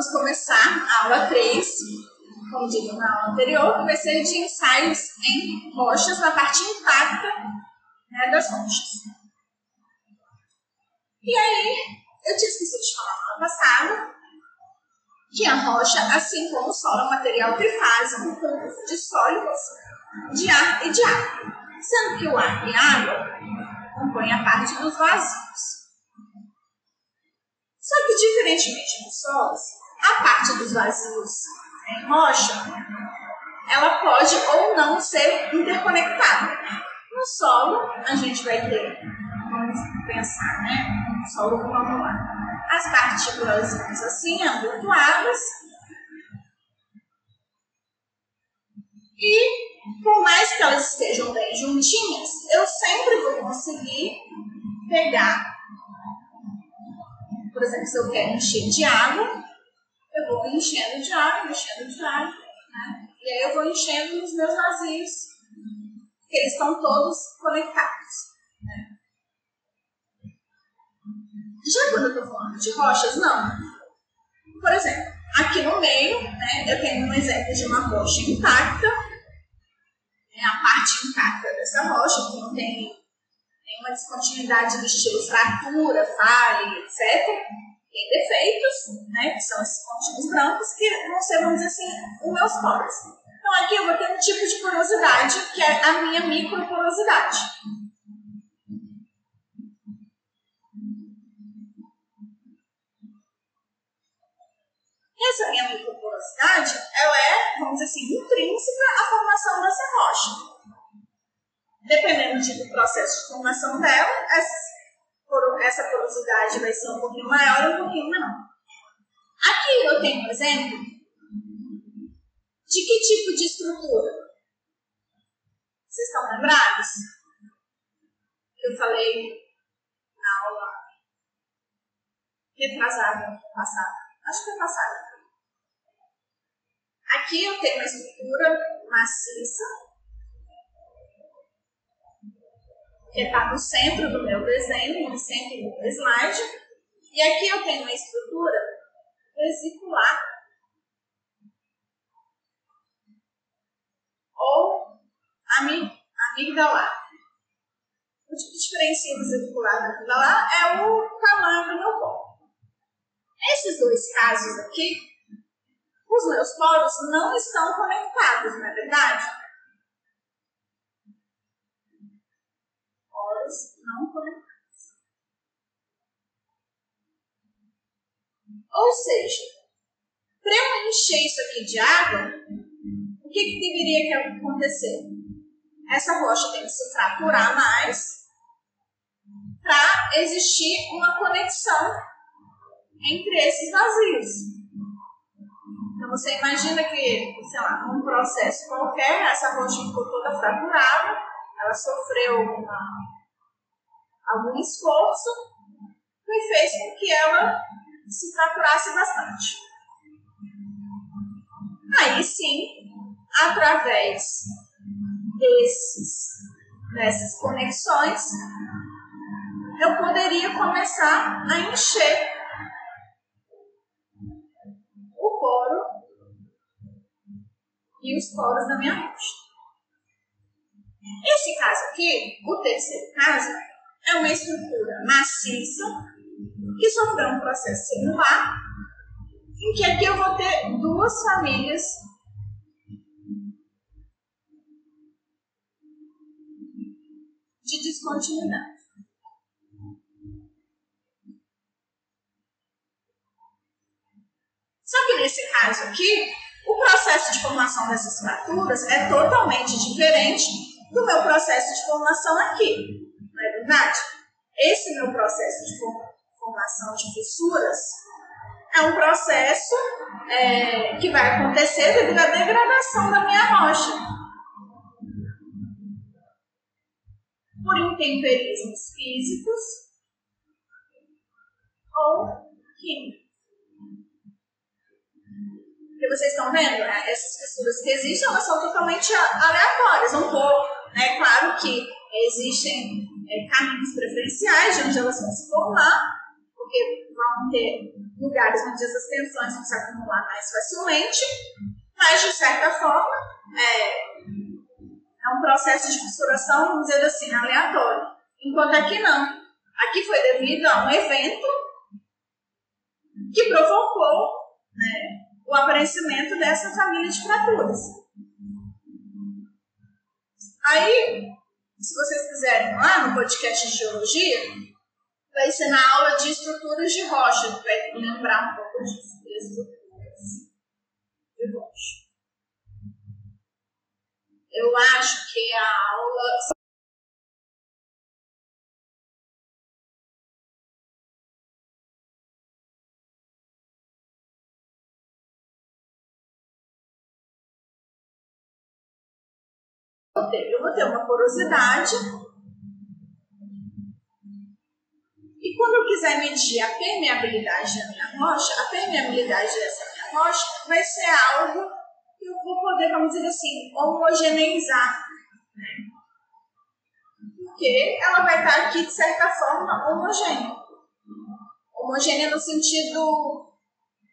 Vamos começar a aula 3, como dito na aula anterior, vai ser de ensaios em rochas, na parte intacta né, das rochas. E aí, eu tinha esquecido de falar na aula passada que a rocha, assim como o solo, é um material trifásico, composto de sólidos, de ar e de água. Sendo que o ar e a água compõem a parte dos vazios. Só que, diferentemente dos solos, a parte dos vazios em rocha, ela pode ou não ser interconectada. No solo, a gente vai ter, vamos pensar, né? No solo granular. As partículas assim, amontoadas. E, por mais que elas estejam bem juntinhas, eu sempre vou conseguir pegar por exemplo, se eu quero encher de água, eu vou enchendo de água, enchendo de água, né? E aí eu vou enchendo os meus vazios, que eles estão todos conectados. Né? Já quando eu estou falando de rochas, não. Por exemplo, aqui no meio, né, eu tenho um exemplo de uma rocha intacta, é a parte intacta dessa rocha, que não tem uma descontinuidade do estilo fratura, falha, etc. Tem defeitos, né, que são esses pontinhos brancos, que vão ser, vamos dizer assim, os meus poros. Então aqui eu vou ter um tipo de porosidade, que é a minha microporosidade. Essa minha microporosidade, ela é, vamos dizer assim, intrínseca à formação dessa rocha dependendo do processo de formação dela, essa porosidade vai ser um pouquinho maior ou um pouquinho menor. Aqui eu tenho um exemplo de que tipo de estrutura? Vocês estão lembrados? Eu falei na aula retrasada, passada. Acho que foi passada. Aqui eu tenho uma estrutura maciça que está no centro do meu desenho, no centro do meu slide. E aqui eu tenho uma estrutura vesicular ou amigdalar. O que diferencia vesicular da amigdalar é o tamanho do meu corpo. Nesses dois casos aqui, os meus poros não estão conectados, não é verdade? Não conectados. Ou seja, para eu encher isso aqui de água, o que, que deveria acontecer? Essa rocha tem que se fraturar mais para existir uma conexão entre esses vazios. Então você imagina que, sei lá, num processo qualquer, essa rocha ficou toda fraturada, ela sofreu uma algum esforço que fez com que ela se fraturasse bastante. Aí sim, através desses, dessas conexões, eu poderia começar a encher o poro e os poros da minha rocha. Esse caso aqui, o terceiro caso, é uma estrutura maciça que sofreu um processo celular, em que aqui eu vou ter duas famílias de descontinuidade. Só que nesse caso aqui, o processo de formação dessas fraturas é totalmente diferente do meu processo de formação aqui não é verdade? Esse meu processo de formação de fissuras é um processo é, que vai acontecer devido à degradação da minha rocha. Por intemperismos físicos ou químicos. que vocês estão vendo, né? essas fissuras que existem, elas são totalmente aleatórias. Um pouco, né? Claro que existem é, caminhos preferenciais de onde elas vão se formar, porque vão ter lugares onde essas tensões vão se acumular mais facilmente, mas de certa forma é, é um processo de fissuração, vamos dizer assim, aleatório. Enquanto aqui não. Aqui foi devido a um evento que provocou né, o aparecimento dessa família de fraturas. Aí, se vocês quiserem lá no podcast de geologia, vai ser na aula de estruturas de rocha, que vai lembrar um pouco disso, de estruturas de rocha. Eu acho que a aula eu vou ter uma porosidade. E quando eu quiser medir a permeabilidade da minha rocha, a permeabilidade dessa minha rocha vai ser algo que eu vou poder, vamos dizer assim, homogeneizar. Porque ela vai estar aqui, de certa forma, homogênea. Homogênea no sentido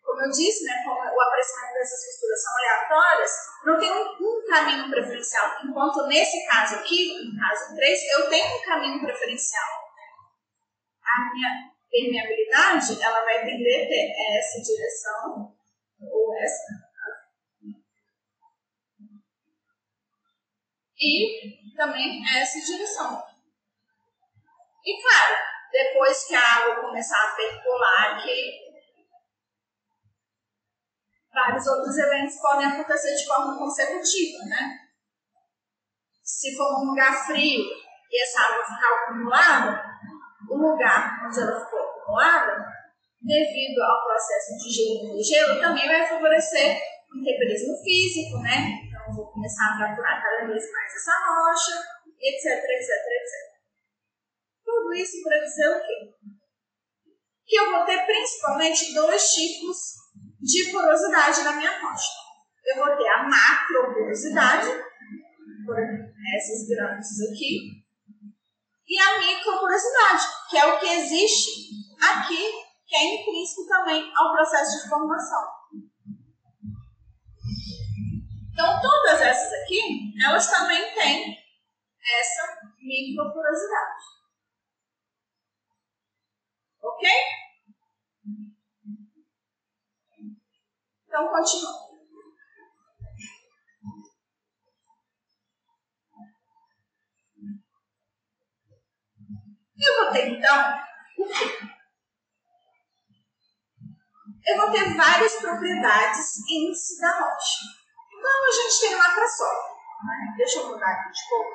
como eu disse, né, como aparecimento dessas costuras são aleatórias, não tem um, um, caminho preferencial. Enquanto nesse caso aqui, no caso 3, eu tenho um caminho preferencial. A minha permeabilidade, ela vai tender a essa direção ou essa. E também essa direção. E claro, depois que a água começar a percolar aqui, vários outros eventos podem acontecer de forma consecutiva, né? Se for um lugar frio e essa água ficar acumulada, o lugar onde ela ficou acumulada, devido ao processo de gelo e gelo, também vai favorecer o temperismo físico, né? Então, vou começar a fraturar cada vez mais essa rocha, etc, etc, etc. Tudo isso para dizer o quê? Que eu vou ter principalmente dois tipos de porosidade na minha rocha. Eu vou ter a macroporosidade, por essas grandes aqui, e a microporosidade, que é o que existe aqui, que é intrínseco também ao processo de formação. Então, todas essas aqui, elas também têm essa microporosidade. Ok? Então, continua. Eu vou ter, então, o quê? Eu vou ter várias propriedades índice da rocha. Então, a gente tem uma para só. Né? Deixa eu mudar aqui de cor.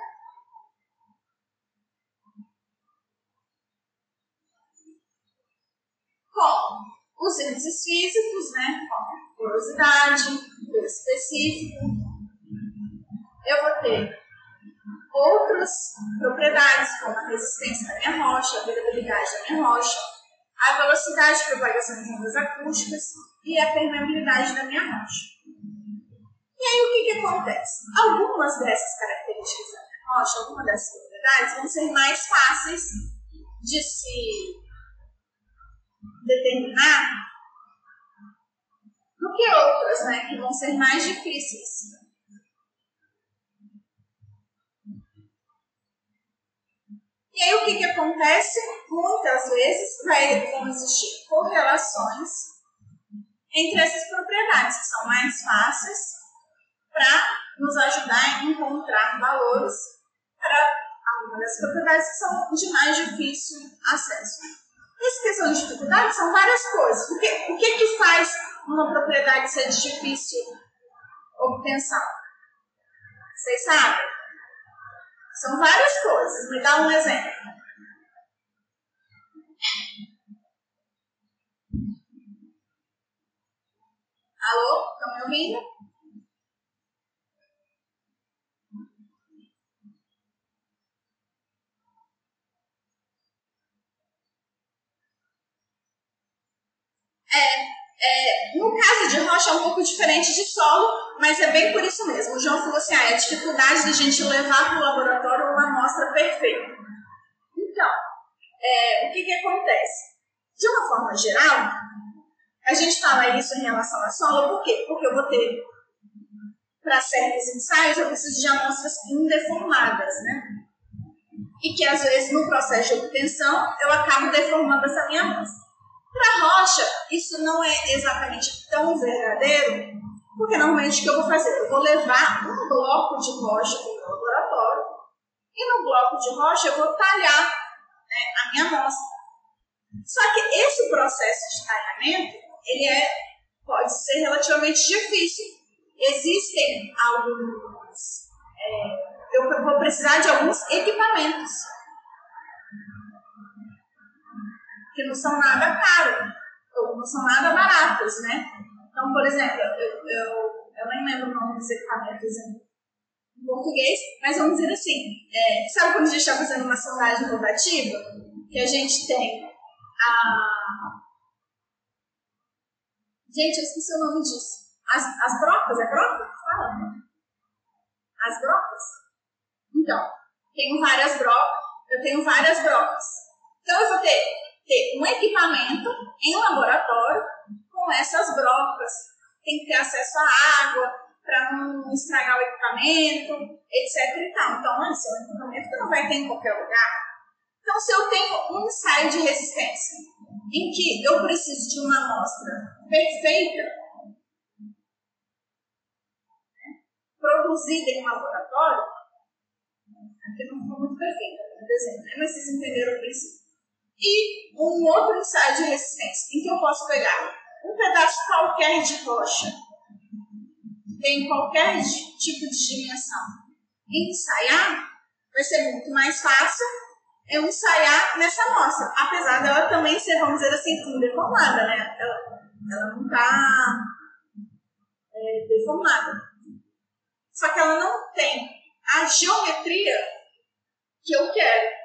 Como? Os índices físicos, né, porosidade, peso específico. Eu vou ter outras propriedades, como a resistência da minha rocha, a durabilidade da minha rocha, a velocidade de propagação de ondas acústicas e a permeabilidade da minha rocha. E aí o que, que acontece? Algumas dessas características da minha rocha, algumas dessas propriedades vão ser mais fáceis de se determinar do que outras, né, que vão ser mais difíceis. E aí o que, que acontece? Muitas vezes vai, vão existir correlações entre essas propriedades, que são mais fáceis para nos ajudar a encontrar valores para algumas propriedades que são de mais difícil acesso. Essa questão de dificuldade são várias coisas. O que, o que, que faz uma propriedade ser difícil obtenção? Vocês sabem? São várias coisas. Me dá um exemplo. Alô? Estão me ouvindo? É, é, no caso de rocha é um pouco diferente de solo, mas é bem por isso mesmo. O João falou assim: ah, é a dificuldade de a gente levar para o laboratório uma amostra perfeita. Então, é, o que, que acontece? De uma forma geral, A gente fala isso em relação à solo, por quê? Porque eu vou ter, para certos ensaios, eu preciso de amostras indeformadas, né? E que às vezes no processo de obtenção eu acabo deformando essa minha amostra. Para rocha, isso não é exatamente tão verdadeiro, porque normalmente o que eu vou fazer? Eu vou levar um bloco de rocha para o meu laboratório e no bloco de rocha eu vou talhar né, a minha amostra. Só que esse processo de talhamento, ele é, pode ser relativamente difícil. Existem alguns... É, eu vou precisar de alguns equipamentos que não são nada caros, ou não são nada baratos, né? Então, por exemplo, eu, eu, eu nem lembro o nome dos equipamentos em português, mas vamos dizer assim, é, sabe quando a gente está fazendo uma sondagem rotativa, que a gente tem a... Gente, eu esqueci o nome disso. As, as brocas, é broca? Fala. As brocas? Então, tenho várias brocas, eu tenho várias brocas. Então, eu vou ter, ter um equipamento em laboratório com essas brocas. Tem que ter acesso à água para não estragar o equipamento, etc. E tal. Então, esse é um equipamento que não vai ter em qualquer lugar. Então, se eu tenho um ensaio de resistência em que eu preciso de uma amostra perfeita, produzida em um laboratório, aqui não foi muito perfeita no desenho, né? mas vocês entenderam o princípio. E um outro ensaio de resistência, em que eu posso pegar um pedaço qualquer de rocha, tem qualquer tipo de dimensão, e ensaiar, vai ser muito mais fácil eu ensaiar nessa amostra. Apesar dela também ser, vamos dizer assim, deformada, né? Ela, ela não está é, deformada. Só que ela não tem a geometria que eu quero.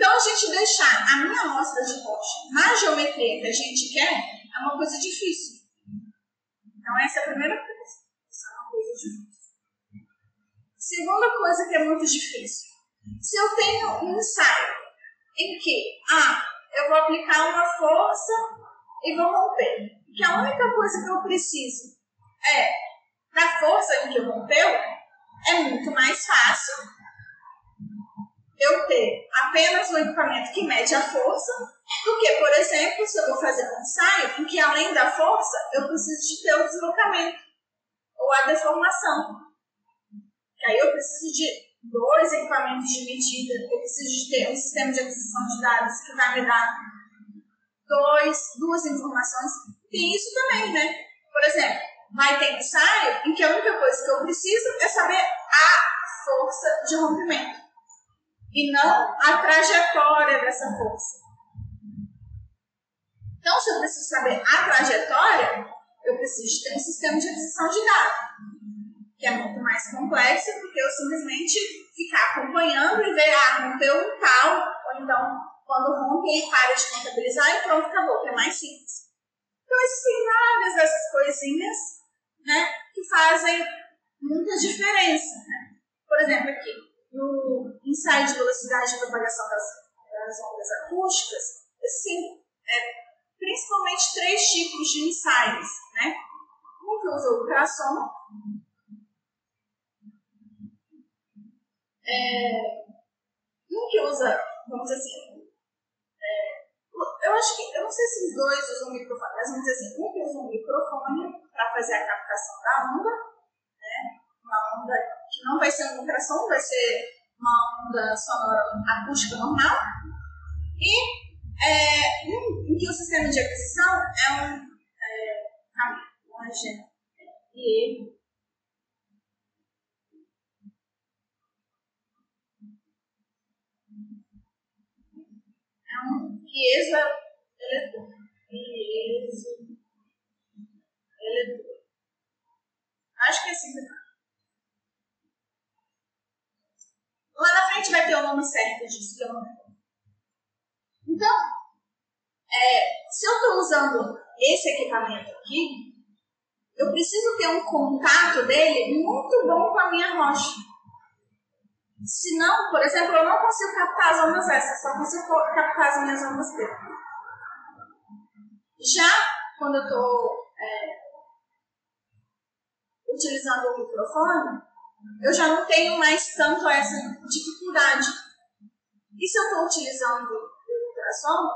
Então, a gente deixar a minha amostra de rocha na geometria que a gente quer é uma coisa difícil. Então, essa é a primeira coisa. É uma coisa difícil. Segunda coisa que é muito difícil. Se eu tenho um ensaio em que, ah, eu vou aplicar uma força e vou romper, que a única coisa que eu preciso é da força em que rompeu, é muito mais fácil eu ter apenas um equipamento que mede a força do que, por exemplo, se eu vou fazer um ensaio em que além da força eu preciso de ter o deslocamento ou a deformação. Aí eu preciso de dois equipamentos de medida, eu preciso de ter um sistema de aquisição de dados que vai me dar dois, duas informações. Tem isso também, né? Por exemplo, vai ter ensaio em que a única coisa que eu preciso é saber a força de rompimento e não a trajetória dessa força. Então, se eu preciso saber a trajetória, eu preciso ter um sistema de aquisição de dados que é muito mais complexo, porque eu simplesmente ficar acompanhando e ver, ah, rompeu um tal, ou então, quando rompe, ele para de contabilizar e pronto, acabou, que é mais simples. Então, existem várias dessas coisinhas, né, que fazem muita diferença, né. Por exemplo, aqui, no ensaio de velocidade de propagação das, das ondas acústicas, existem é, principalmente três tipos de ensaios, né. Um que usa ultrassom, É, um que usa, vamos dizer assim, é, eu acho que, eu não sei se os dois usam microfone, mas vamos dizer assim, um que usa um microfone para fazer a captação da onda, né? uma onda não vai ser um ultrassom, vai ser uma onda sonora acústica normal, e é, um, em que o sistema de aquisição é um é, caminho, e um piezoeleitor. Piezoeleitor. Acho que é assim que Lá na frente vai ter o nome certo disso, que eu não Então, é, se eu estou usando esse equipamento aqui, eu preciso ter um contato dele muito bom com a minha rocha. Se não, por exemplo, eu não consigo captar as ondas essas, só consigo captar as minhas ondas T. Já quando eu estou é, utilizando o microfone, eu já não tenho mais tanto essa dificuldade. E se eu estou utilizando o ultrassom,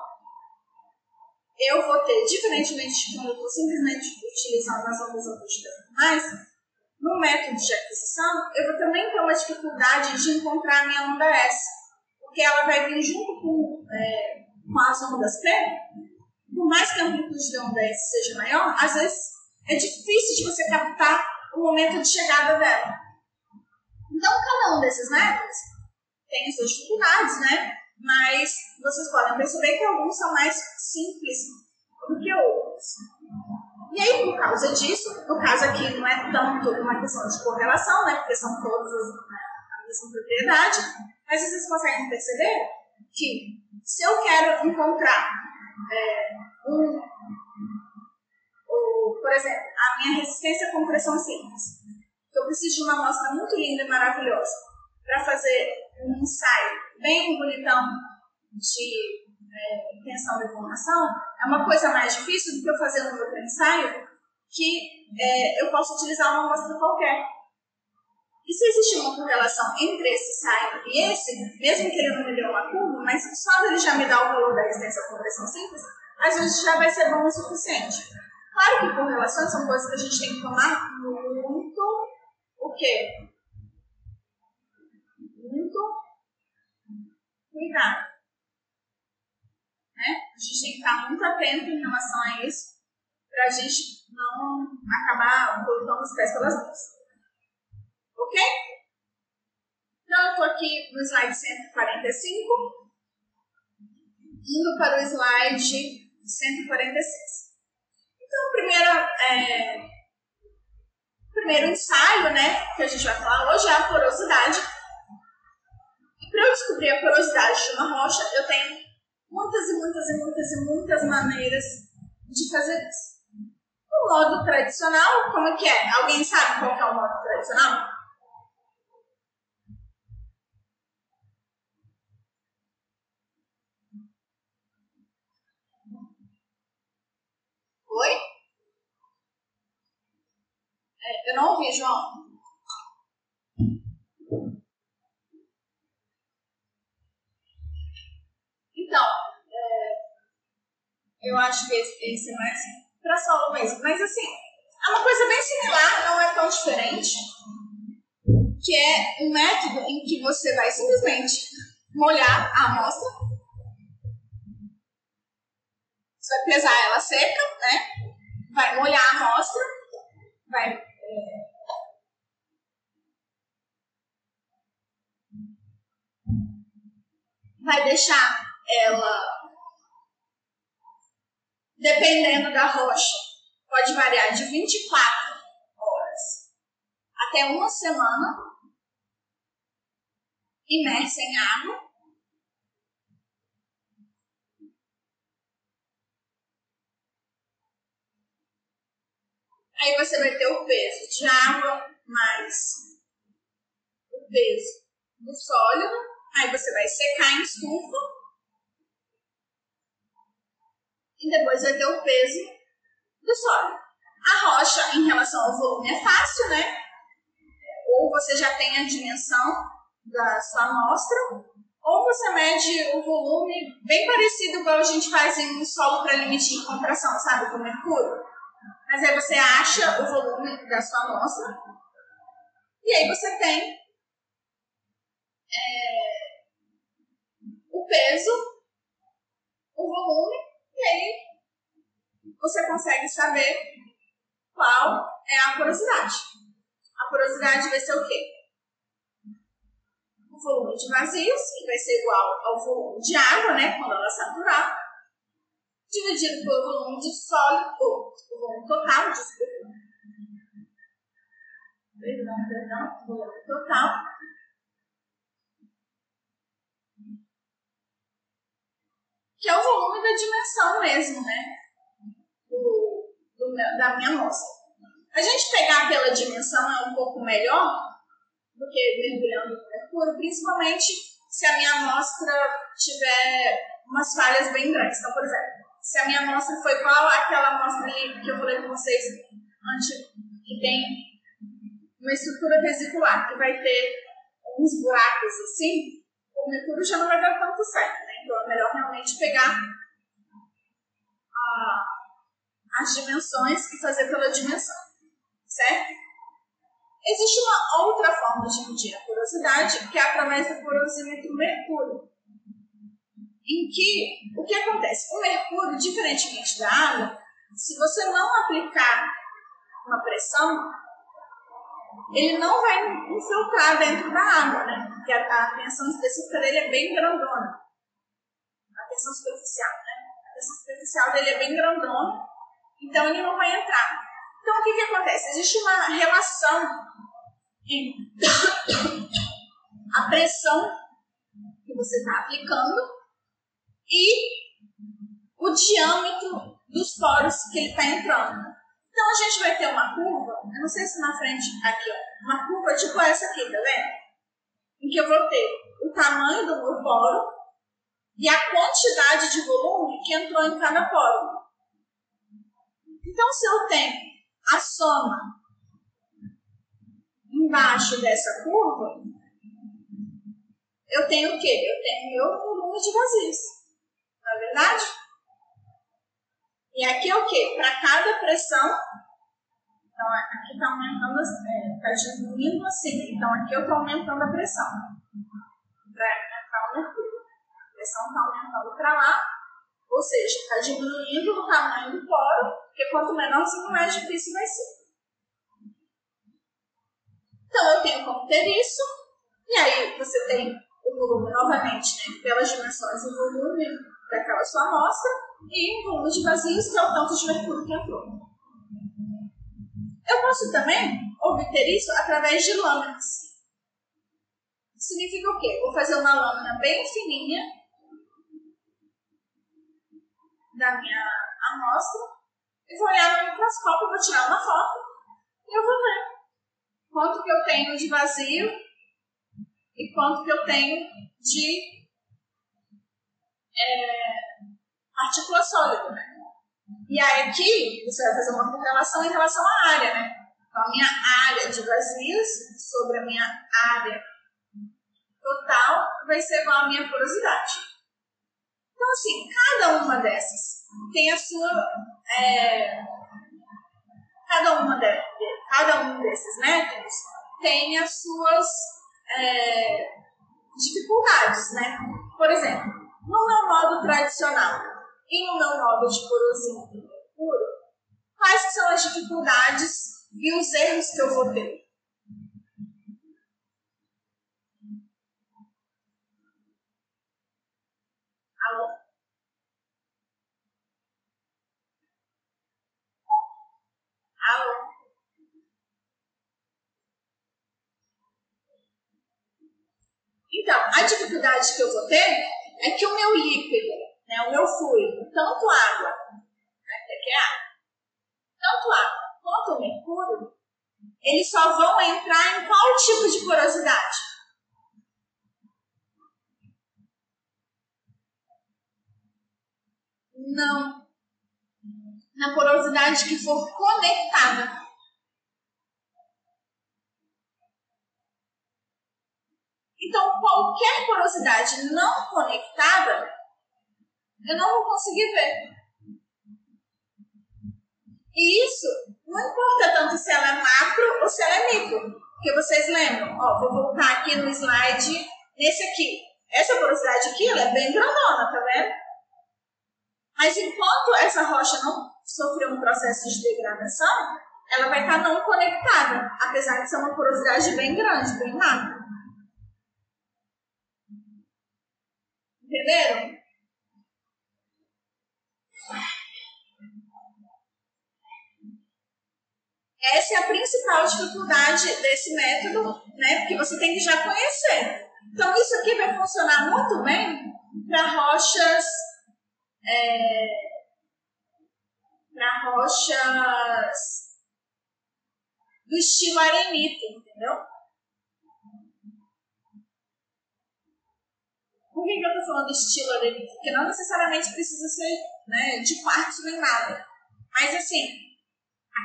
eu vou ter, diferentemente de quando eu estou simplesmente utilizando as ondas acústicas mais, no método de aquisição, eu vou também ter uma dificuldade de encontrar a minha onda S, porque ela vai vir junto com, é, com as ondas P. Por mais que a amplitude da onda S seja maior, às vezes é difícil de você captar o momento de chegada dela. Então, cada um desses métodos tem suas dificuldades, né? Mas vocês podem perceber que alguns são mais simples do que outros. E aí, por causa disso, no caso aqui não é tanto uma questão de correlação, né? Porque são todas né, a mesma propriedade, mas vocês conseguem perceber que se eu quero encontrar é, um, o, por exemplo, a minha resistência à compressão simples, eu preciso de uma amostra muito linda e maravilhosa para fazer um ensaio bem bonitão de é, intenção de informação, é uma coisa mais difícil do que eu fazer um outro ensaio que é, eu posso utilizar uma amostra qualquer. E se existe uma correlação entre esse ensaio e esse, mesmo que ele não me dê uma curva, mas só ele já me dá o valor da resistência à compressão simples, às vezes já vai ser bom o suficiente. Claro que correlações são coisas que a gente tem que tomar o quê? Muito cuidado. Né? A gente tem que estar muito atento em relação a isso, para a gente não acabar colocando os pés pelas mãos. Ok? Então, eu estou aqui no slide 145, indo para o slide 146. Então, primeiro, é, primeiro ensaio, né, que a gente vai falar hoje é a porosidade. E para eu descobrir a porosidade de uma rocha, eu tenho muitas e muitas e muitas e muitas maneiras de fazer isso. O modo tradicional, como é que é? Alguém sabe qual é o modo tradicional? Oi? É, eu não ouvi, João. Então, é, eu acho que esse, esse é mais para solo mesmo. Mas assim, é uma coisa bem similar, não é tão diferente. Que é um método em que você vai simplesmente molhar a amostra. Você vai pesar ela seca, né? Vai molhar a amostra, vai vai deixar ela, dependendo da rocha, pode variar de 24 horas até uma semana imersa em água. Aí você vai ter o peso de água mais o peso do sólido. Aí você vai secar em estufa e depois vai ter o peso do sólido. A rocha, em relação ao volume, é fácil, né? Ou você já tem a dimensão da sua amostra, ou você mede o volume bem parecido igual a gente faz em um solo para limite de contração, sabe, com mercúrio. Mas aí você acha o volume da sua amostra, e aí você tem é, o peso, o volume e aí você consegue saber qual é a porosidade. A porosidade vai ser o quê? O volume de vazios, que vai ser igual ao volume de água, né, quando ela saturar, dividido pelo volume de sólido, o volume total, desculpa. Perdão, perdão, volume total que é o volume da dimensão mesmo, né? Do, do, da minha amostra. A gente pegar pela dimensão é um pouco melhor do que mergulhando no mercúrio, principalmente se a minha amostra tiver umas falhas bem grandes. Então, por exemplo, se a minha amostra foi igual àquela amostra que eu falei com vocês antes, que tem uma estrutura vesicular, que vai ter uns buracos assim, o mercúrio já não vai dar tanto certo, né? Então é melhor realmente pegar as dimensões e fazer pela dimensão, certo? Existe uma outra forma de medir a porosidade, que é através do porosímetro mercúrio. Em que, o que acontece? O mercúrio, diferentemente da água, se você não aplicar uma pressão, ele não vai infiltrar dentro da água, né? Porque a, a tensão específica dele é bem grandona. A tensão superficial, né? A tensão superficial dele é bem grandona, então ele não vai entrar. Então o que, que acontece? Existe uma relação entre a pressão que você está aplicando e o diâmetro dos poros que ele está entrando. Então a gente vai ter uma curva, eu não sei se na frente, aqui, ó, uma curva tipo essa aqui, tá vendo? Em que eu vou ter o tamanho do meu poro e a quantidade de volume que entrou em cada poro. Então, se eu tenho a soma embaixo dessa curva, eu tenho o quê? Eu tenho meu volume de vazios. Não é verdade? E aqui é o quê? Para cada pressão, então aqui está aumentando, está é, tá diminuindo assim, então aqui eu estou aumentando a pressão. Para aumentar o mercúrio. A pressão está aumentando para lá, ou seja, está diminuindo o tamanho do poro, porque quanto menorzinho, mais difícil vai ser. Então eu tenho como ter isso, e aí você tem o volume novamente, né, pelas dimensões do volume daquela sua amostra, e um volume de vazios, que é o tanto de mercúrio que entrou. Eu posso também obter isso através de lâminas. Significa o quê? Vou fazer uma lâmina bem fininha da minha amostra e vou olhar no microscópio, vou tirar uma foto e eu vou ver quanto que eu tenho de vazio e quanto que eu tenho de é, partícula sólida, né? E aí aqui você vai fazer uma correlação em relação à área, né? Então a minha área de vazios sobre a minha área total vai ser igual à minha porosidade. Então assim, cada uma dessas tem a sua... É, cada, uma de, cada um desses métodos tem as suas é, dificuldades, né? Por exemplo, no meu modo tradicional, e no meu modo de porosímetro puro, quais são as dificuldades e os erros que eu vou ter? Alô? Alô? Então, a dificuldade que eu vou ter é que o meu líquido né, o meu fluido, tanto água, né, que é água, tanto água quanto o mercúrio, eles só vão entrar em qual tipo de porosidade? Não. Na porosidade que for conectada. Então, qualquer porosidade não conectada eu não vou conseguir ver. E isso não importa tanto se ela é macro ou se ela é micro. Porque vocês lembram, ó, vou voltar aqui no slide, nesse aqui. Essa porosidade aqui, ela é bem grandona, tá vendo? Mas enquanto essa rocha não sofreu um processo de degradação, ela vai estar não conectada, apesar de ser uma porosidade bem grande, bem macro. Entenderam? Essa é a principal dificuldade desse método, né? Porque você tem que já conhecer. Então, isso aqui vai funcionar muito bem para rochas. É, para rochas do estilo arenito, entendeu? Por que, que eu estou falando estilo arenito? Porque não necessariamente precisa ser né, de quartzo nem nada. Mas assim,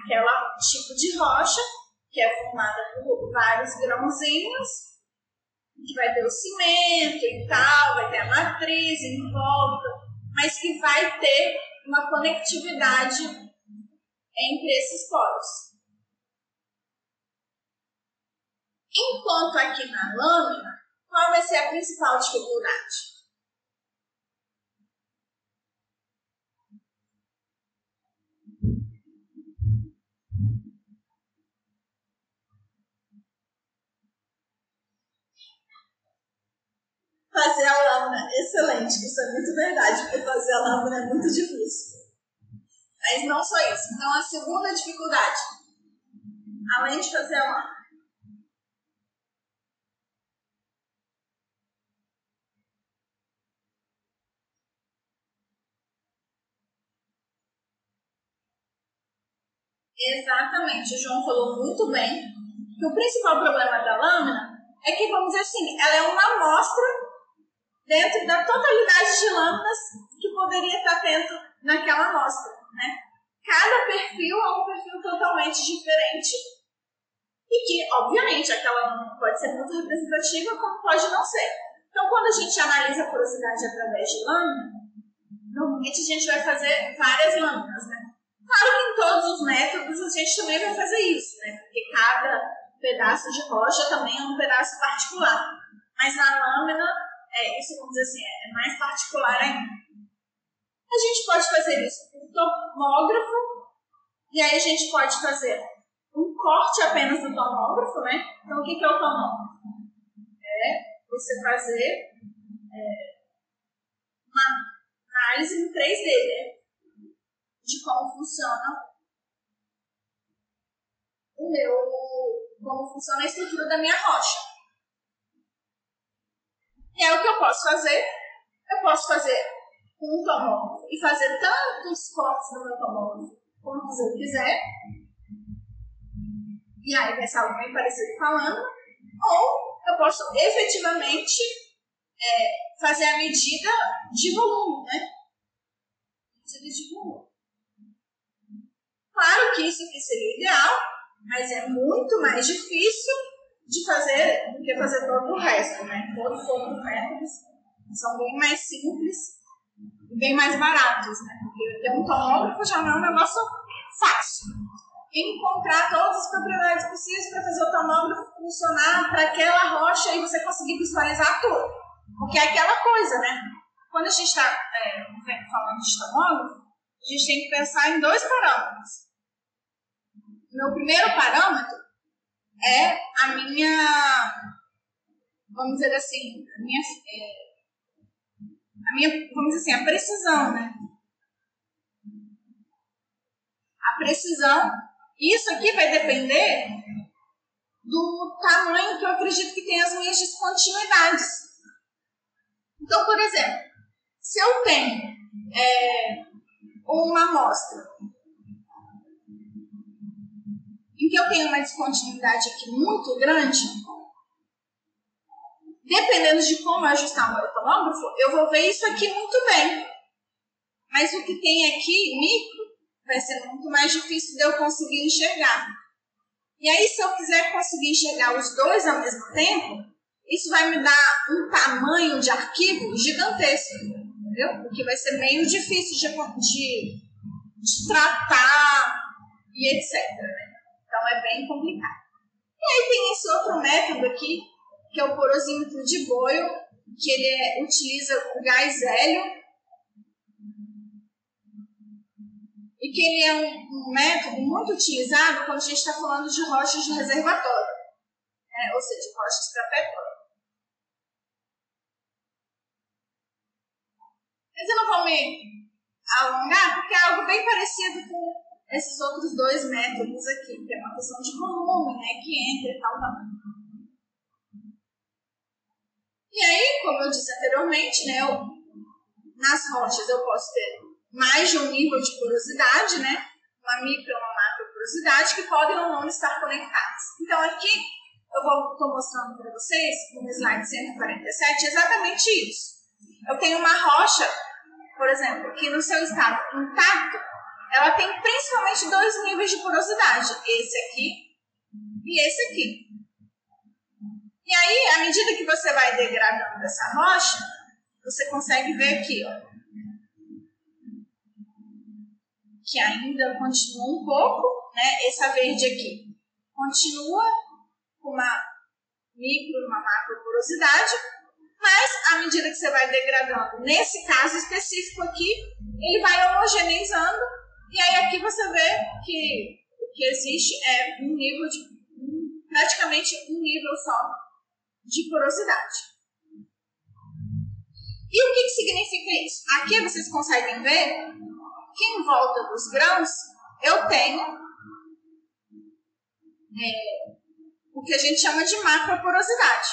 aquela tipo de rocha que é formada por vários grãozinhos, que vai ter o cimento e tal, vai ter a matriz em volta, mas que vai ter uma conectividade entre esses poros. Enquanto aqui na lâmina, qual vai ser a principal dificuldade? Fazer a lâmina, excelente, isso é muito verdade, porque fazer a lâmina é muito difícil. Mas não só isso. Então, a segunda dificuldade, além de fazer a lâmina, Exatamente, o João falou muito bem que o principal problema da lâmina é que, vamos dizer assim, ela é uma amostra dentro da totalidade de lâminas que poderia estar dentro naquela amostra, né? Cada perfil é um perfil totalmente diferente e que, obviamente, aquela lâmina pode ser muito representativa, como pode não ser. Então, quando a gente analisa a porosidade através de lâmina, normalmente a gente vai fazer várias lâminas, né? Claro que em todos os métodos a gente também vai fazer isso, né? Porque cada pedaço de rocha também é um pedaço particular. Mas na lâmina, é, isso vamos dizer assim, é mais particular ainda. A gente pode fazer isso com tomógrafo, e aí a gente pode fazer um corte apenas do tomógrafo, né? Então o que, é o tomógrafo? É você fazer é, uma análise em 3D, né? De como funciona o meu, como funciona a estrutura da minha rocha. E é o que eu posso fazer. Eu posso fazer um tomógrafo e fazer tantos cortes do meu tomógrafo quantos eu quiser. E aí vai ser algo bem parecido falando. Ou eu posso efetivamente é, fazer a medida de volume, né? Medida de volume. Claro que isso aqui seria ideal, mas é muito mais difícil de fazer do que fazer todo o resto, né? Todos os outros métodos são bem mais simples e bem mais baratos, né? Porque ter um tomógrafo já não é um negócio fácil. Encontrar todas as propriedades possíveis para fazer o tomógrafo funcionar para aquela rocha e você conseguir visualizar tudo. Porque é aquela coisa, né? Quando a gente está é, falando de tomógrafo, a gente tem que pensar em dois parâmetros meu primeiro parâmetro é a minha, vamos dizer assim, a minha, é, a minha vamos dizer assim, a precisão, né? A precisão, isso aqui vai depender do tamanho que eu acredito que tem as minhas descontinuidades. Então, por exemplo, se eu tenho é, uma amostra em que eu tenho uma descontinuidade aqui muito grande, dependendo de como eu ajustar o meu tomógrafo, eu vou ver isso aqui muito bem. Mas o que tem aqui, micro, vai ser muito mais difícil de eu conseguir enxergar. E aí, se eu quiser conseguir enxergar os dois ao mesmo tempo, isso vai me dar um tamanho de arquivo gigantesco, entendeu? Porque vai ser meio difícil de, de, de tratar e etc. Então é bem complicado. E aí tem esse outro método aqui, que é o porosímetro de Boyle, que ele é, utiliza o gás hélio e que ele é um, um, método muito utilizado quando a gente está falando de rochas de reservatório, né? ou seja, rochas para petróleo. Mas eu não vou me alongar, porque é algo bem parecido com esses outros dois métodos aqui, que é uma questão de volume, né, que entra e tal, tal. E aí, como eu disse anteriormente, né, eu, nas rochas eu posso ter mais de um nível de porosidade, né, uma micro uma macro porosidade, que podem ou não estar conectadas. Então, aqui eu estou mostrando para vocês, no slide 147, exatamente isso. eu tenho uma rocha, por exemplo, que no seu estado intacto, ela tem principalmente dois níveis de porosidade, esse aqui e esse aqui. E aí, à medida que você vai degradando essa rocha, você consegue ver aqui, ó, que ainda continua um pouco, né? Essa verde aqui continua com uma micro, uma macro porosidade, mas à medida que você vai degradando, nesse caso específico aqui, ele vai homogeneizando, e aí aqui você vê que o que existe é um nível de praticamente um nível só de porosidade. E o que, que significa isso? Aqui vocês conseguem ver que em volta dos grãos eu tenho é, o que a gente chama de macroporosidade.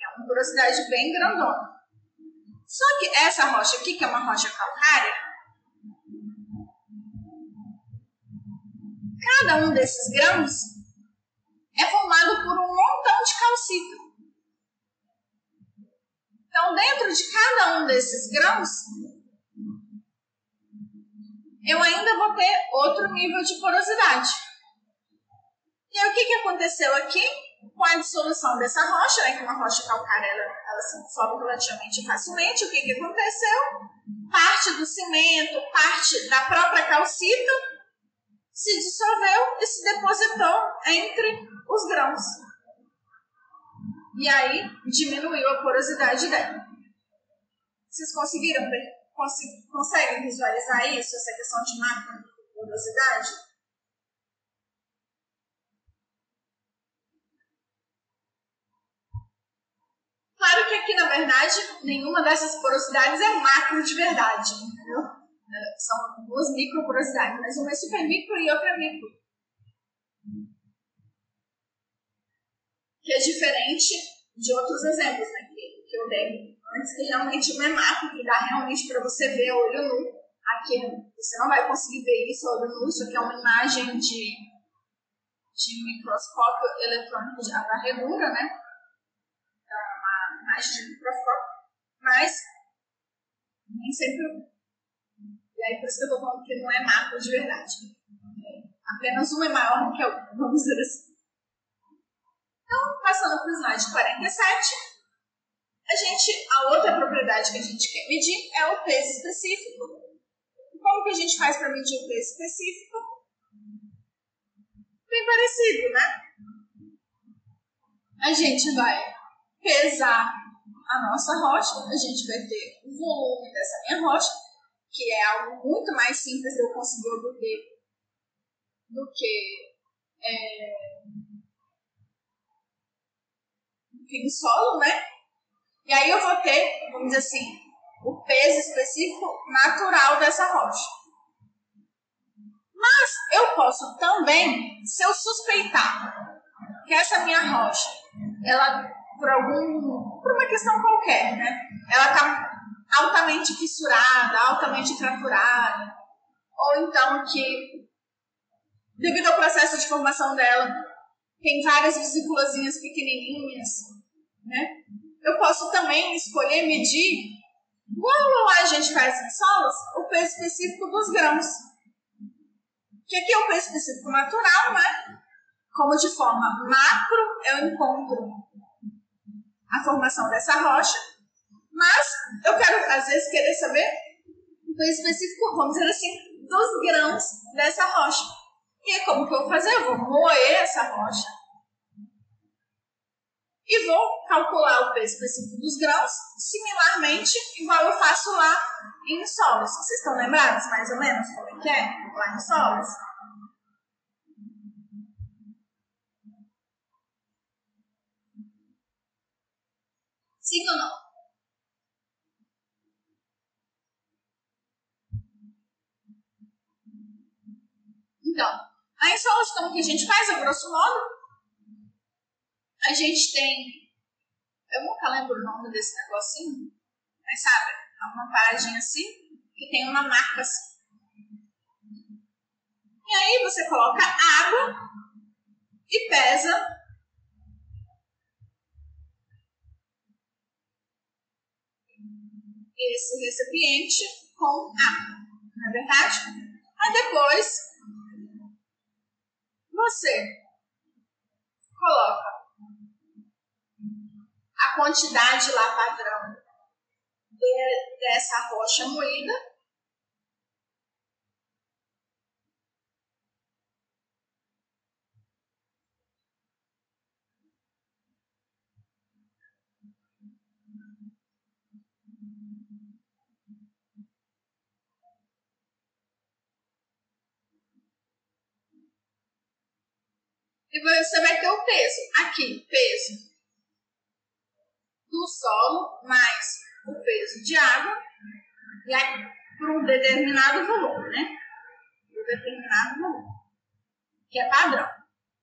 É uma porosidade bem grandona. Só que essa rocha aqui, que é uma rocha calcária, cada um desses grãos é formado por um montão de calcita. Então, dentro de cada um desses grãos, eu ainda vou ter outro nível de porosidade. E aí, o que, que aconteceu aqui? Com a dissolução dessa rocha, né, que uma rocha calcária ela, ela se dissolve relativamente facilmente, o que, que aconteceu? Parte do cimento, parte da própria calcita se dissolveu e se depositou entre os grãos. E aí diminuiu a porosidade dela. Vocês conseguiram conseguem visualizar isso, essa questão de macroporosidade? Claro que aqui, na verdade, nenhuma dessas porosidades é macro de verdade, entendeu? São duas microporosidades, mas uma é super micro e outra é micro. Que é diferente de outros exemplos né, que, que eu dei antes que realmente uma é macro, que dá realmente para você ver olho nu. Aqui você não vai conseguir ver isso olho nu, isso aqui é uma imagem de, de microscópio eletrônico de varredura, né? Então, uma imagem de microscópio, mas nem sempre. E aí, por isso que eu estou falando que não é macro de verdade. É, apenas uma é maior do que a outra, vamos dizer assim. Então, passando para o slide 47 a gente, a outra propriedade que a gente quer medir é o peso específico. Como que a gente faz para medir o peso específico? Bem parecido, né? A gente vai pesar a nossa rocha, a gente vai ter o volume dessa minha rocha, que é algo muito mais simples de eu conseguir obter do que, é, do que em solo, né? E aí eu vou ter, vamos dizer assim, o peso específico natural dessa rocha. Mas eu posso também, se eu suspeitar que essa minha rocha, ela por algum, por uma questão qualquer, né? Ela está altamente fissurada, altamente fraturada, ou então que devido ao processo de formação dela tem várias vesículazinhas pequenininhas, né? eu posso também escolher medir, igual a gente faz em solos, o peso específico dos grãos. Que aqui é o peso específico natural, né? Como de forma macro eu encontro a formação dessa rocha, mas eu quero, às vezes, querer saber o peso específico, vamos dizer assim, dos grãos dessa rocha. E é como que eu vou fazer? Eu vou moer essa rocha e vou calcular o peso específico dos grãos, similarmente, igual eu faço lá em solos. Vocês estão lembrados mais ou menos como é que é lá em solos? Sim ou não? Então, solos como que a gente faz, a grosso modo? A gente tem. Eu nunca lembro o nome desse negocinho, mas sabe? É uma paradinha assim, que tem uma marca assim. E aí você coloca água e pesa esse recipiente com água, não é verdade? Aí depois você coloca a quantidade lá padrão de, dessa rocha moída E você vai ter o peso. Aqui, peso do solo mais o peso de água e aí, por um determinado volume, né? Um determinado volume. Que é padrão.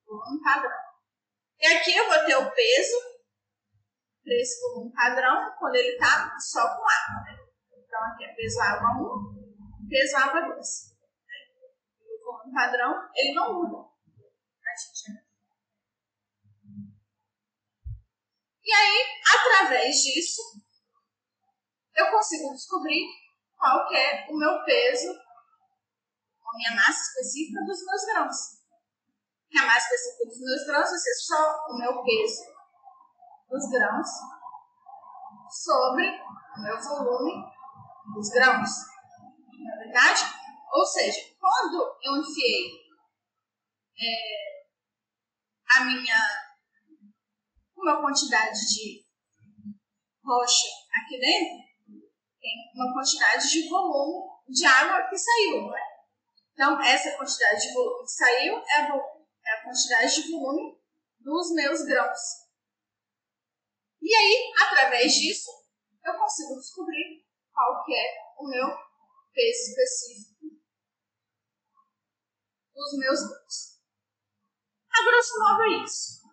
Volume padrão. E aqui eu vou ter o peso para esse volume padrão quando ele está só com água, né? Então aqui é peso água 1, peso água 2. O volume padrão, ele não muda. A gente E aí, através disso, eu consigo descobrir qual é o meu peso, a minha massa específica dos meus grãos. Que a massa específica dos meus grãos vai ser só o meu peso dos grãos sobre o meu volume dos grãos. Não é verdade? Ou seja, quando eu enfiei é, a minha uma quantidade de rocha aqui dentro, tem uma quantidade de volume de água que saiu, não é? Então, essa quantidade de volume que saiu é a, é a quantidade de volume dos meus grãos. E aí, através disso, eu consigo descobrir qual que é o meu peso específico dos meus grãos. A grosso modo é isso.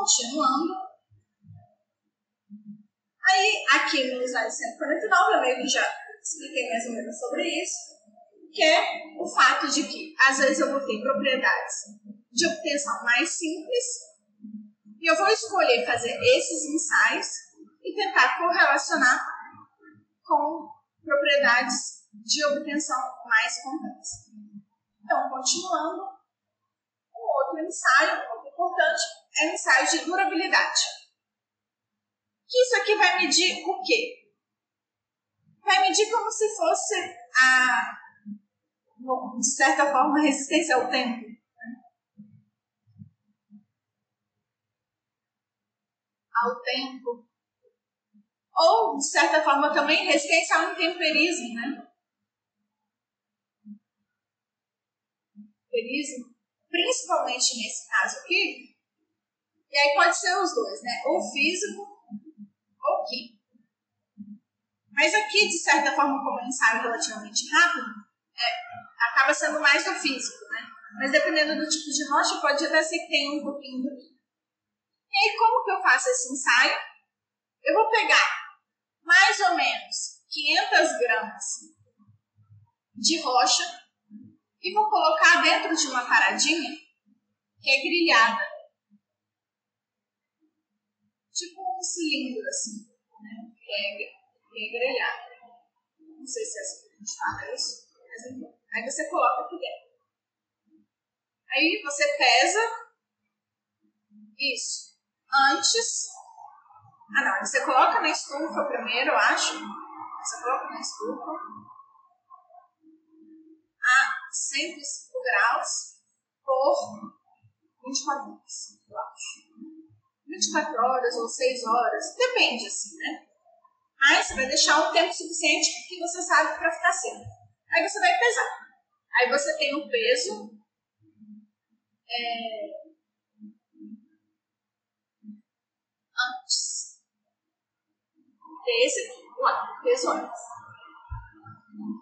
Continuando. Aí, aqui no slide 149, eu meio que já expliquei mais ou menos sobre isso, que é o fato de que, às vezes, eu vou ter propriedades de obtenção mais simples, e eu vou escolher fazer esses ensaios e tentar correlacionar com propriedades de obtenção mais complexas. Então, continuando, um outro ensaio, outro importante, é um ensaio de durabilidade. Isso aqui vai medir o quê? Vai medir como se fosse a, de certa forma, a resistência ao tempo. Ao tempo. Ou, de certa forma, também resistência ao intemperismo, né? Intemperismo, principalmente nesse caso aqui, e aí pode ser os dois, né? Ou físico ou químico. Mas aqui, de certa forma, como é um ensaio relativamente rápido, é, acaba sendo mais do físico, né? Mas dependendo do tipo de rocha, pode até ser que tenha um pouquinho do químico. E aí, como que eu faço esse ensaio? Eu vou pegar mais ou menos 500 gramas de rocha e vou colocar dentro de uma paradinha que é grilhada tipo um cilindro assim, né? Que é, que é grelhado. Não sei se é assim que a gente fala isso, mas enfim. Aí você coloca aqui dentro. Aí você pesa isso antes. Ah, não. Você coloca na estufa primeiro, eu acho. Você coloca na estufa a 105 graus por 24 horas, eu acho. 24 horas ou 6 horas, depende assim, né? Mas você vai deixar um tempo suficiente que você sabe para ficar seco. Aí você vai pesar. Aí você tem o peso. É, antes desse lá, peso antes.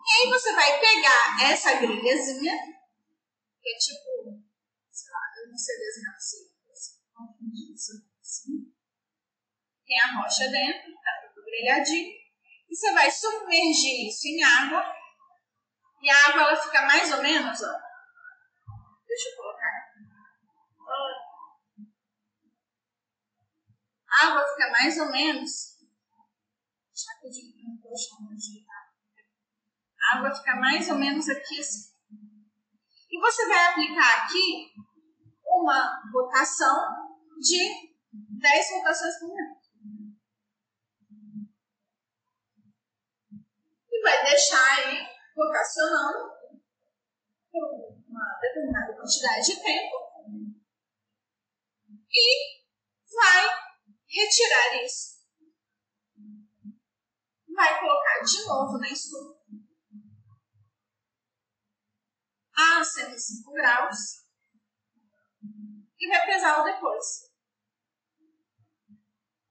E aí você vai pegar essa grilhazinha, que é tipo, sei lá, eu não sei desenhar assim, isso tem a rocha dentro, tá tudo grelhadinho. E você vai submergir isso em água. E a água ela fica mais ou menos, ó. Deixa eu colocar. mais ou menos. Já que eu digo que não estou chamando de A água fica mais ou menos aqui assim. E você vai aplicar aqui uma rotação de 10 rotações por minuto. E vai deixar aí rotacionando por uma determinada quantidade de tempo e vai retirar isso. Vai colocar de novo na estufa a 105 graus e vai pesá-lo depois.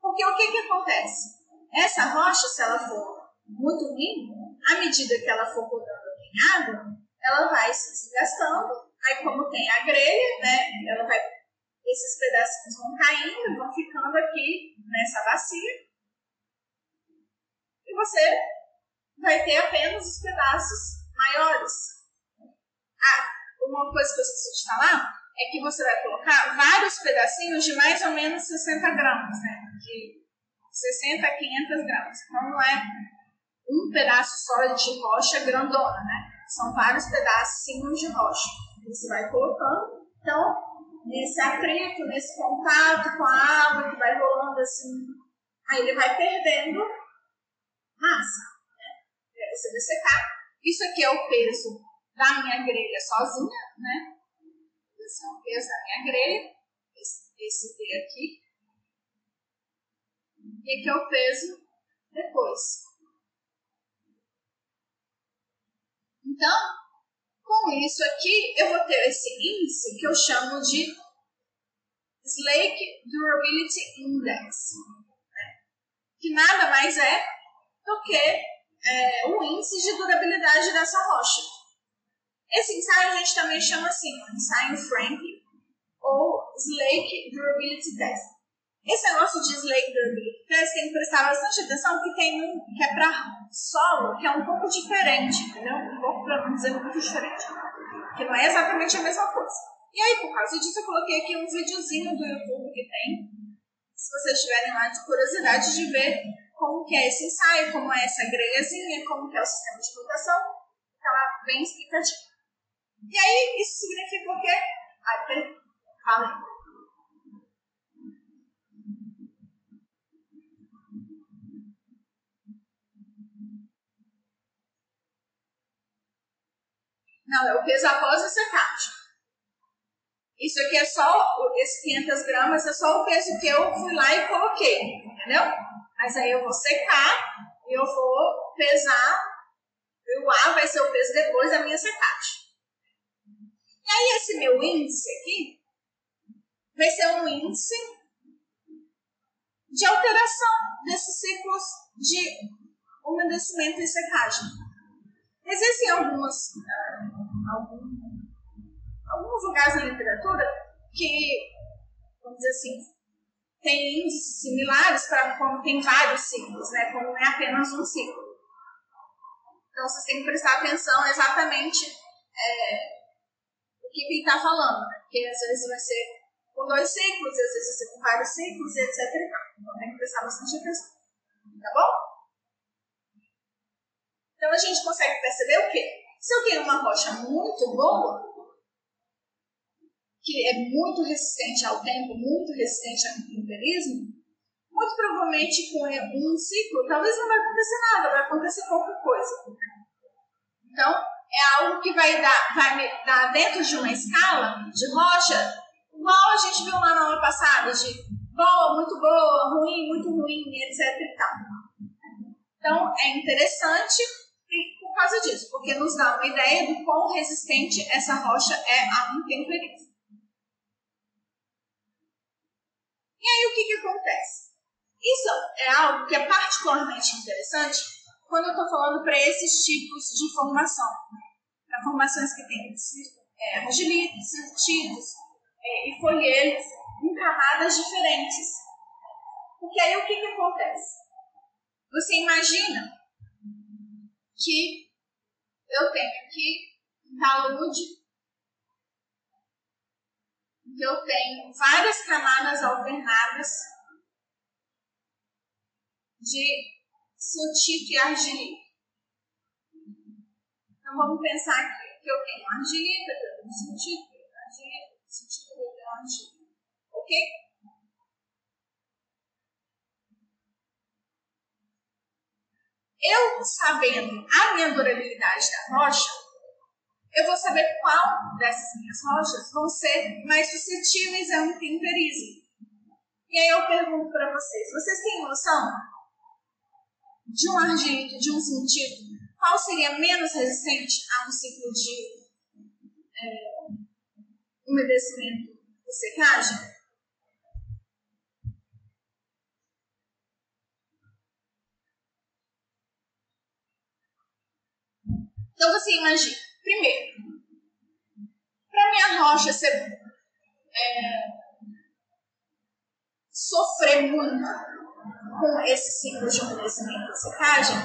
Porque o que, que acontece? Essa rocha, se ela for muito ruim, à medida que ela for rodando em água, ela vai se desgastando. Aí, como tem a grelha, né, ela vai esses pedacinhos vão caindo, vão ficando aqui nessa bacia. E você vai ter apenas os pedaços maiores. Ah, uma coisa que eu esqueci de falar é que você vai colocar vários pedacinhos de mais ou menos 60 gramas, né? De 60 a 500 gramas. Então não é um pedaço só de rocha grandona, né? São vários pedacinhos de rocha. Você vai colocando. Então, nesse atrito, nesse contato com a água que vai rolando assim, aí ele vai perdendo massa. Né? Você vai secar. Isso aqui é o peso da minha grelha sozinha, né? Esse é o peso da minha grelha, esse, D aqui. E aqui é o peso depois. Então, com isso aqui, eu vou ter esse índice que eu chamo de Slake Durability Index, né? que nada mais é do que é, o índice de durabilidade dessa rocha. Esse ensaio a gente também chama assim, ensaio Frank ou Slake Durability Test. Esse negócio de Slake Durability Test tem que prestar bastante atenção, porque tem um que é para solo, que é um pouco diferente, entendeu? Um pouco, para não dizer muito diferente. Que não é exatamente a mesma coisa. E aí, por causa disso, eu coloquei aqui uns videozinhos do YouTube que tem. Se vocês tiverem lá de curiosidade de ver como que é esse ensaio, como é essa grelhazinha, como que é o sistema de rotação, tá lá bem explicativo. E aí, isso significa o quê? Ai, fala Não, é o peso após a secagem. Isso aqui é só, esses 500 gramas é só o peso que eu fui lá e coloquei, entendeu? Mas aí eu vou secar e eu vou pesar, e o A vai ser o peso depois da minha secagem. E aí esse meu índice aqui vai ser um índice de alteração desses ciclos de umedecimento e secagem. Existem algumas, uh, alguns, lugares na literatura que, vamos dizer assim, tem índices similares para quando tem vários ciclos, né? Quando não é apenas um ciclo. Então vocês têm que prestar atenção exatamente é, que, ele está falando, né? Porque às vezes vai ser com dois ciclos, às vezes vai ser com vários ciclos, etc. Então tem que prestar bastante atenção. Tá bom? Então a gente consegue perceber o quê? Se eu tenho uma rocha muito boa, que é muito resistente ao tempo, muito resistente ao empirismo, muito provavelmente com um ciclo, talvez não vai acontecer nada, vai acontecer pouca coisa. Então, é algo que vai dar, vai dar dentro de uma escala de rocha, igual a gente viu lá na aula passada, de boa, muito boa, ruim, muito ruim, etc e tal. Então, é interessante por causa disso, porque nos dá uma ideia do quão resistente essa rocha é a intemperismo. E aí o que, que acontece? Isso é algo que é particularmente interessante quando eu estou falando para esses tipos de formação. Para formações que têm é, siltitos é, e folheiros em camadas diferentes. Porque aí o que, que acontece? Você imagina que eu tenho aqui um talude, que eu tenho várias camadas alternadas de siltito e argilita. Então vamos pensar aqui que eu tenho argilita, que eu tenho siltito, argilita, siltito, eu tenho argilita. Ok? Eu sabendo a minha durabilidade da rocha, eu vou saber qual dessas minhas rochas vão ser mais suscetíveis a um temperismo. E aí eu pergunto para vocês, vocês têm noção de um argento, de um sentido, qual seria menos resistente a um ciclo de é, umedecimento e secagem? Então você imagina, primeiro, para minha rocha ser é, sofrer muito com esse ciclo de umedecimento e secagem,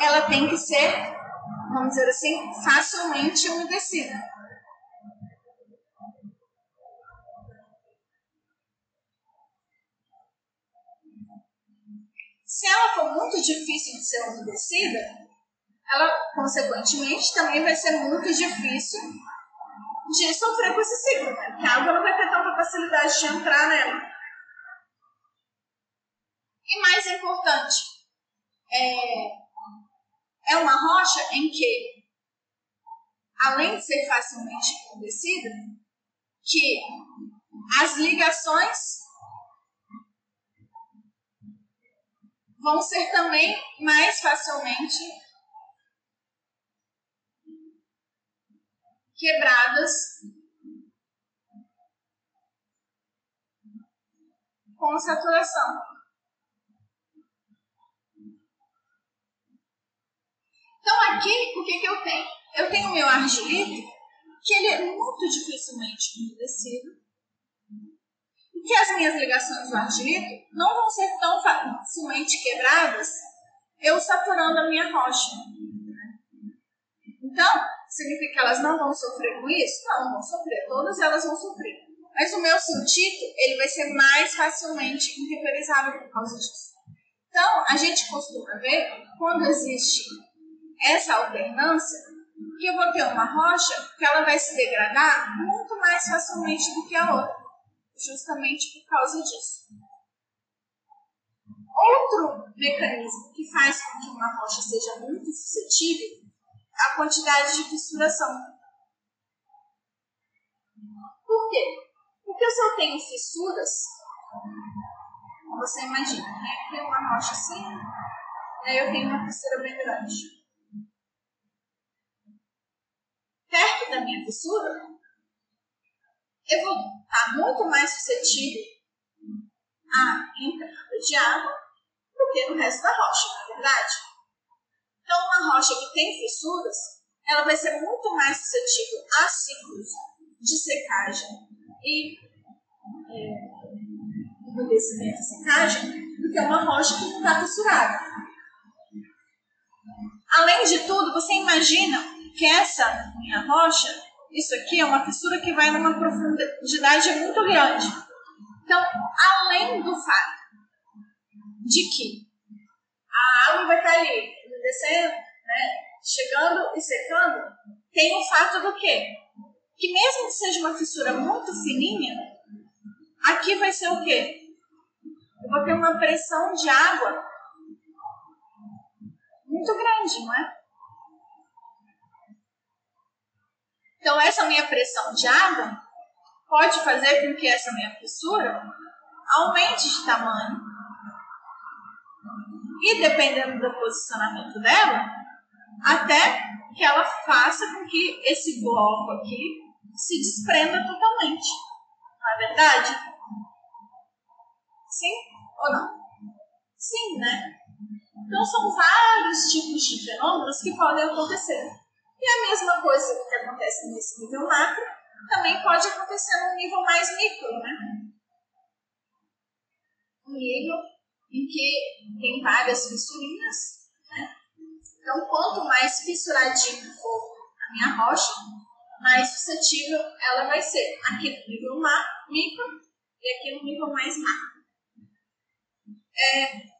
ela tem que ser, vamos dizer assim, facilmente umedecida. Se ela for muito difícil de ser umedecida, ela, consequentemente, também vai ser muito difícil de sofrer com esse ciclo, né? Porque a água não vai ter tanta facilidade de entrar nela. E mais importante, é, é uma rocha em que, além de ser facilmente umedecida, que as ligações vão ser também mais facilmente quebradas com saturação. Então aqui, o que, que eu tenho? Eu tenho o meu argilito, que ele é muito dificilmente umedecido, e que as minhas ligações do argilito não vão ser tão facilmente quebradas eu saturando a minha rocha. Então, significa que elas não vão sofrer com isso? Não, vão sofrer, todas elas vão sofrer. Mas o meu siltito, ele vai ser mais facilmente intemperizável por causa disso. Então, a gente costuma ver, quando existe essa alternância, que eu vou ter uma rocha que ela vai se degradar muito mais facilmente do que a outra, justamente por causa disso. Outro mecanismo que faz com que uma rocha seja muito suscetível é a quantidade de fissuração. Por quê? Porque se eu tenho fissuras, você imagina, né? Tem uma rocha assim, aí eu tenho uma fissura bem grande. Perto da minha fissura, eu vou estar muito mais suscetível à entrada de água do que no resto da rocha, não é verdade? Então, uma rocha que tem fissuras, ela vai ser muito mais suscetível a ciclos de secagem e é, umedecimento e secagem do que uma rocha que não está fissurada. Além de tudo, você imagina que essa minha rocha, isso aqui é uma fissura que vai numa profundidade muito grande. Então, além do fato de que a água vai estar ali descendo, né, chegando e secando, tem o fato do quê? Que mesmo que seja uma fissura muito fininha, aqui vai ser o quê? Eu vou ter uma pressão de água muito grande, não é? Então, essa minha pressão de água pode fazer com que essa minha fissura aumente de tamanho. E dependendo do posicionamento dela, até que ela faça com que esse bloco aqui se desprenda totalmente. Não é verdade? Sim ou não? Sim, né? Então são vários tipos de fenômenos que podem acontecer. E a mesma coisa que acontece nesse nível macro também pode acontecer num nível mais micro, né? Um nível em que tem várias fissurinhas, né? Então, quanto mais fissuradinho for a minha rocha, mais suscetível ela vai ser. Aqui no nível micro e aqui no nível mais macro. É,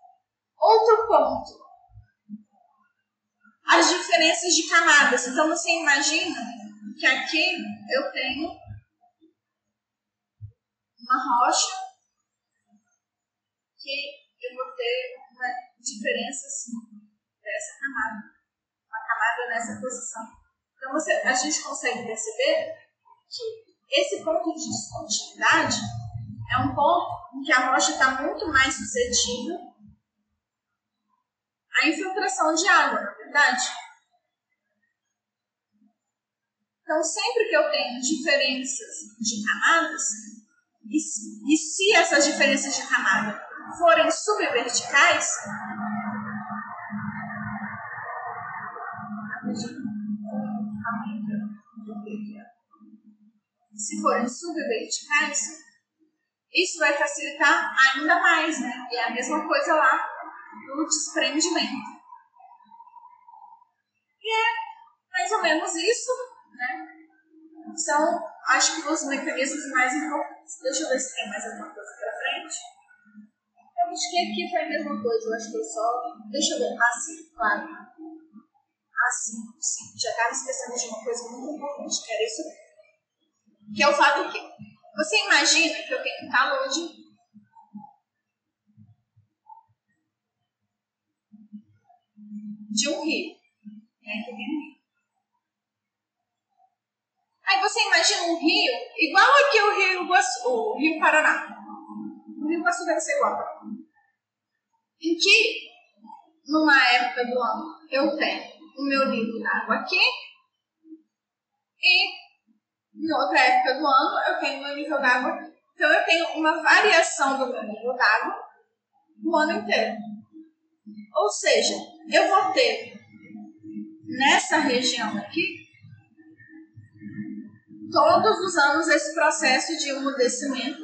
Outro ponto. As diferenças de camadas. Então você imagina que aqui eu tenho uma rocha que eu vou ter uma diferença assim, dessa camada. Uma camada nessa posição. Então você, a gente consegue perceber que esse ponto de descontinuidade é um ponto em que a rocha está muito mais suscetível à infiltração de água, verdade? Então, sempre que eu tenho diferenças de camadas, e, e se essas diferenças de camada forem subverticais, se forem subverticais, isso vai facilitar ainda mais, né? E é a mesma coisa lá no desprendimento. E é mais ou menos isso, né? São, acho que, os mecanismos mais importantes. Deixa eu ver se tem mais alguma coisa para frente. Eu acho que aqui foi a mesma coisa, eu acho que eu só. Deixa eu ver. Ah, sim, claro. Ah, sim, sim. Já estava esquecendo de uma coisa muito importante, que era isso. Que é o fato que. Você imagina que eu tenho calor de de um rio. Aí você imagina um rio igual aqui o Rio Iguaçu, o Rio Paraná. O Rio Iguaçu deve ser igual. Em que, numa época do ano, eu tenho o meu nível d'água aqui e em outra época do ano eu tenho o meu nível d'água aqui. Então eu tenho uma variação do meu nível d'água o ano inteiro. Ou seja, eu vou ter nessa região aqui todos os anos esse processo de umedecimento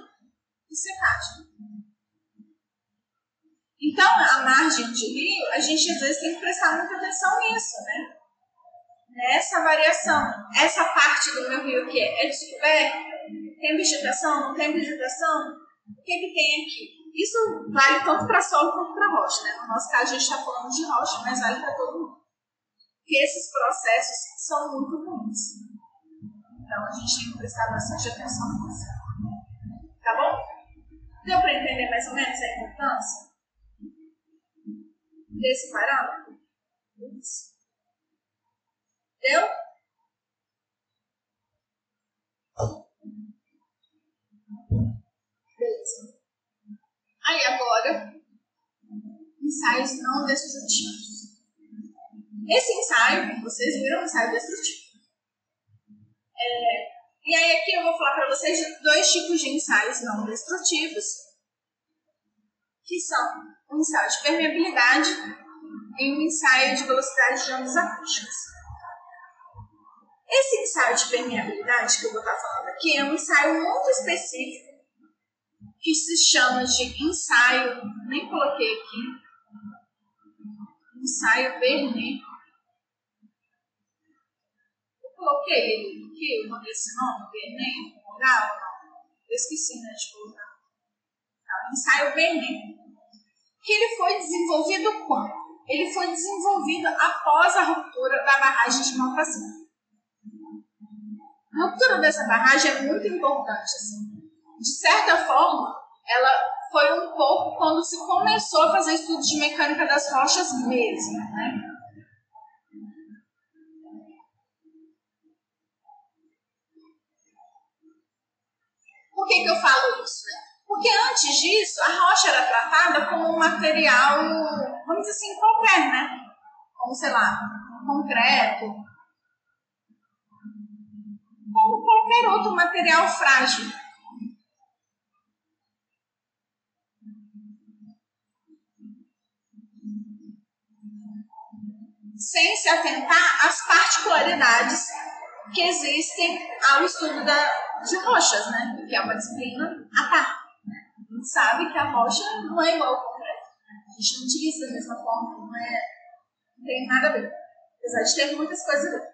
e secagem. Então, a margem de rio, a gente às vezes tem que prestar muita atenção nisso, né? Nessa variação. Essa parte do meu rio que é descoberta, tem vegetação, não tem vegetação? O que, que tem aqui? Isso vale tanto para solo quanto para rocha, né? No nosso caso, a gente está falando de rocha, mas vale para todo mundo. Porque esses processos são muito ruins. Então a gente tem que prestar bastante atenção nisso. Tá bom? Deu para entender mais ou menos a importância desse parâmetro? Isso. Deu? Beleza. Aí agora, ensaios não destrutivos. Esse ensaio, vocês viram o ensaio destrutivo. É, e aí aqui eu vou falar para vocês de dois tipos de ensaios não destrutivos, que são um ensaio de permeabilidade e um ensaio de velocidade de ondas acústicas. Esse ensaio de permeabilidade que eu vou estar falando aqui é um ensaio muito específico que se chama de ensaio, nem coloquei aqui, ensaio Bernet coloquei ele aqui, o nome desse nome, ou não? Eu esqueci, né, de colocar. Tá, ensaio Bernem. Que ele foi desenvolvido quando? Ele foi desenvolvido após a ruptura da barragem de Malfazinha. A ruptura dessa barragem é muito importante. Assim. De certa forma, ela foi um pouco quando se começou a fazer estudos de mecânica das rochas mesmo. Né? Por que, que eu falo isso? Né? Porque antes disso, a rocha era tratada como um material, vamos dizer assim, qualquer, né? Como, sei lá, concreto. Como qualquer outro material frágil. Sem se atentar às particularidades que existem ao estudo da, de rochas, né? Que é uma disciplina à parte. A gente sabe que a rocha não é igual ao concreto. A gente não utiliza da mesma forma, não, é, não tem nada a ver. Apesar de ter muitas coisas a ver.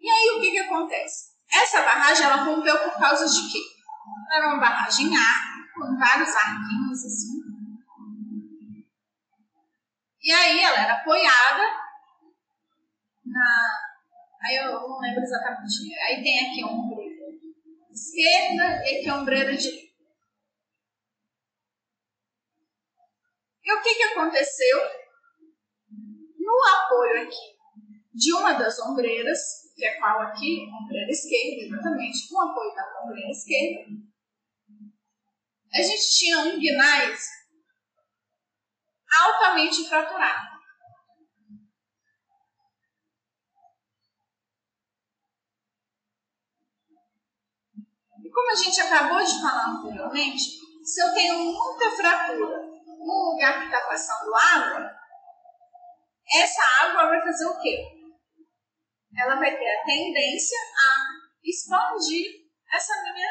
E aí o que, que acontece? Essa barragem ela rompeu por causa de quê? Era uma barragem A, com vários arquinhos assim. E aí ela era apoiada na. Aí eu não lembro exatamente. Aí tem aqui ombreira esquerda e aqui ombreira direita. E o que, que aconteceu? No apoio aqui de uma das ombreiras, que é qual aqui? Ombreira esquerda, exatamente, com apoio da ombreira esquerda, a gente tinha um gnais altamente fraturado. E como a gente acabou de falar anteriormente, se eu tenho muita fratura no lugar que está passando água, essa água vai fazer o quê? Ela vai ter a tendência a expandir essa minha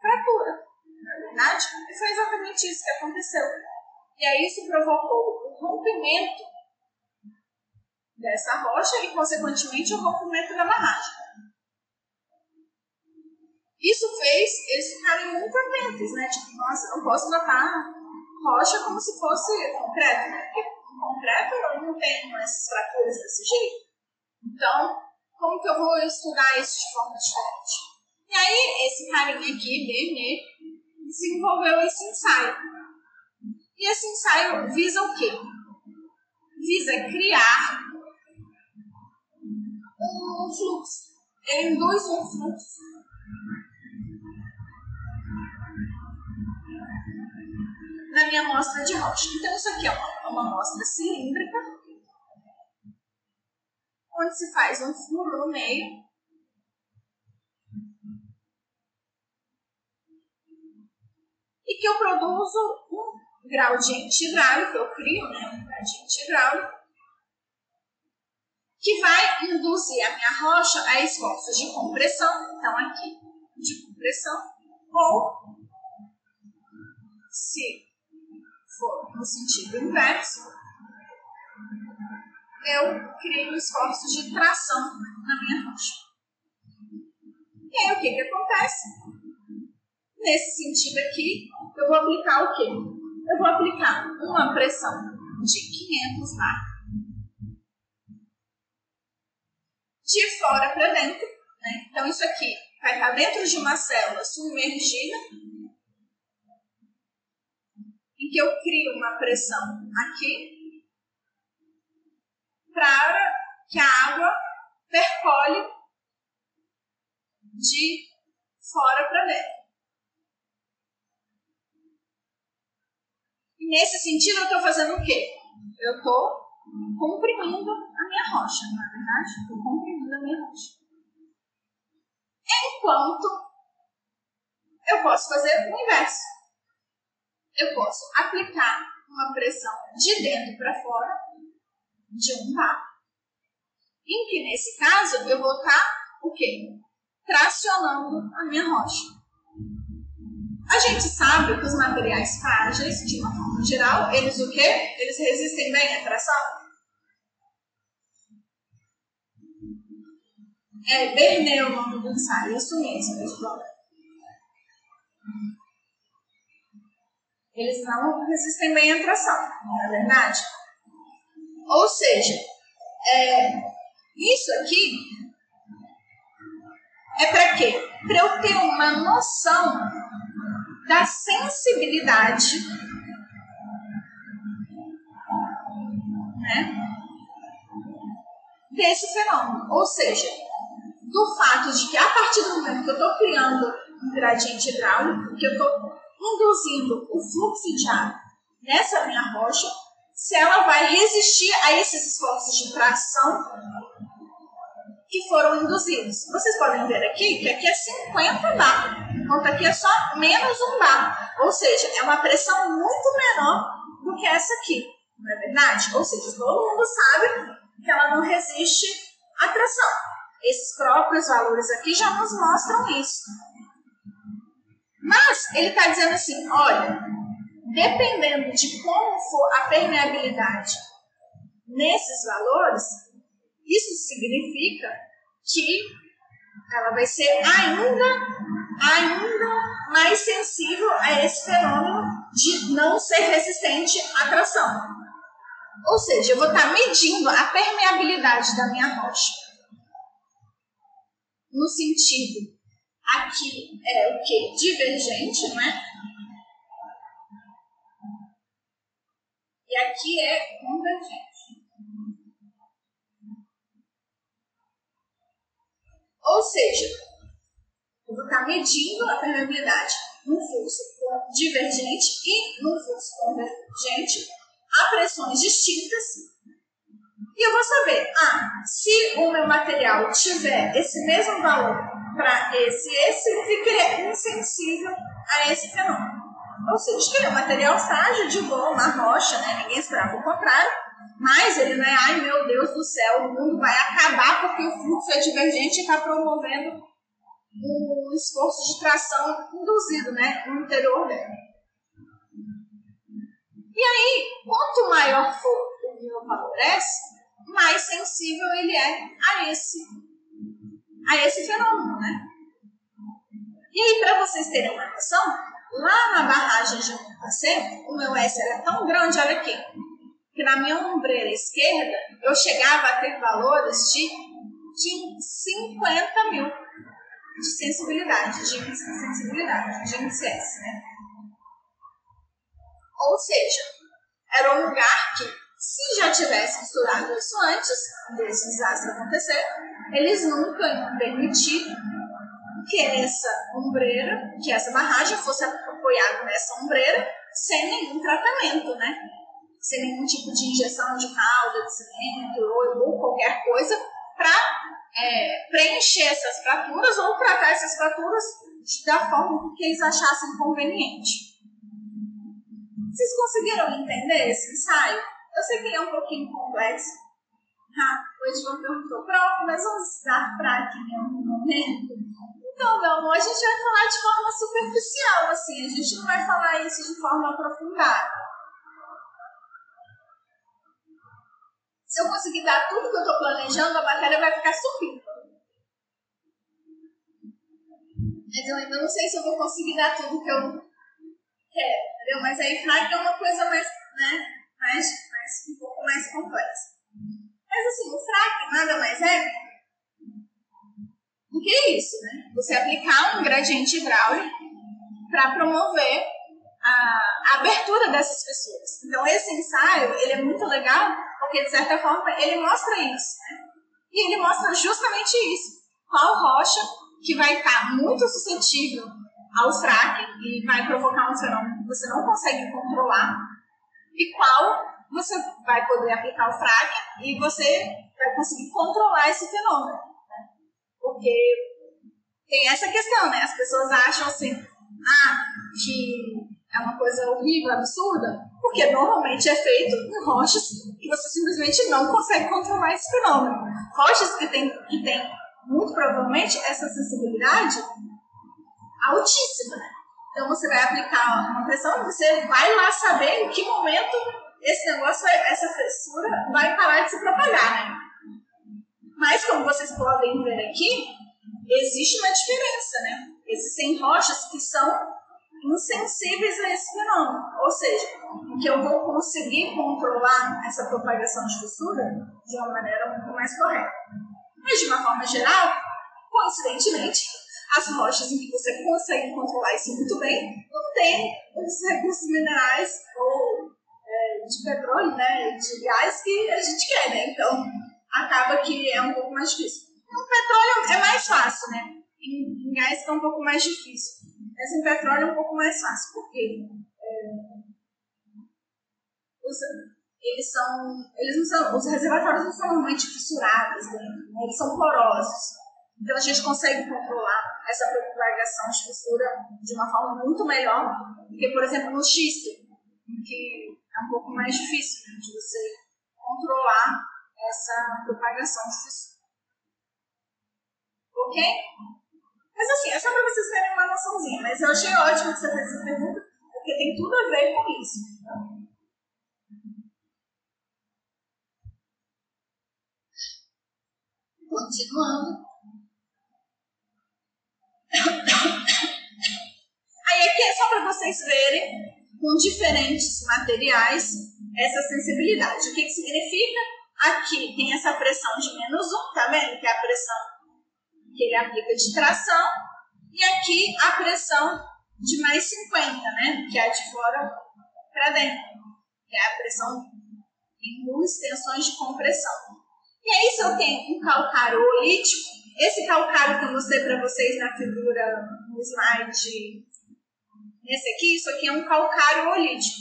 fratura. Na é verdade, e foi exatamente isso que aconteceu. E aí isso provocou o rompimento dessa rocha e, consequentemente, o rompimento da barragem. Isso fez eles ficarem muito atentos, né? Tipo, nossa, não posso tratar rocha como se fosse concreto, né? Porque concreto eu não tenho essas fraturas desse jeito. Então, como que eu vou estudar isso de forma diferente? E aí, esse carinha aqui, Bernet, desenvolveu esse ensaio. E esse ensaio visa o quê? Visa criar um fluxo. Ele induz um fluxo minha amostra de rocha. Então, isso aqui é uma, uma amostra cilíndrica, onde se faz um furo no meio. E que eu produzo um gradiente hidráulico, eu crio né, um gradiente hidráulico, que vai induzir a minha rocha a esforços de compressão, então aqui, de compressão, ou se for no sentido inverso, eu crio esforços de tração na minha rocha. E aí o que, que acontece? Nesse sentido aqui, eu vou aplicar o quê? Eu vou aplicar uma pressão de 500 bar de fora para dentro. Né? Então, isso aqui vai estar dentro de uma célula submergida que eu crio uma pressão aqui para que a água percole de fora para dentro. E nesse sentido eu estou fazendo o quê? Eu estou comprimindo a minha rocha, não é verdade? Estou comprimindo a minha rocha. Enquanto eu posso fazer o inverso eu posso aplicar uma pressão de dentro para fora de um bar. Em que nesse caso eu vou estar o quê? Tracionando a minha rocha. A gente sabe que os materiais frágeis, de uma forma geral, eles o quê? Eles resistem bem à tração? É Bernet o nome do ensaio, isso mesmo, pessoal. Eles não resistem bem à tração, não é verdade? Ou seja, é, isso aqui é para quê? Para eu ter uma noção da sensibilidade né, desse fenômeno. Ou seja, do fato de que a partir do momento que eu estou criando um gradiente hidráulico, que eu estou induzindo o fluxo de ar nessa minha rocha, se ela vai resistir a esses esforços de tração que foram induzidos. Vocês podem ver aqui que aqui é 50 bar, enquanto aqui é só menos um bar. Ou seja, é uma pressão muito menor do que essa aqui, não é verdade? Ou seja, todo mundo sabe que ela não resiste à tração. Esses próprios valores aqui já nos mostram isso. Ele está dizendo assim: olha, dependendo de como for a permeabilidade nesses valores, isso significa que ela vai ser ainda, ainda mais sensível a esse fenômeno de não ser resistente à tração. Ou seja, eu vou estar medindo a permeabilidade da minha rocha. No sentido, aqui é o que? Divergente, não é? E aqui é convergente. Ou seja, eu vou estar medindo a permeabilidade num fluxo divergente e num fluxo convergente a pressões distintas. E eu vou saber, ah, se o meu material tiver esse mesmo valor para esse esse, ficaria insensível a esse fenômeno. Ou seja, que é um material frágil, de boa, uma rocha, né? ninguém esperava o contrário, mas ele não é, ai meu Deus do céu, o mundo vai acabar porque o fluxo é divergente e está promovendo um esforço de tração induzido né, no interior dele. E aí, quanto maior for o meu valor mais sensível ele é a esse, a esse fenômeno, né? E aí, para vocês terem uma noção, lá na barragem de Montacê, o meu S era tão grande, olha aqui, que na minha ombreira esquerda eu chegava a ter valores de, de 50 mil de sensibilidade, de sensibilidade, de índice S, né? Ou seja, era um lugar que, se já tivesse misturado isso antes desse desastre acontecer, eles nunca iam permitir que essa ombreira, que essa barragem fosse apoiada nessa ombreira sem nenhum tratamento, né? Sem nenhum tipo de injeção de calda, de cimento ou, ou qualquer coisa para é, preencher essas fraturas ou tratar essas fraturas da forma que eles achassem conveniente. Vocês conseguiram entender esse ensaio? Eu sei que ele é um pouquinho complexo. Ah, o Edvan perguntou, prof, mas vamos dar prática em algum momento? Então, meu amor, a gente vai falar de forma superficial, assim, a gente não vai falar isso de forma aprofundada. Se eu conseguir dar tudo que eu estou planejando, a bateria vai ficar subindo. Mas eu ainda não sei se eu vou conseguir dar tudo que eu quero, entendeu? Mas aí FNAC é uma coisa mais, né, mais, mais, um pouco mais complexa. Mas assim, o FRAC nada mais é do que isso, né? Você aplicar um gradiente hidráulico para promover a, abertura dessas pessoas. Então esse ensaio, ele é muito legal, porque de certa forma ele mostra isso, né? E ele mostra justamente isso. Qual rocha que vai estar muito suscetível ao fraque e vai provocar um fenômeno que você não consegue controlar, e qual você vai poder aplicar o fraque e você vai conseguir controlar esse fenômeno. Né? Porque tem essa questão, né? As pessoas acham assim, ah, que é uma coisa horrível, absurda, porque normalmente é feito em rochas que você simplesmente não consegue controlar esse fenômeno. Rochas que tem, que tem muito provavelmente essa sensibilidade altíssima, né? Então você vai aplicar uma pressão, você vai lá saber em que momento esse negócio, essa fissura vai parar de se propagar, né? Mas como vocês podem ver aqui, existe uma diferença, né? Existem rochas que são insensíveis a esse fenômeno, ou seja, que eu vou conseguir controlar essa propagação de fissura de uma maneira muito mais correta. Mas de uma forma geral, coincidentemente, as rochas em que você consegue controlar isso muito bem, não tem os recursos minerais ou de petróleo, né, de gás que a gente quer, né? Então, acaba que é um pouco mais difícil. O petróleo é mais fácil, né? Em, em gás é um pouco mais difícil. Mas em petróleo é um pouco mais fácil, porque é, os, eles são, eles não são, os reservatórios não são normalmente fissurados né? eles são porosos. Então a gente consegue controlar essa propagação de fissura de uma forma muito melhor do que, por exemplo, no xisto, que é um pouco mais difícil né, de você controlar essa propagação de fissura. Ok? Mas assim, é só para vocês terem uma noçãozinha. Mas eu achei ótimo que você fez essa pergunta, porque tem tudo a ver com isso. Continuando. Aí aqui é só para vocês verem com diferentes materiais essa sensibilidade. O que, que significa? Aqui tem essa pressão de menos 1, tá vendo? Que é a pressão que ele aplica de tração. E aqui a pressão de mais 50, né? Que é de fora para dentro. Que é a pressão em duas tensões de compressão. E aí, se eu tenho um calcário olítico, esse calcário que eu mostrei para vocês na figura, no slide, nesse aqui, isso aqui é um calcário olítico.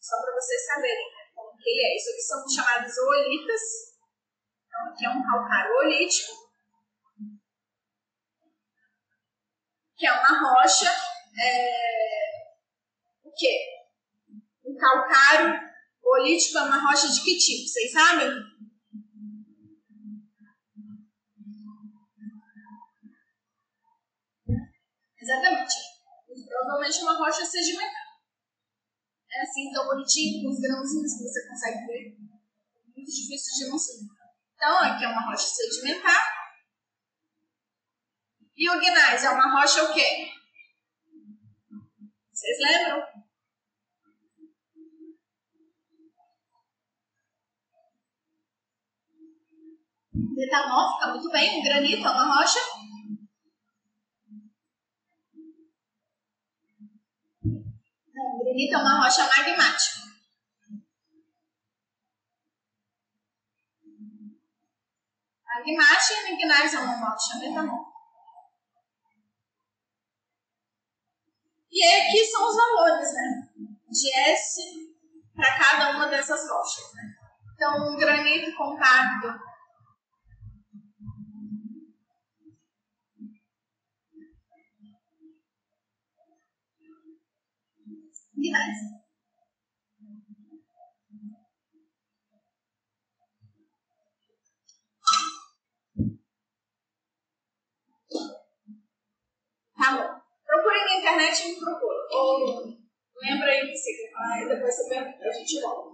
Só para vocês saberem né, como que ele é. Isso aqui são chamados oolitas. Então, aqui é um calcário olítico. Que é uma rocha. É... O quê? O calcário olítico é uma rocha de que tipo? Vocês sabem? Exatamente. Provavelmente uma rocha sedimentar. É assim, tão bonitinho, com os grãozinhos que você consegue ver. Muito difícil de não ser. Então, aqui é uma rocha sedimentar. E o gnais é uma rocha o quê? Vocês lembram? Metamor fica muito bem. Um granito é uma rocha. Granito é uma rocha magmática. Magmática e gnais é uma rocha metamor. E aqui são os valores, né? De S para cada uma dessas rochas, né? Então, um granito compacto Tá bom. Procure na internet e me procura. Ou lembra aí que você quer depois você pergunta, a gente volta.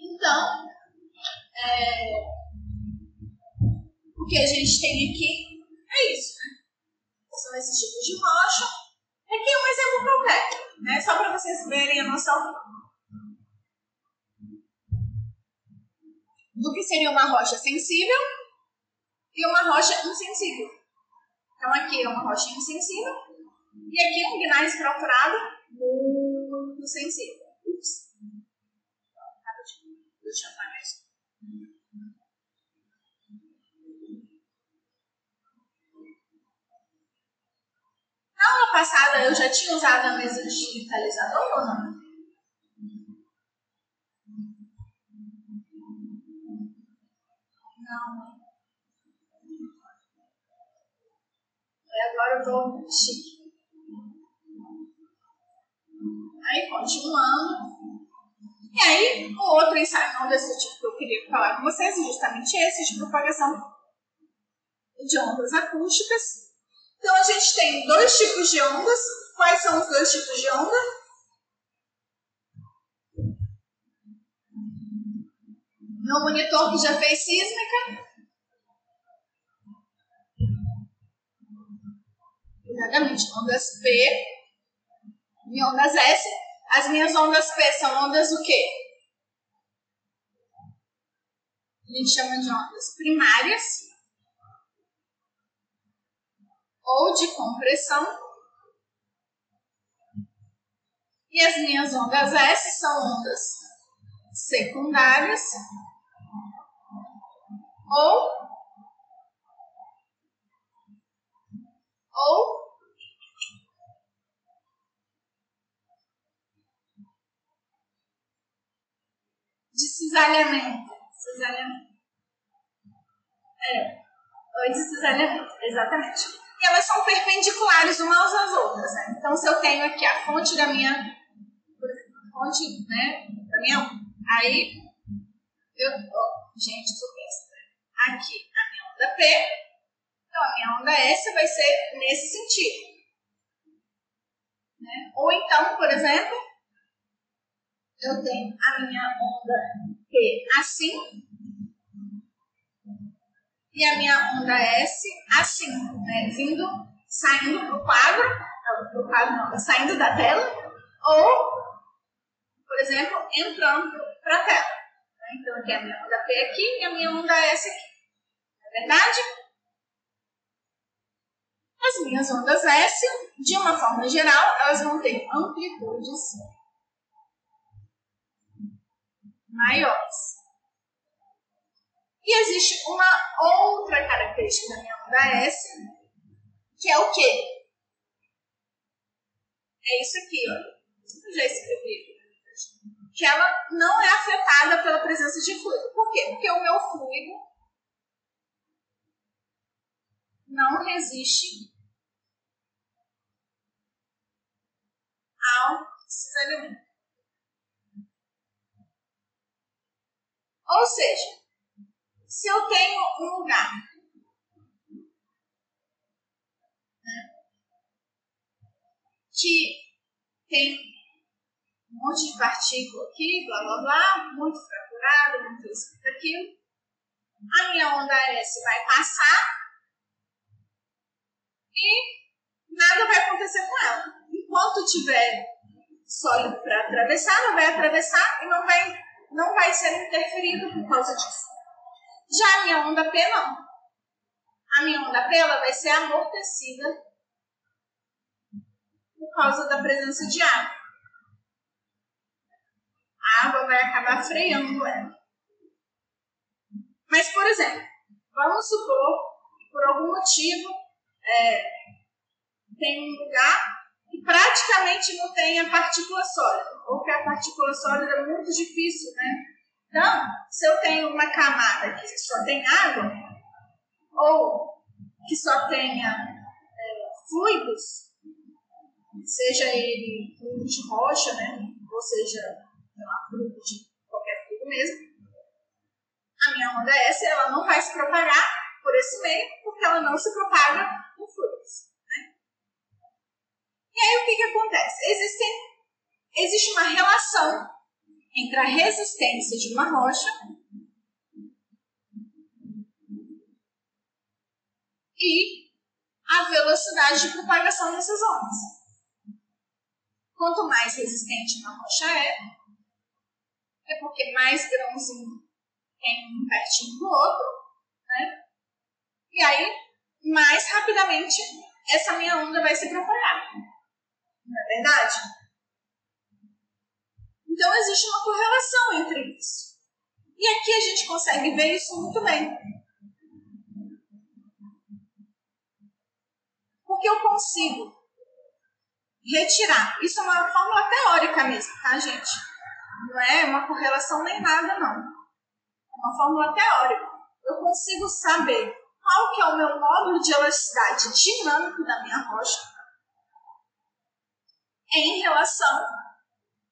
Então, é, o que a gente tem aqui é isso, né? São esses tipos de rocha. Aqui é um exemplo qualquer, né? Só para vocês verem a noção do que seria uma rocha sensível e uma rocha insensível. Então aqui é uma rocha insensível e aqui um gnais fraturado muito sensível. Ups. Deixa eu apagar isso. Na aula passada eu já tinha usado a mesa digitalizador ou não? Não. E agora eu tô chique. Aí, continuando. E aí, o outro ensaio não desse tipo que eu queria falar com vocês é justamente esse de propagação de ondas acústicas então a gente tem dois tipos de ondas. Quais são os dois tipos de onda? Meu monitor que já fez sísmica. Exatamente, ondas P e ondas S. As minhas ondas P são ondas o quê? A gente chama de ondas primárias ou de compressão. E as minhas ondas S são ondas secundárias ou ou de cisalhamento. Cisalhamento. É, ou de cisalhamento, exatamente e elas são perpendiculares umas às outras. Né? Então, se eu tenho aqui a fonte da minha fonte, né, da minha aí eu, oh, gente, pensa, né? aqui a minha onda P, então a minha onda S vai ser nesse sentido. Né? Ou então, por exemplo, eu tenho a minha onda P assim, e a minha onda S assim, né? Vindo, saindo pro quadro, pro quadro não, saindo da tela, ou por exemplo, entrando para a tela. Então, aqui é a minha onda P aqui e a minha onda S aqui. Não é verdade? As minhas ondas S, de uma forma geral, elas vão ter amplitudes maiores. E existe uma outra característica da minha onda S, que é o quê? É isso aqui, ó. Eu já escrevi que ela não é afetada pela presença de fluido. Por quê? Porque o meu fluido não resiste ao cisalhamento. Ou seja, se eu tenho um lugar que tem um monte de partícula aqui, blá blá blá, muito fraturado, muito isso, muito aquilo. A minha onda S vai passar e nada vai acontecer com ela. Enquanto tiver sólido para atravessar, ela vai atravessar e não vai, não vai ser interferido por causa disso. Já a minha onda P não. A minha onda P ela vai ser amortecida por causa da presença de água a água vai acabar freando ela. Mas, por exemplo, vamos supor que por algum motivo é, tem um lugar que praticamente não tem a partícula sólida, ou que a partícula sólida é muito difícil, né? Então, se eu tenho uma camada que só tem água, ou que só tenha é, fluidos, seja ele fluido de rocha, né? ou seja, grupo de qualquer fluido mesmo, a minha onda S ela não vai se propagar por esse meio, porque ela não se propaga em fluidos. Né? E aí o que, que acontece? Existem, existe uma relação entre a resistência de uma rocha e a velocidade de propagação dessas ondas. Quanto mais resistente uma rocha é, é porque mais grãozinho tem um pertinho do outro, né? E aí, mais rapidamente, essa minha onda vai se propagar. Não é verdade? Então, existe uma correlação entre isso. E aqui a gente consegue ver isso muito bem. Porque eu consigo retirar. Isso é uma fórmula teórica mesmo, tá, gente? Não é uma correlação nem nada, não. É uma fórmula teórica. Eu consigo saber qual que é o meu módulo de elasticidade dinâmico da minha rocha em relação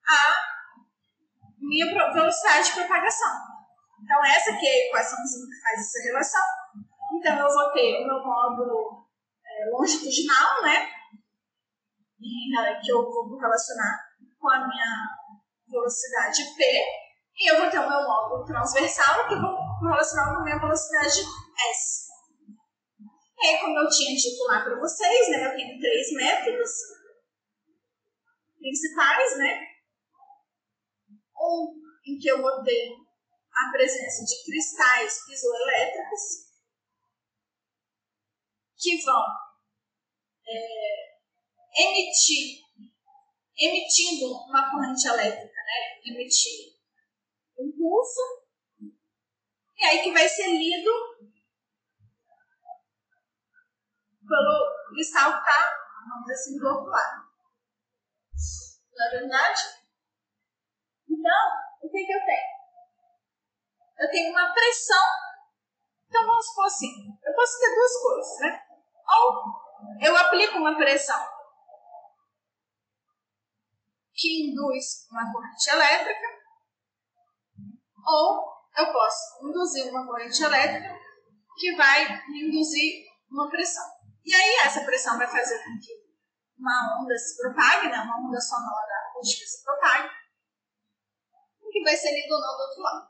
à minha velocidade de propagação. Então, essa aqui é a equaçãozinha que faz essa relação. Então, eu vou ter o meu módulo é, longitudinal, né? Que eu vou relacionar com a minha velocidade P, e eu vou ter o meu módulo transversal, que eu vou relacionar com a minha velocidade S. E aí, como eu tinha dito lá para vocês, né, eu tenho três métodos principais, né? Um em que eu ter a presença de cristais piezoelétricos que vão é, emitir emitindo uma corrente elétrica né, emitir um pulso, e aí que vai ser lido pelo cristal que está, vamos dizer assim, do outro lado. É verdade? Então, o que, que eu tenho? Eu tenho uma pressão. Então, vamos supor assim: eu posso ter duas coisas, né? Ou eu aplico uma pressão que induz uma corrente elétrica, ou eu posso induzir uma corrente elétrica que vai induzir uma pressão. E aí essa pressão vai fazer com que uma onda se propague, né? uma onda sonora acústica se propague, vai ser lido ou não do outro lado.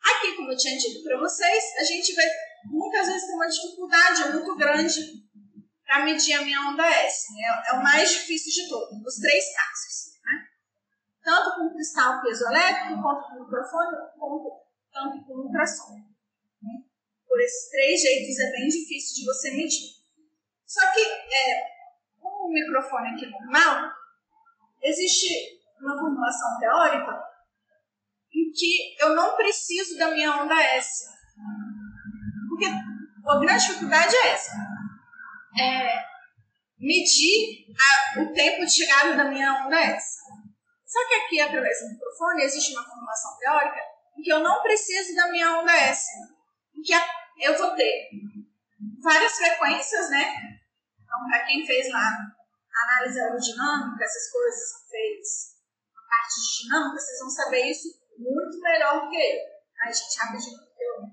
Aqui, como eu tinha dito para vocês, a gente vai muitas vezes ter uma dificuldade muito grande para medir a minha onda S. Né? É o mais difícil de todos, dos três casos. Né? tanto com cristal piezoelétrico, quanto com microfone, quanto, tanto com ultrassom. Né? Por esses três jeitos é bem difícil de você medir. Só que é, com o microfone aqui normal, existe uma formulação teórica em que eu não preciso da minha onda S. Porque a grande dificuldade é essa. É medir a, o tempo de chegada da minha onda S. Só que aqui, através do microfone, existe uma formulação teórica em que eu não preciso da minha onda S. Em que eu vou ter várias frequências, né? Então, para quem fez lá análise aerodinâmica, essas coisas, fez a parte de dinâmica, vocês vão saber isso muito melhor do que eu. Ai, gente, rapidinho, porque eu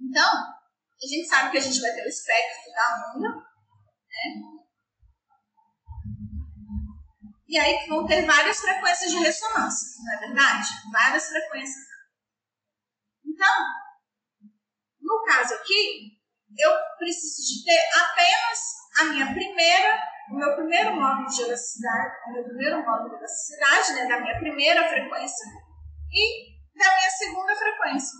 Então, a gente sabe que a gente vai ter o espectro da onda, né? E aí vão ter várias frequências de ressonância, não é verdade? Várias frequências. Então, no caso aqui, eu preciso de ter apenas a minha primeira, o meu primeiro módulo de elasticidade, o meu primeiro módulo de elasticidade, né, da minha primeira frequência e da minha segunda frequência.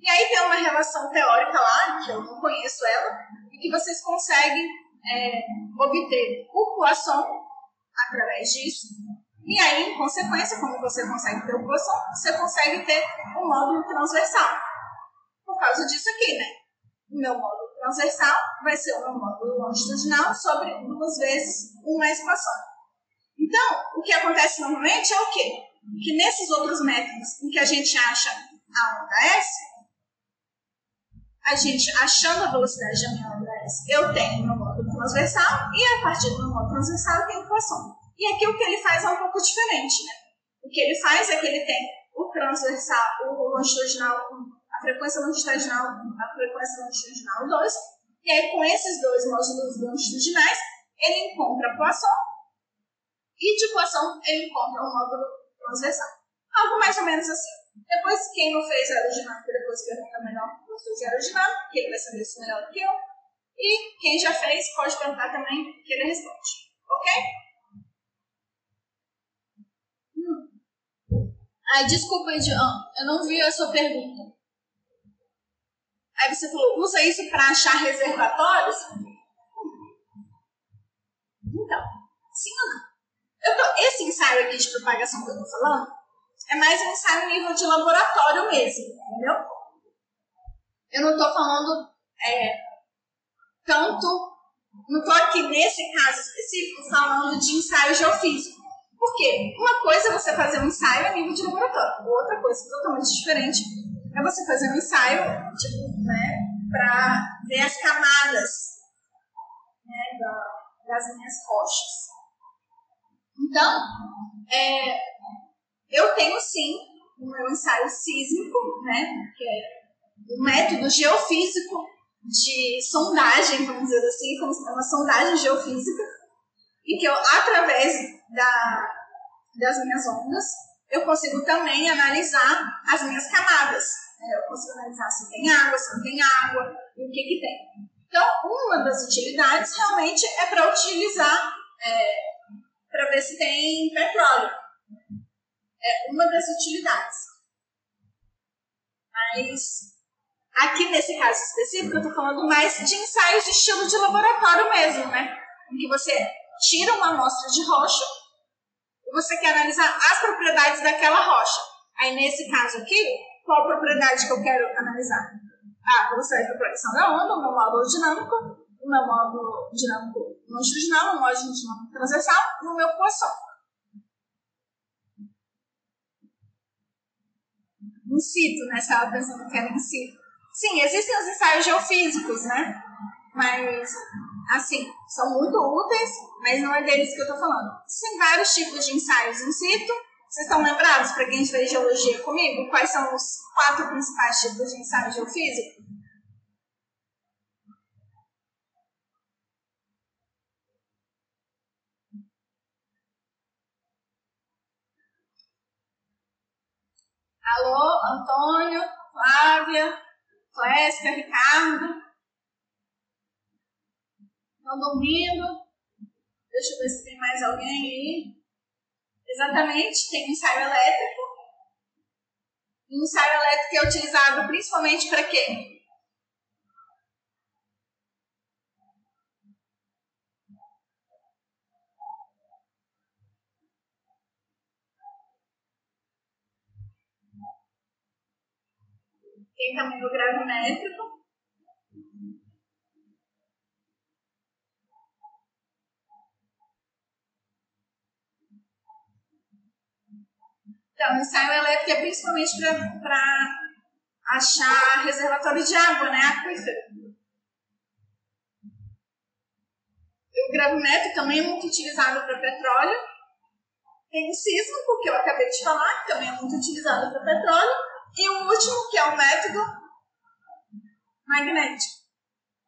E aí tem uma relação teórica lá, que eu não conheço ela, e que vocês conseguem é, obter o Poisson através disso. E aí, em consequência, como você consegue ter o Poisson, você consegue ter um módulo transversal. Por causa disso aqui, né? O meu módulo transversal vai ser o módulo longitudinal sobre duas vezes uma equação. Então, o que acontece normalmente é o quê? Que nesses outros métodos em que a gente acha a onda S, a gente achando a velocidade da minha onda S, eu tenho meu módulo transversal e a partir do meu módulo transversal eu tenho equação. E aqui o que ele faz é um pouco diferente, né? O que ele faz é que ele tem o transversal, o longitudinal frequência longitudinal 1, a frequência longitudinal 2, e aí com esses dois módulos longitudinais, ele encontra Poisson, e de Poisson ele encontra um módulo transversal. Algo mais ou menos assim. Depois, quem não fez aerodinâmica, depois pergunta melhor para o professor de aerodinâmica, que ele vai saber isso melhor do que eu. E quem já fez, pode perguntar também, que ele responde. Ok? Hum. Ai, desculpa, Edian, eu não vi a sua pergunta. Aí você falou, usa isso para achar reservatórios? Então, sim? Eu tô, esse ensaio aqui de propagação que eu estou falando é mais um ensaio nível de laboratório mesmo, entendeu? Eu não estou falando é, tanto, não estou aqui nesse caso específico falando de ensaio geofísico. Por quê? Uma coisa é você fazer um ensaio a nível de laboratório, outra coisa totalmente diferente é você fazer um ensaio, tipo, para ver as camadas né, da, das minhas rochas. Então, é, eu tenho sim o meu ensaio sísmico, né, que é um método geofísico de sondagem, vamos dizer assim, como uma sondagem geofísica, e que eu, através da, das minhas ondas, eu consigo também analisar as minhas camadas. É, eu consigo analisar se tem água, se não tem água e o que, que tem. Então, uma das utilidades realmente é para utilizar, é, para ver se tem petróleo. É uma das utilidades. Mas aqui nesse caso específico, eu estou falando mais de ensaios de estilo de laboratório mesmo, né? Em que você tira uma amostra de rocha e você quer analisar as propriedades daquela rocha. Aí, nesse caso aqui, qual a propriedade que eu quero analisar? A velocidade da projeção da onda, o meu módulo dinâmico, o meu módulo dinâmico longitudinal, o módulo dinâmico transversal e o meu Poisson. In situ, né? Você estava pensando que era in situ. Sim, existem os ensaios geofísicos, né? Mas, assim, são muito úteis, mas não é deles que eu estou falando. Tem vários tipos de ensaios in situ vocês estão lembrados, para quem fez geologia comigo, quais são os quatro principais tipos de ensaio geofísico? Alô, Antônio, Flávia, Clésia, Ricardo. Estão dormindo? Deixa eu ver se tem mais alguém aí. Exatamente, tem um ensaio elétrico. Um ensaio elétrico é utilizado principalmente para quê? Tem também o gravimétrico. Então, o ensaio elétrico é principalmente para achar reservatório de água, né? Aquífero. O gravimétrico também é muito utilizado para petróleo. Tem o sísmico, que eu acabei de falar, que também é muito utilizado para petróleo. E o último, que é o método magnético,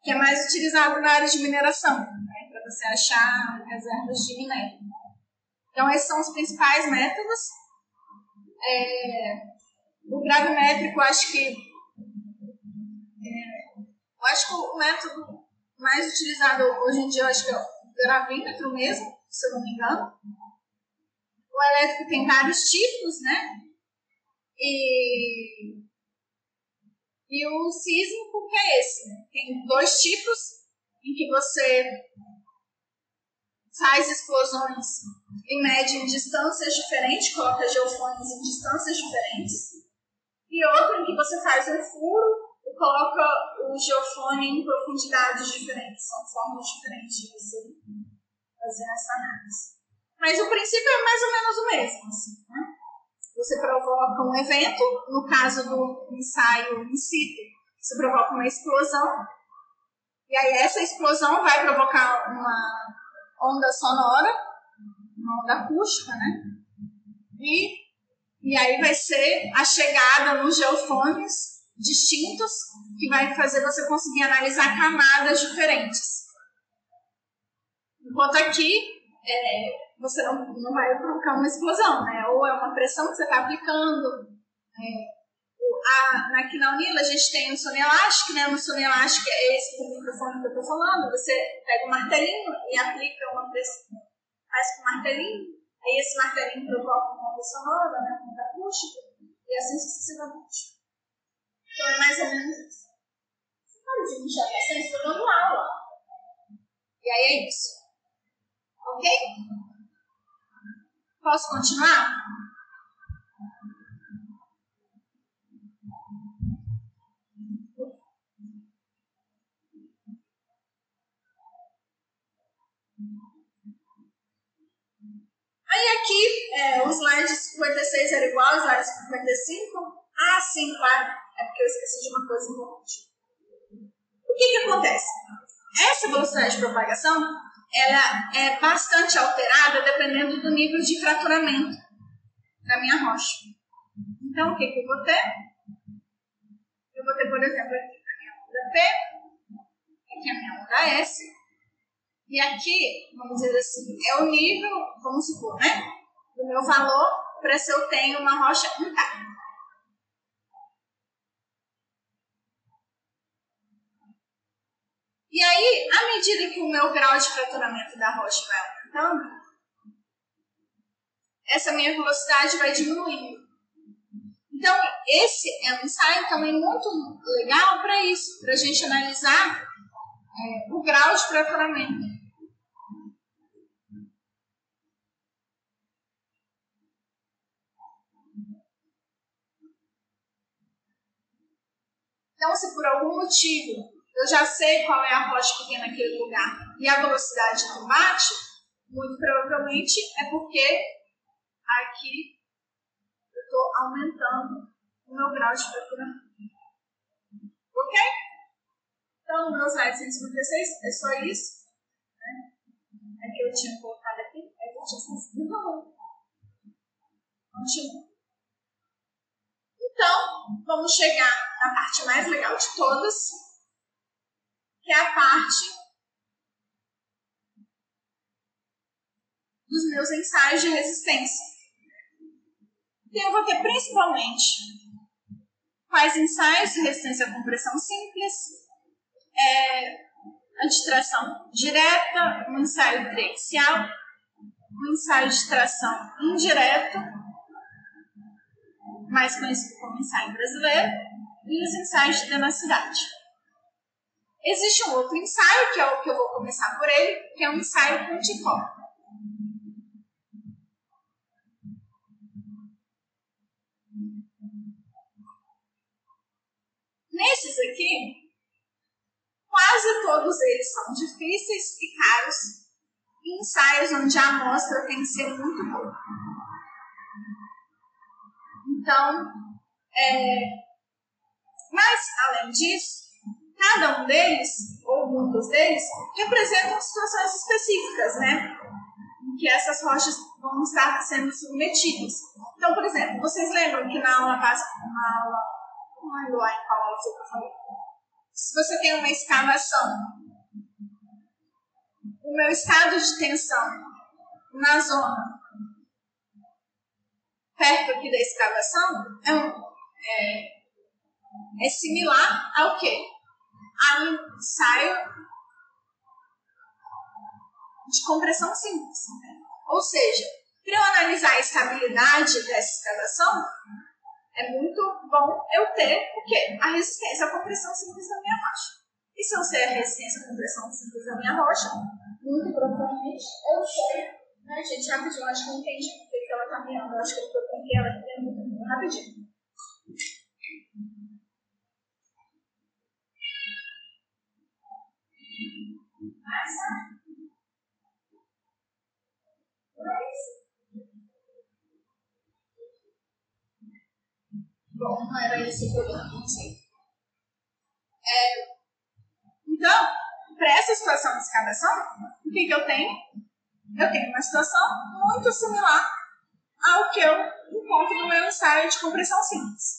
que é mais utilizado na área de mineração, né, para você achar reservas de minério. Então, esses são os principais métodos. É, o gravimétrico, acho que. É, eu acho que o método mais utilizado hoje em dia, acho que é o gravímetro mesmo, se eu não me engano. O elétrico tem vários tipos, né? E, e o sísmico que é esse. Né? Tem dois tipos em que você faz explosões e mede em distâncias diferentes, coloca geofones em distâncias diferentes. E outro em que você faz um furo e coloca o geofone em profundidades diferentes. São formas diferentes de você fazer essa análise. Mas o princípio é mais ou menos o mesmo. Assim, né? você provoca um evento, no caso do ensaio in situ, você provoca uma explosão, e aí essa explosão vai provocar uma onda sonora, uma onda acústica, né? E, e aí vai ser a chegada nos geofones distintos, que vai fazer você conseguir analisar camadas diferentes. Enquanto aqui, é, você não, não vai provocar uma explosão, né? Ou é uma pressão que você está aplicando. É, a, aqui na Unila a gente tem o sono elástico, né? O sono elástico é esse do microfone que eu estou falando. Você pega um martelinho e aplica uma pressão, faz com o martelinho, aí esse martelinho provoca uma onda sonora, né? Uma onda acústica, e assim sucessivamente. Então é mais ou menos isso. Você pode me já bastante, estou dando aula. E aí é isso. Ok? Posso continuar? Aí aqui, é, o slide 56 era igual ao slide 55. Ah, sim, claro. É porque eu esqueci de uma coisa importante. O que, que acontece? Essa velocidade de propagação ela é bastante alterada dependendo do nível de fraturamento da minha rocha. Então, o que, que eu vou ter? Eu vou ter, por exemplo, aqui a minha onda P, aqui a minha onda S, e aqui, vamos dizer assim, é o nível, vamos supor, né? Do meu valor para se eu tenho uma rocha intacta. E aí, à medida que o meu grau de fraturamento da rocha vai aumentando, essa minha velocidade vai diminuindo. Então, esse é um ensaio também muito legal para isso, para a gente analisar é, o grau de fraturamento. Então, se por algum motivo eu já sei qual é a rocha que tem naquele lugar e a velocidade não bate, muito provavelmente é porque aqui eu estou aumentando o meu grau de fraturamento. Ok? Então, no meu slide 156 é só isso. Né? É que eu tinha colocado aqui, é que eu tinha o valor. Continua. Então, vamos chegar na parte mais legal de todas, que é a parte dos meus ensaios de resistência. Então, eu vou ter principalmente quais ensaios de resistência à compressão simples, é, direta, um ensaio triaxial, um ensaio de tração indireto, mais conhecido como ensaio brasileiro, e os ensaios de tenacidade. Existe um outro ensaio, que é o que eu vou começar por ele, que é um ensaio com ticó. Nesses aqui, quase todos eles são difíceis e caros, ensaios onde a amostra tem que ser muito boa. Então, é, mas, além disso, cada um deles, ou muitos deles, representam situações específicas, né? Em que essas rochas vão estar sendo submetidas. Então, por exemplo, vocês lembram que na aula, na aula lembro lá em qual aula que eu falei. Se você tem uma escavação, o meu estado de tensão na zona perto aqui da escavação é, um, é, é similar ao quê? A ensaio de compressão simples. Né? Ou seja, para eu analisar a estabilidade dessa escavação, é muito bom eu ter o quê? A resistência à compressão simples da minha rocha. E se eu sei a resistência à compressão simples da minha rocha, muito provavelmente eu sei, né, gente, rapidinho, acho que eu entendi porque que ela está mirando, acho que eu tranquei ela muito rapidinho. Mas, Bom, não era esse o problema, não sei. É, então, para essa situação de escavação, o que, que eu tenho? Eu tenho uma situação muito similar ao que eu encontro no meu ensaio de compressão simples.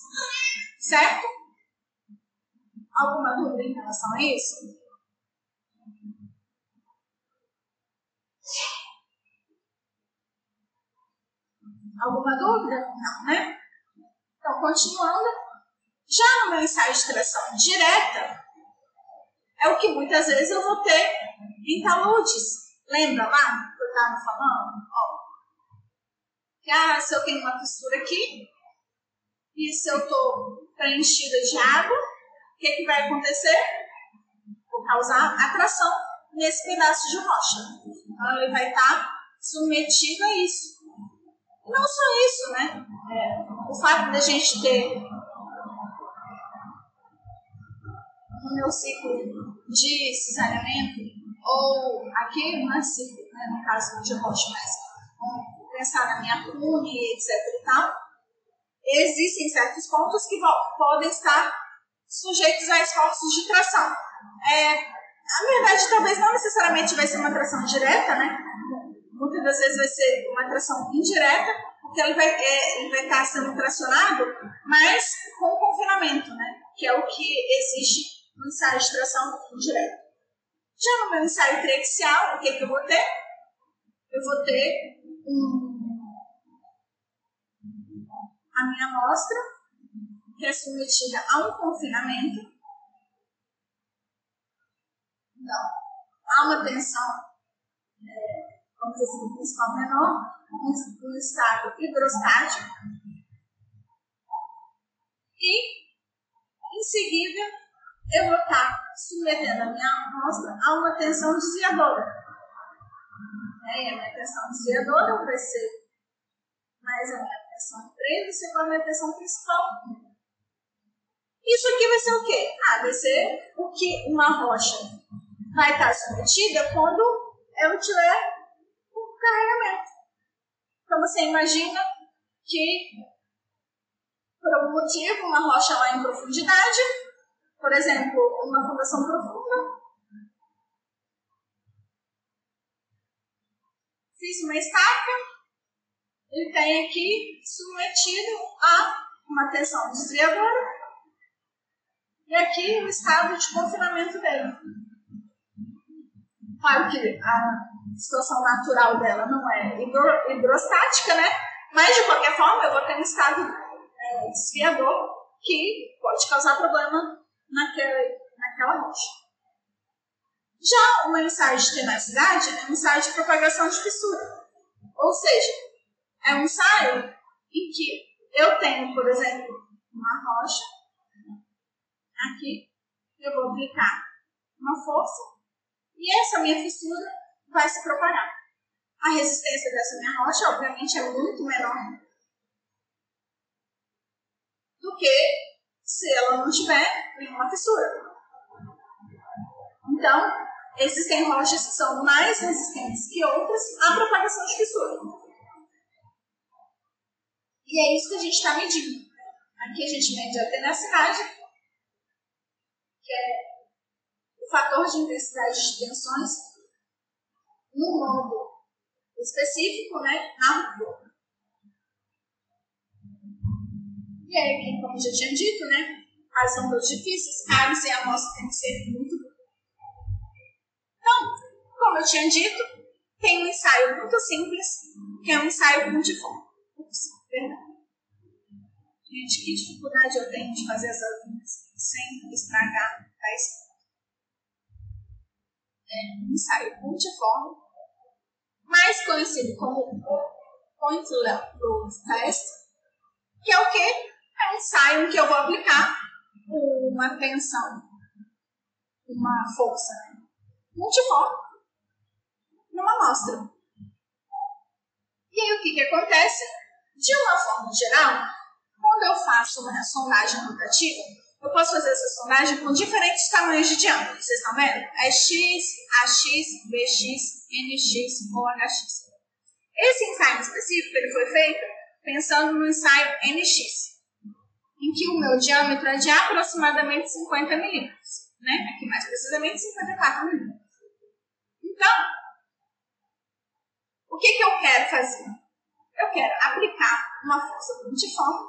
Certo? Alguma dúvida em relação a isso? Alguma dúvida? Não, né? Então, continuando, já no meu ensaio de tração direta, é o que muitas vezes eu vou ter em taludes. Lembra lá que eu estava falando? Ó, ah, se eu tenho uma textura aqui, e se eu estou preenchida de água, o que, que vai acontecer? Vou causar atração nesse pedaço de rocha. Então, ele vai estar submetido a isso. E não só isso, né? É, o fato da gente ter no meu ciclo de cisalhamento, ou aqui não é ciclo, né, no caso de rocha, mas pensar na minha cune, etc e tal, existem certos pontos que podem estar sujeitos a esforços de tração. É, a verdade, talvez não necessariamente vai ser uma tração direta, né? Muitas das vezes vai ser uma tração indireta, porque ele vai, é, ele vai estar sendo tracionado, mas com confinamento, né? Que é o que existe no ensaio de tração indireta. Já no meu ensaio triaxial, o que, que eu vou ter? Eu vou ter um, a minha amostra, que é submetida a um confinamento. Então, há uma tensão, é, vamos dizer assim, principal menor, no estado hidrostático e, em seguida, eu vou estar submetendo a minha amostra a uma tensão desviadora. E a minha tensão desviadora vai ser mais a minha tensão de presa e a minha tensão principal. Isso aqui vai ser o quê? Ah, vai ser o que uma rocha vai estar submetida quando eu tiver o carregamento. Então você imagina que, por algum motivo, uma rocha lá em profundidade, por exemplo, uma fundação profunda, fiz uma estaca, ele tem aqui submetido a uma tensão desviadora e aqui o estado de confinamento dele. Claro que a situação natural dela não é hidro, hidrostática, né? Mas, de qualquer forma, eu vou ter um estado é, desviador que pode causar problema naquela, naquela rocha. Já meu ensaio de tenacidade é um ensaio de propagação de fissura. Ou seja, é um ensaio em que eu tenho, por exemplo, uma rocha aqui, eu vou aplicar uma força e essa minha fissura vai se propagar. A resistência dessa minha rocha, obviamente, é muito menor do que se ela não tiver nenhuma fissura. Então, existem rochas que são mais resistentes que outras à propagação de fissura. E é isso que a gente está medindo. Aqui a gente mede a tenacidade, que é o fator de intensidade de tensões no modo específico, né, na ruptura. E aí, como já tinha dito, né, as ondas difíceis, caros e a amostra tem que ser muito Então, como eu tinha dito, tem um ensaio muito simples, que é um ensaio pontiforme. Perdão. Gente, que dificuldade eu tenho de fazer essas linhas sem estragar a escrita. É ensaio pontiforme, mais conhecido como Point Load Test, que é o quê? É um ensaio que eu vou aplicar uma tensão, uma força multiforme numa amostra. E aí o que, que acontece? De uma forma geral, quando eu faço uma sondagem rotativa, eu posso fazer essa sondagem com diferentes tamanhos de diâmetro. Vocês estão vendo? É X, AX, BX, NX ou HX. Esse ensaio específico ele foi feito pensando no ensaio NX, em que o meu diâmetro é de aproximadamente 50 milímetros, né? Aqui mais precisamente 54 milímetros. Então, o que, que eu quero fazer? Eu quero aplicar uma força pontiforme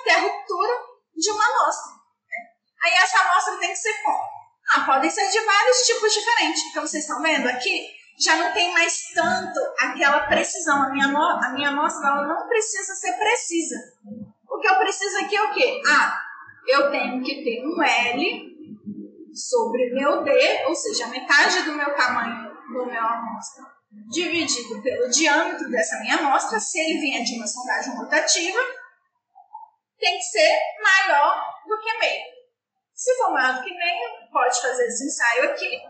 até a ruptura de uma amostra. Né? Aí essa amostra tem que ser como? Ah, podem ser de vários tipos diferentes. Então, vocês estão vendo aqui? Já não tem mais tanto aquela precisão. A minha, a minha amostra ela não precisa ser precisa. O que eu preciso aqui é o quê? Ah, eu tenho que ter um L sobre meu D, ou seja, metade do meu tamanho do meu amostra, dividido pelo diâmetro dessa minha amostra, se ele vier de uma sondagem rotativa, tem que ser maior do que meio. Se for maior do que meio, pode fazer esse ensaio aqui,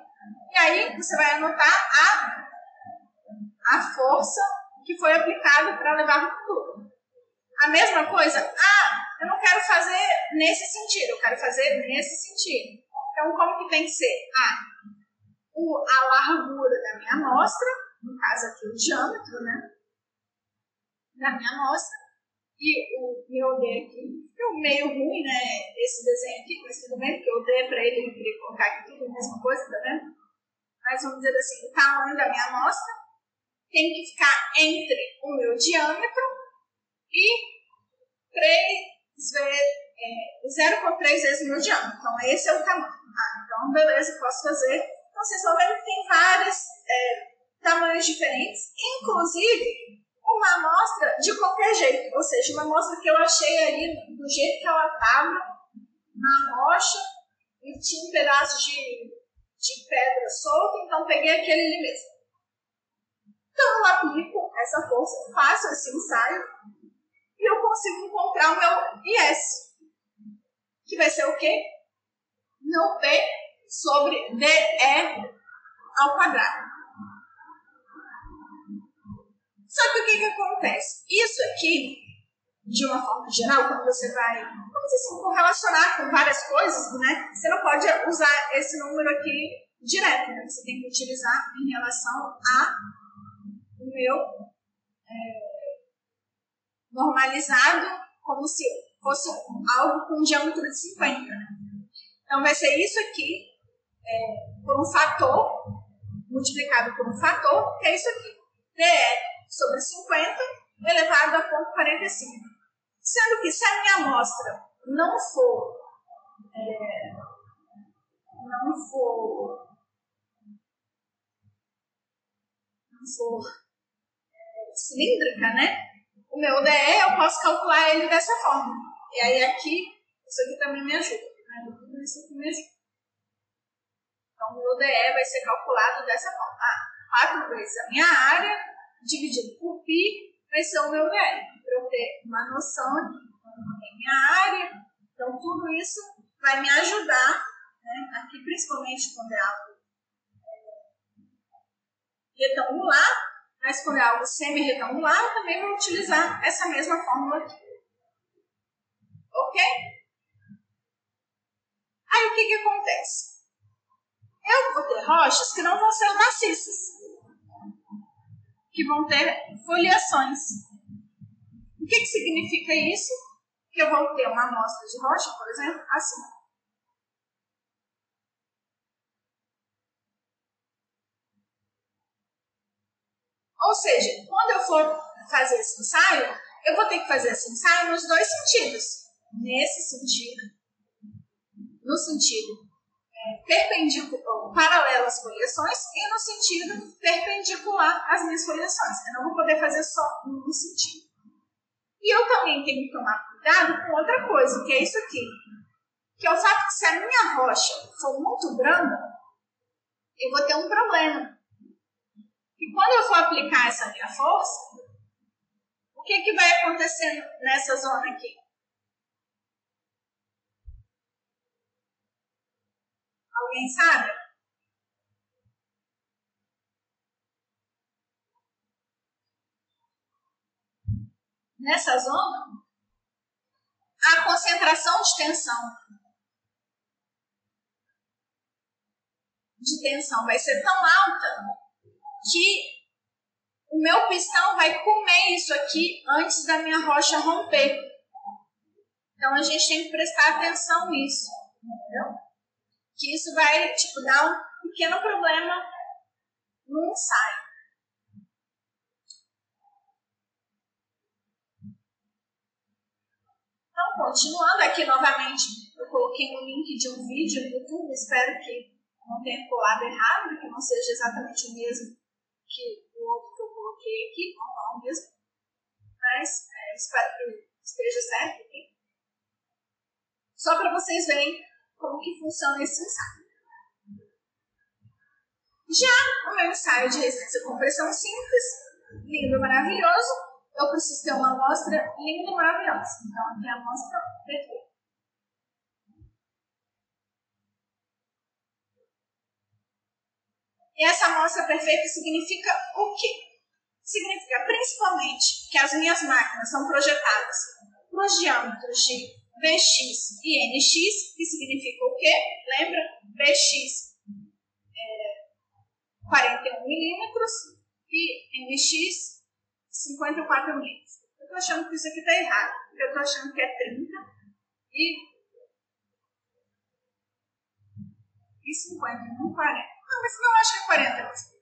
e aí você vai anotar a, a força que foi aplicada para levar a ruptura. A mesma coisa, ah, eu não quero fazer nesse sentido, eu quero fazer nesse sentido. Então, como que tem que ser? Ah, o, a largura da minha amostra, no caso aqui o diâmetro, né? Da minha amostra, e o meu D aqui, ficou meio ruim, né? Esse desenho aqui, mas tudo bem, porque o D para ele eu queria colocar aqui tudo a mesma coisa, tá vendo? Mas vamos dizer assim, o tamanho da minha amostra tem que ficar entre o meu diâmetro e 3 vezes, é, 0,3 vezes o meu diâmetro. Então, esse é o tamanho. Ah, então, beleza, posso fazer. Então, vocês estão vendo que tem vários é, tamanhos diferentes, inclusive uma amostra de qualquer jeito, ou seja, uma amostra que eu achei ali do jeito que ela estava na rocha e tinha um pedaço de, de pedra solta, então peguei aquele ali mesmo. Então eu aplico essa força, faço esse ensaio e eu consigo encontrar o meu IS, que vai ser o quê? Meu P sobre DE ao quadrado. Só que o que, que acontece? Isso aqui, de uma forma geral, quando você vai, vamos assim, correlacionar com várias coisas, né? Você não pode usar esse número aqui direto, né? Você tem que utilizar em relação a o meu é, normalizado como se fosse algo com um diâmetro de 50. Né? Então, vai ser isso aqui é, por um fator, multiplicado por um fator, que é isso aqui. DE sobre 50 elevado a ponto 45. Sendo que se a minha amostra não for, é, não for, não for é, cilíndrica, né? o meu DE, eu posso calcular ele dessa forma. E aí aqui, isso aqui também me ajuda. Né? Isso aqui me ajuda. Então, o meu DE vai ser calculado dessa forma. Ah, 4 vezes a minha área, dividido por π, vai ser o meu DE. Para eu ter uma noção aqui. Então, minha área. Então, tudo isso vai me ajudar, né, aqui principalmente quando é algo é, retangular, mas quando é algo semi-retangular, eu também vou utilizar essa mesma fórmula aqui. Ok? Aí o que, que acontece? Eu vou ter rochas que não vão ser maciças, que vão ter foliações. O que, que significa isso? Que eu vou ter uma amostra de rocha, por exemplo, assim. Ou seja, quando eu for fazer esse ensaio, eu vou ter que fazer esse ensaio nos dois sentidos. Nesse sentido, no sentido perpendicular, paralelo às foliações e no sentido perpendicular às minhas foliações. Eu não vou poder fazer só um sentido. E eu também tenho que tomar cuidado com outra coisa, que é isso aqui. Que é o fato que se a minha rocha for muito branda, eu vou ter um problema. E quando eu for aplicar essa minha força, o que, que vai acontecer nessa zona aqui? Alguém sabe? Nessa zona, a concentração de tensão de tensão vai ser tão alta que o meu pistão vai comer isso aqui antes da minha rocha romper. Então a gente tem que prestar atenção nisso, entendeu? Que isso vai tipo dar um pequeno problema no ensaio. Então, continuando aqui novamente, eu coloquei um link de um vídeo no YouTube, espero que não tenha colado errado, que não seja exatamente o mesmo que o outro que eu coloquei aqui, normal mesmo. Mas é, espero que esteja certo aqui. Só para vocês verem como que funciona esse ensaio. Já o meu ensaio de resistência com pressão simples, lindo, maravilhoso, eu preciso ter uma amostra linda e maravilhosa. Então, aqui é a amostra perfeita. E essa amostra perfeita significa o quê? Significa principalmente que as minhas máquinas são projetadas para os diâmetros de Bx e Nx, que significa o quê? Lembra? Bx é 41 milímetros e Nx 54 milímetros. Eu estou achando que isso aqui está errado, porque eu estou achando que é 30 e, e 50, não 40. Não, mas não acho que é 40 mesmo.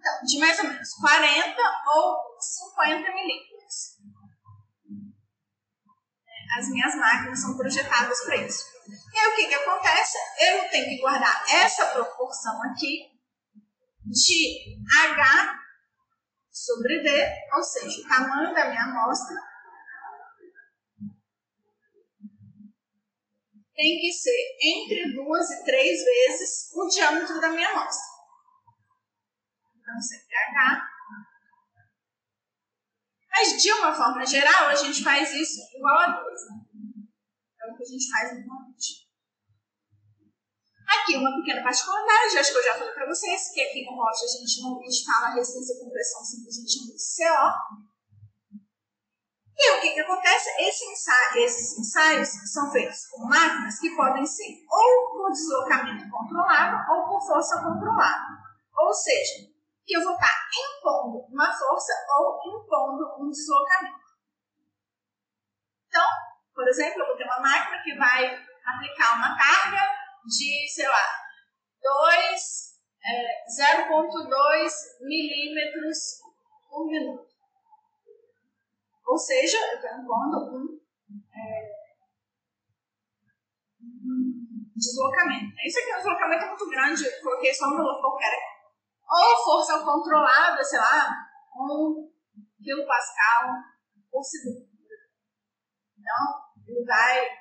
Então, de mais ou menos 40 ou 50 milímetros. As minhas máquinas são projetadas para isso. E aí o que, que acontece? Eu tenho que guardar essa proporção aqui de H sobre D, ou seja, o tamanho da minha amostra tem que ser entre duas e três vezes o diâmetro da minha amostra. Então, sempre H. Mas, de uma forma geral, a gente faz isso igual a 2. Né? É o que a gente faz normalmente. Aqui, uma pequena particularidade, acho que eu já falei para vocês, que aqui no Rocha a gente não instala resistência com pressão, simplesmente chama de CO. E o que, que acontece? Esse ensaio, esses ensaios são feitos com máquinas que podem ser ou por deslocamento controlado ou por força controlada. Ou seja, que eu vou estar impondo uma força ou impondo um deslocamento. Então, por exemplo, eu vou ter uma máquina que vai aplicar uma carga de, sei lá, 2, é, 0,2 milímetros por minuto. Ou seja, eu estou impondo um, é, um deslocamento. Isso aqui é um deslocamento muito grande, eu coloquei só um valor qualquer. Ou força controlada, sei lá, 1 kPa por segundo. Então, ele vai é,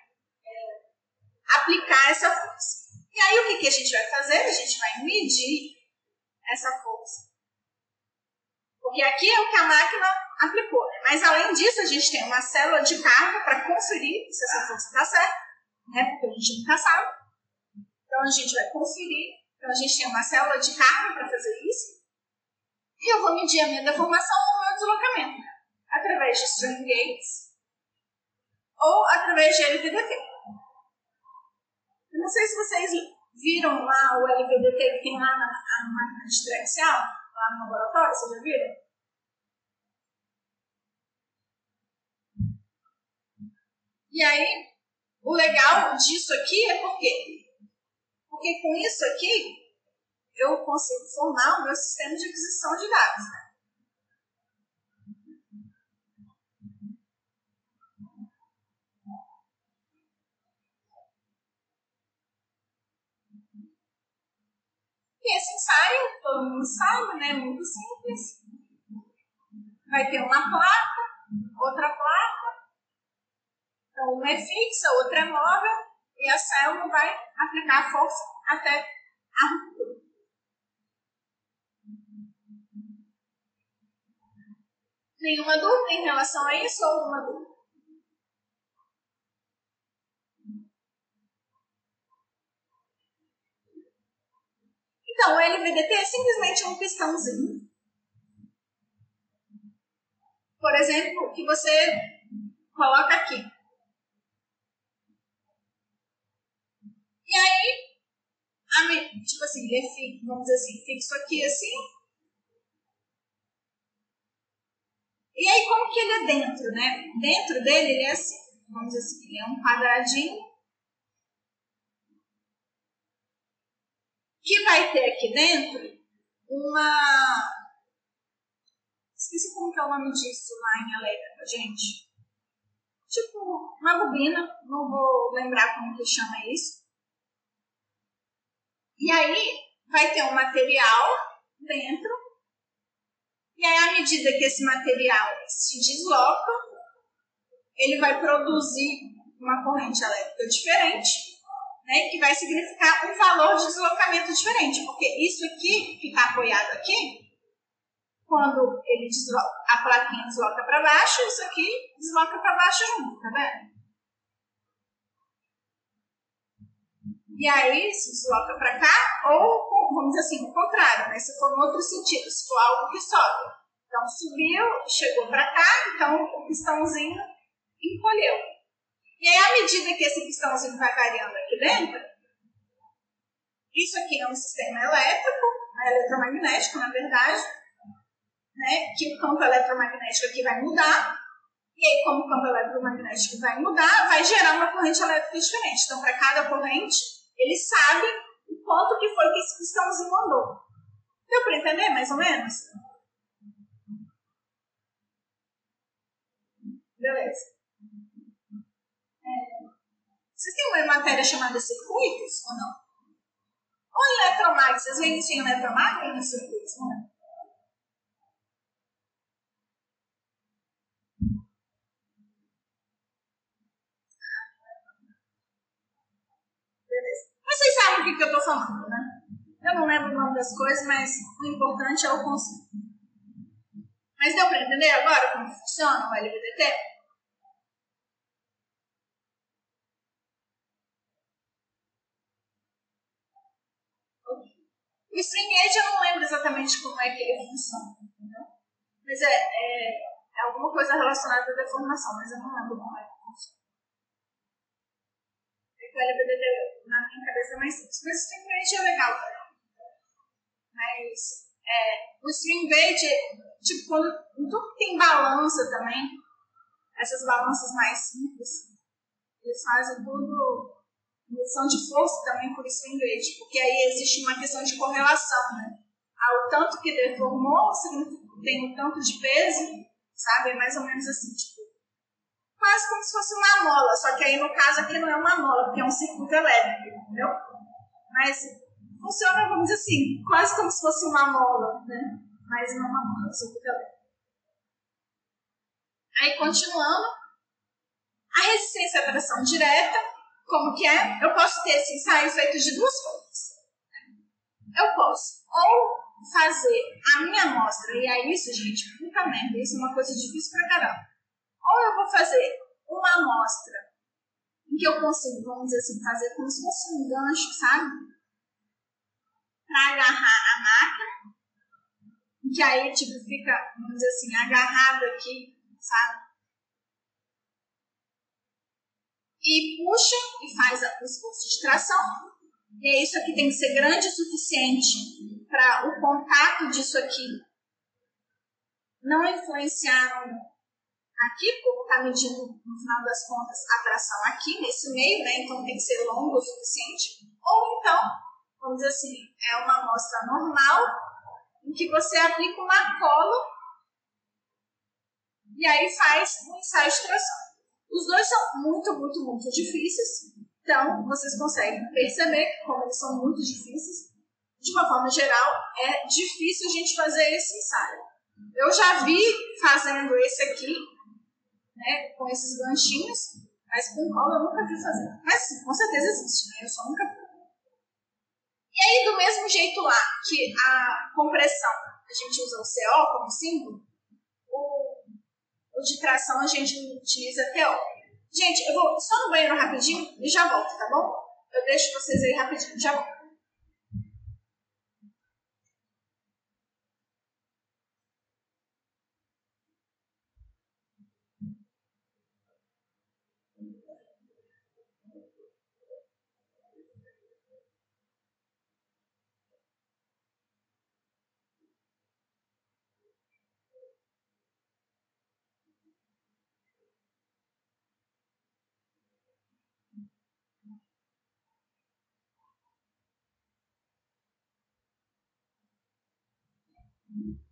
aplicar essa força. E aí o que, que a gente vai fazer? A gente vai medir essa força. Porque aqui é o que a máquina aplicou. Né? Mas além disso, a gente tem uma célula de carga para conferir se essa força está certa, né? porque a gente nunca sabe. Então a gente vai conferir. Então a gente tem uma célula de carga para fazer isso. E eu vou medir a minha deformação ou o meu deslocamento, né? através de string gates ou através de LVDT. Eu não sei se vocês viram lá o LVDT que tem lá na, na máquina diferencial, lá no laboratório, vocês já viram? E aí, o legal disso aqui é porque, porque com isso aqui, eu consigo formar o meu sistema de aquisição de dados. Né? E esse ensaio, todo mundo sabe, né? Muito simples. Vai ter uma placa, outra placa. Então, uma é fixa, outra é móvel. E a célula vai aplicar a força até a ruptura. Nenhuma dúvida em relação a isso ou alguma dúvida? Então, o LVDT é simplesmente um pistãozinho. Por exemplo, que você coloca aqui. E aí, tipo assim, ele é fixo, vamos dizer assim, fixo aqui assim. E aí, como que ele é dentro, né? Dentro dele, ele é assim, vamos dizer assim, ele é um quadradinho que vai ter aqui dentro uma. Esqueci como que é o nome disso lá em elétrica, gente. Tipo, uma bobina, não vou lembrar como que chama isso. E aí vai ter um material dentro. E aí, à medida que esse material se desloca, ele vai produzir uma corrente elétrica diferente né, que vai significar um valor de deslocamento diferente, porque isso aqui, que está apoiado aqui, quando ele desloca, a plaquinha desloca para baixo, isso aqui desloca para baixo junto, tá vendo? E aí se desloca para cá, ou vamos dizer assim, o contrário, né? se for no outro sentido, se for algo que sobe. Então subiu, chegou para cá, então o pistãozinho encolheu. E aí, à medida que esse pistãozinho vai variando aqui dentro, isso aqui é um sistema elétrico, né, eletromagnético, na verdade, né, que o campo eletromagnético aqui vai mudar, e aí, como o campo eletromagnético vai mudar, vai gerar uma corrente elétrica diferente. Então, para cada corrente, ele sabe o quanto que foi que esse pistãozinho andou. Deu para entender, mais ou menos? Beleza. Vocês têm uma matéria chamada circuitos ou não? Ou eletromagnetismo? Vocês isso em eletromagnetismo circuitos, não é? Beleza. Vocês sabem o que, que eu estou falando, né? Eu não lembro o nome das coisas, mas o importante é o conceito. Mas deu para entender agora como funciona o LVDT? O age eu não lembro exatamente como é que ele funciona, entendeu? Mas é, é, é alguma coisa relacionada à deformação, mas eu não lembro como é que funciona. É que o LBDT na minha cabeça mais simples. Mas o age é legal também. Mas é, o string age, tipo, quando tudo tem balança também, essas balanças mais simples, eles fazem tudo medição de força também por em inglês, porque aí existe uma questão de correlação, né? Ao tanto que deformou, tem um tanto de peso, sabe? É mais ou menos assim, tipo, quase como se fosse uma mola, só que aí no caso aqui não é uma mola, porque é um circuito elétrico, entendeu? Mas funciona, vamos dizer assim, quase como se fosse uma mola, né? Mas não é uma mola, é um circuito elétrico. Aí continuando, a resistência à tração direta Como que é? Eu posso ter esse ensaio feito de duas formas. Eu posso ou fazer a minha amostra, e é isso, gente, puta merda, isso é uma coisa difícil pra caramba. Ou eu vou fazer uma amostra em que eu consigo, vamos dizer assim, fazer como se fosse um gancho, sabe? Para agarrar a máquina, que aí, tipo, fica, vamos dizer assim, agarrado aqui, sabe? E puxa e faz o esforço de tração. E é isso aqui tem que ser grande o suficiente para o contato disso aqui não influenciar aqui, como está medindo, no final das contas, a tração aqui, nesse meio, né? Então tem que ser longo o suficiente. Ou então, vamos dizer assim, é uma amostra normal, em que você aplica uma cola e aí faz um ensaio de tração. Os dois são muito, muito, muito difíceis. Então, vocês conseguem perceber que, como eles são muito difíceis, de uma forma geral, é difícil a gente fazer esse ensaio. Eu já vi fazendo esse aqui, né, com esses ganchinhos, mas com cola eu nunca vi fazer. Mas sim, com certeza existe, né? Eu só nunca vi. E aí, do mesmo jeito lá que a compressão, a gente usa o CO como símbolo, o, o de tração a gente utiliza TO. Gente, eu vou só no banheiro rapidinho e já volto, tá bom? Eu deixo vocês aí rapidinho, já volto. Desculpa, gente.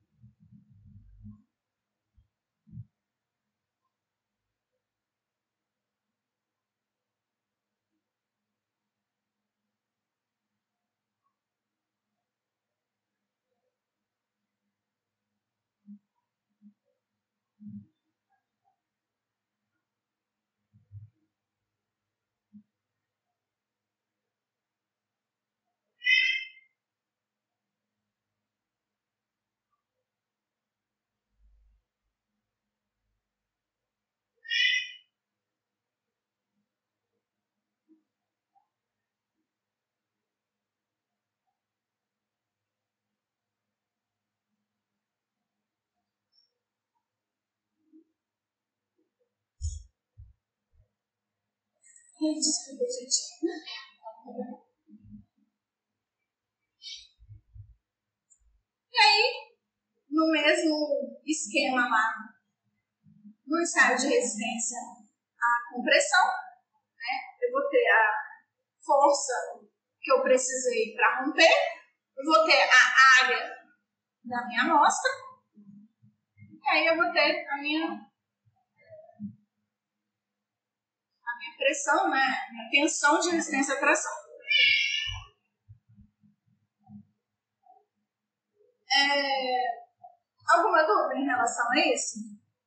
E aí, no mesmo esquema lá, no ensaio de resistência à compressão, né, eu vou ter a força que eu precisei para romper, eu vou ter a área da minha amostra, e aí eu vou ter a minha pressão, né? A tensão de resistência à tração. É... Alguma dúvida em relação a isso?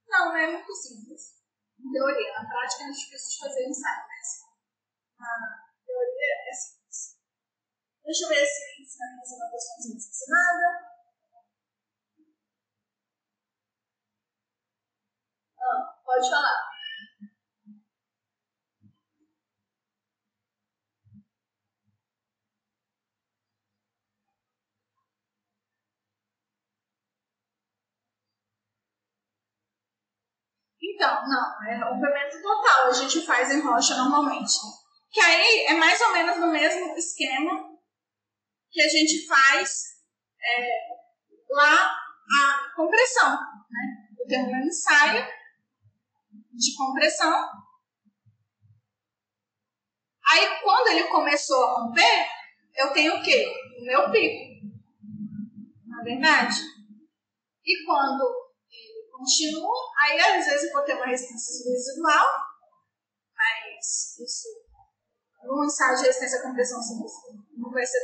Não, é muito simples. Em teoria, na prática é difícil de fazer ensaio, mas na teoria é simples. Deixa eu ver se ensinando mais uma questãozinha ensinada. Ah, pode falar. Então, não, é rompimento total, a gente faz em rocha normalmente. Que aí é mais ou menos no mesmo esquema que a gente faz é, lá a compressão. Né? Eu tenho ensaio de compressão. Aí quando ele começou a romper, eu tenho o quê? O meu pico. Na verdade? E quando continuo. Aí, às vezes, eu vou ter uma resistência residual, mas isso, num ensaio de resistência à compressão simples, não vai ser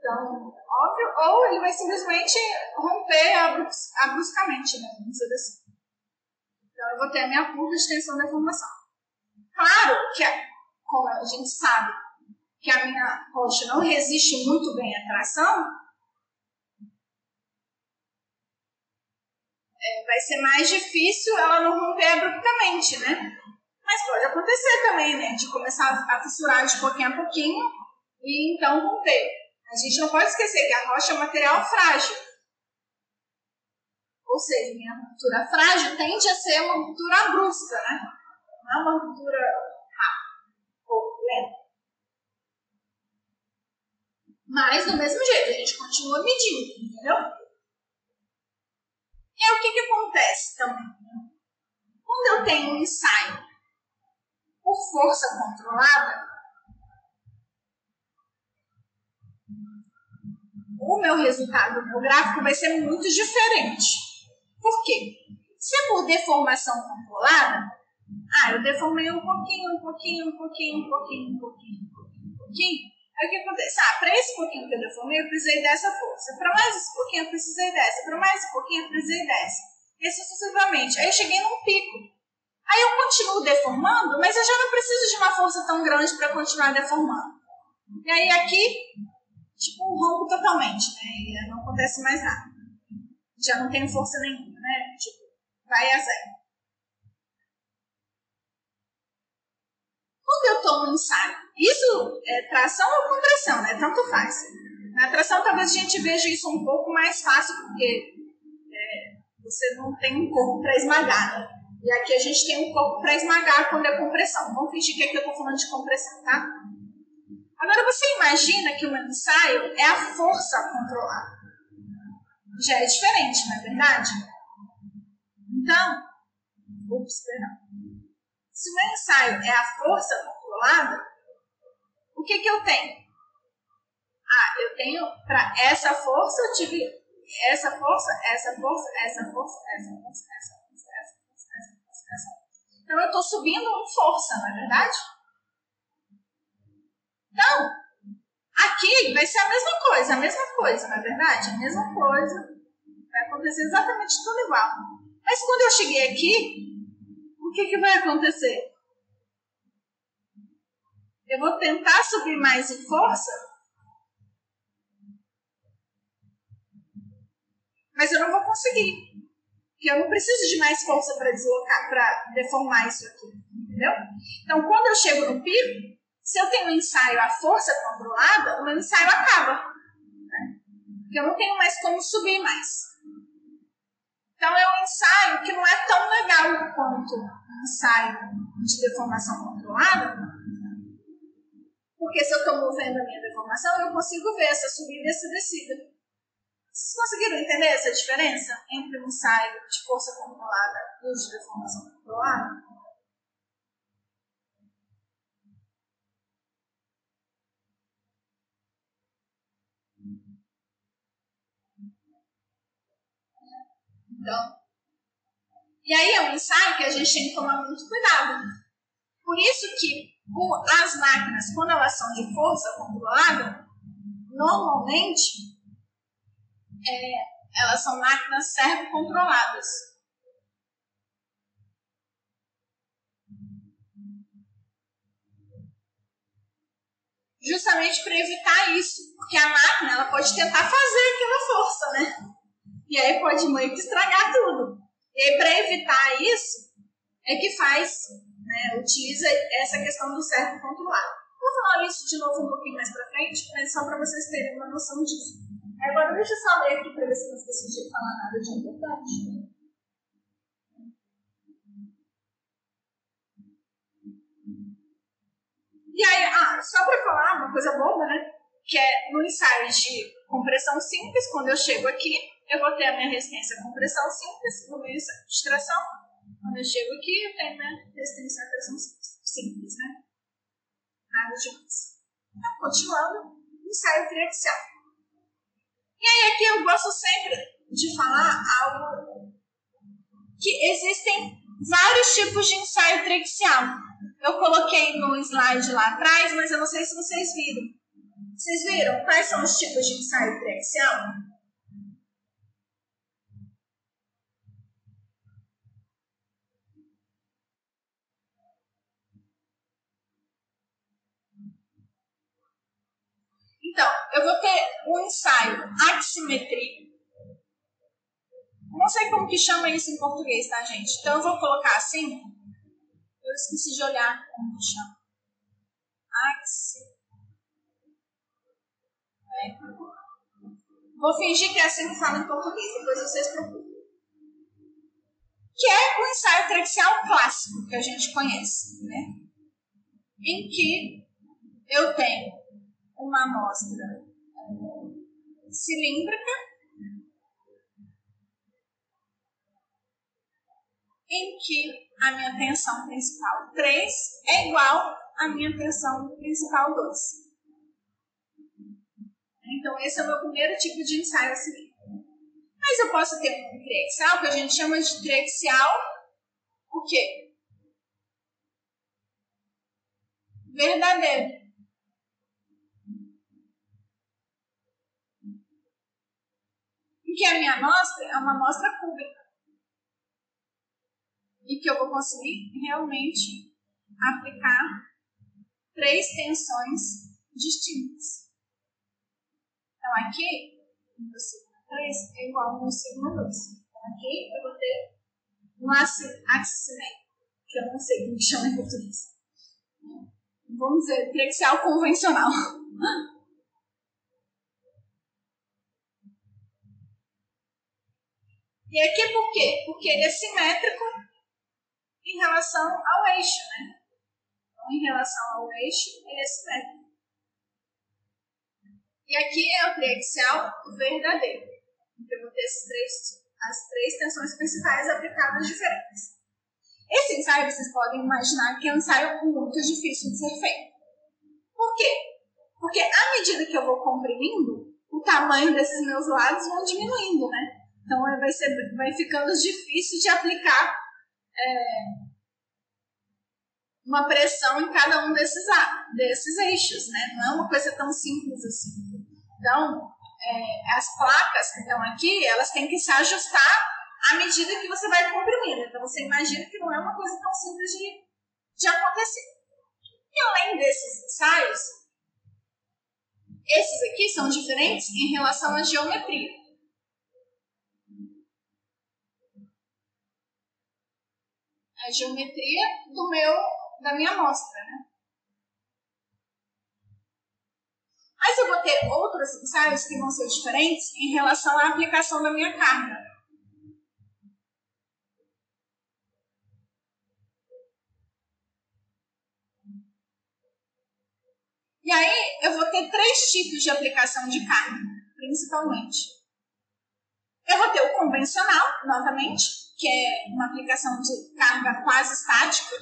tão óbvio, ou ele vai simplesmente romper abruptamente, né? Vamos dizer assim. Então, eu vou ter a minha curva de tensão da formação. Claro que, como a gente sabe que a minha rocha não resiste muito bem à tração, é, vai ser mais difícil ela não romper abruptamente, né? Mas pode acontecer também, né? De começar a fissurar de pouquinho a pouquinho e então romper. A gente não pode esquecer que a rocha é um material frágil. Ou seja, minha ruptura frágil tende a ser uma ruptura brusca, né? Não é uma ruptura rápida ou lenta. Mas, do mesmo jeito, a gente continua medindo, entendeu? E aí, o que, que acontece também? Quando eu tenho um ensaio por força controlada, o meu resultado, o meu gráfico vai ser muito diferente. Por quê? Se é por deformação controlada, ah, eu deformei um pouquinho, um pouquinho, um pouquinho, um pouquinho, um pouquinho, um pouquinho, um pouquinho. Aí o que acontece? Ah, para esse pouquinho que eu deformei, eu precisei dessa força. Para mais esse pouquinho, eu precisei dessa. Para mais esse pouquinho, eu precisei dessa. E assim sucessivamente. Aí eu cheguei num pico. Aí eu continuo deformando, mas eu já não preciso de uma força tão grande para continuar deformando. E aí aqui, tipo, rompo totalmente, né? E não acontece mais nada. Já não tenho força nenhuma né? Tipo, vai a zero. Quando eu tomo um ensaio, isso é tração ou compressão, né? Tanto faz. Na tração, talvez a gente veja isso um pouco mais fácil, porque é, você não tem um corpo para esmagar, né? E aqui a gente tem um corpo para esmagar quando é compressão. Vamos fingir que aqui eu estou falando de compressão, tá? Agora você imagina que o ensaio é a força controlada. Já é diferente, não é verdade? Então, ups, perdão. Se o ensaio é a força controlada, o que, que eu tenho? Ah, eu tenho para essa força, eu tive essa força, essa força, essa força, essa força, essa força, essa força, essa força, essa força. Então eu estou subindo força, não é verdade? Então, aqui vai ser a mesma coisa, a mesma coisa, não é verdade? A mesma coisa. Vai acontecer exatamente tudo igual. Mas quando eu cheguei aqui, o que, que vai acontecer? Eu vou tentar subir mais em força, mas eu não vou conseguir. Porque eu não preciso de mais força para deslocar, para deformar isso aqui. Entendeu? Então, quando eu chego no pico, se eu tenho um ensaio à força controlada, o meu ensaio acaba. Né? Porque eu não tenho mais como subir mais. Então é um ensaio que não é tão legal quanto um ensaio de deformação controlada, porque se eu estou movendo a minha deformação, eu consigo ver essa subida e essa descida. Vocês conseguiram entender essa diferença entre um ensaio de força controlada e o de deformação controlada? Então, e aí é um ensaio que a gente tem que tomar muito cuidado. Por isso que as máquinas, quando elas são de força controlada, normalmente é, elas são máquinas servo-controladas. Justamente para evitar isso, porque a máquina ela pode tentar fazer aquela força, né? E aí pode meio que estragar tudo. E aí, para evitar isso, é que faz, né, utiliza essa questão do certo controlado. Vou falar isso de novo um pouquinho mais para frente, mas só para vocês terem uma noção disso. Agora, deixa eu só ler aqui para ver se não esqueci de falar nada de importante. E aí, ah, só para falar uma coisa boba, né? Que é no ensaio de compressão simples, quando eu chego aqui, eu vou ter a minha resistência à compressão simples, no meu ensaio de extração. Quando eu chego aqui, resistência à pressão simples, né? Nada demais. Então, continuando, ensaio triaxial. E aí aqui eu gosto sempre de falar algo que existem vários tipos de ensaio triaxial. Eu coloquei no slide lá atrás, mas eu não sei se vocês viram. Vocês viram quais são os tipos de ensaio triaxial? Então, eu vou ter um ensaio aximetria. Não sei como que chama isso em português, tá, gente? Então, eu vou colocar assim. Eu esqueci de olhar como que chama. Axi. Vou fingir que é assim que fala em português, depois vocês procuram. Que é o ensaio traxial clássico que a gente conhece, né? Em que eu tenho uma amostra cilíndrica em que a minha tensão principal 3 é igual à minha tensão principal 2. Então, esse é o meu primeiro tipo de ensaio seguir. Mas eu posso ter um triaxial que a gente chama de triaxial o quê? Verdadeiro. E que a minha amostra é uma amostra cúbica. E que eu vou conseguir realmente aplicar três tensões distintas. Então, aqui, no sigma 3 é igual ao no sigma 2. Então, aqui eu vou ter um axissimêtrico, que eu não sei como chama em português. Vamos dizer, triaxial convencional. E aqui por quê? Porque ele é simétrico em relação ao eixo, né? Então, em relação ao eixo, ele é simétrico. E aqui é o triaxial verdadeiro. Então, eu vou ter esses três, as três tensões principais aplicadas diferentes. Esse ensaio, vocês podem imaginar que é um ensaio muito difícil de ser feito. Por quê? Porque à medida que eu vou comprimindo, o tamanho desses meus lados vão diminuindo, né? Então vai, ser, vai ficando difícil de aplicar é, uma pressão em cada um desses, desses eixos, né? Não é uma coisa tão simples assim. Então, é, as placas que estão aqui, elas têm que se ajustar à medida que você vai comprimindo. Então, você imagina que não é uma coisa tão simples de, de acontecer. E além desses ensaios, esses aqui são diferentes em relação à geometria. A geometria do meu, da minha amostra, né? Mas eu vou ter outros ensaios que vão ser diferentes em relação à aplicação da minha carga. E aí eu vou ter três tipos de aplicação de carga, principalmente. Eu vou ter o convencional, novamente, que é uma aplicação de carga quase estática.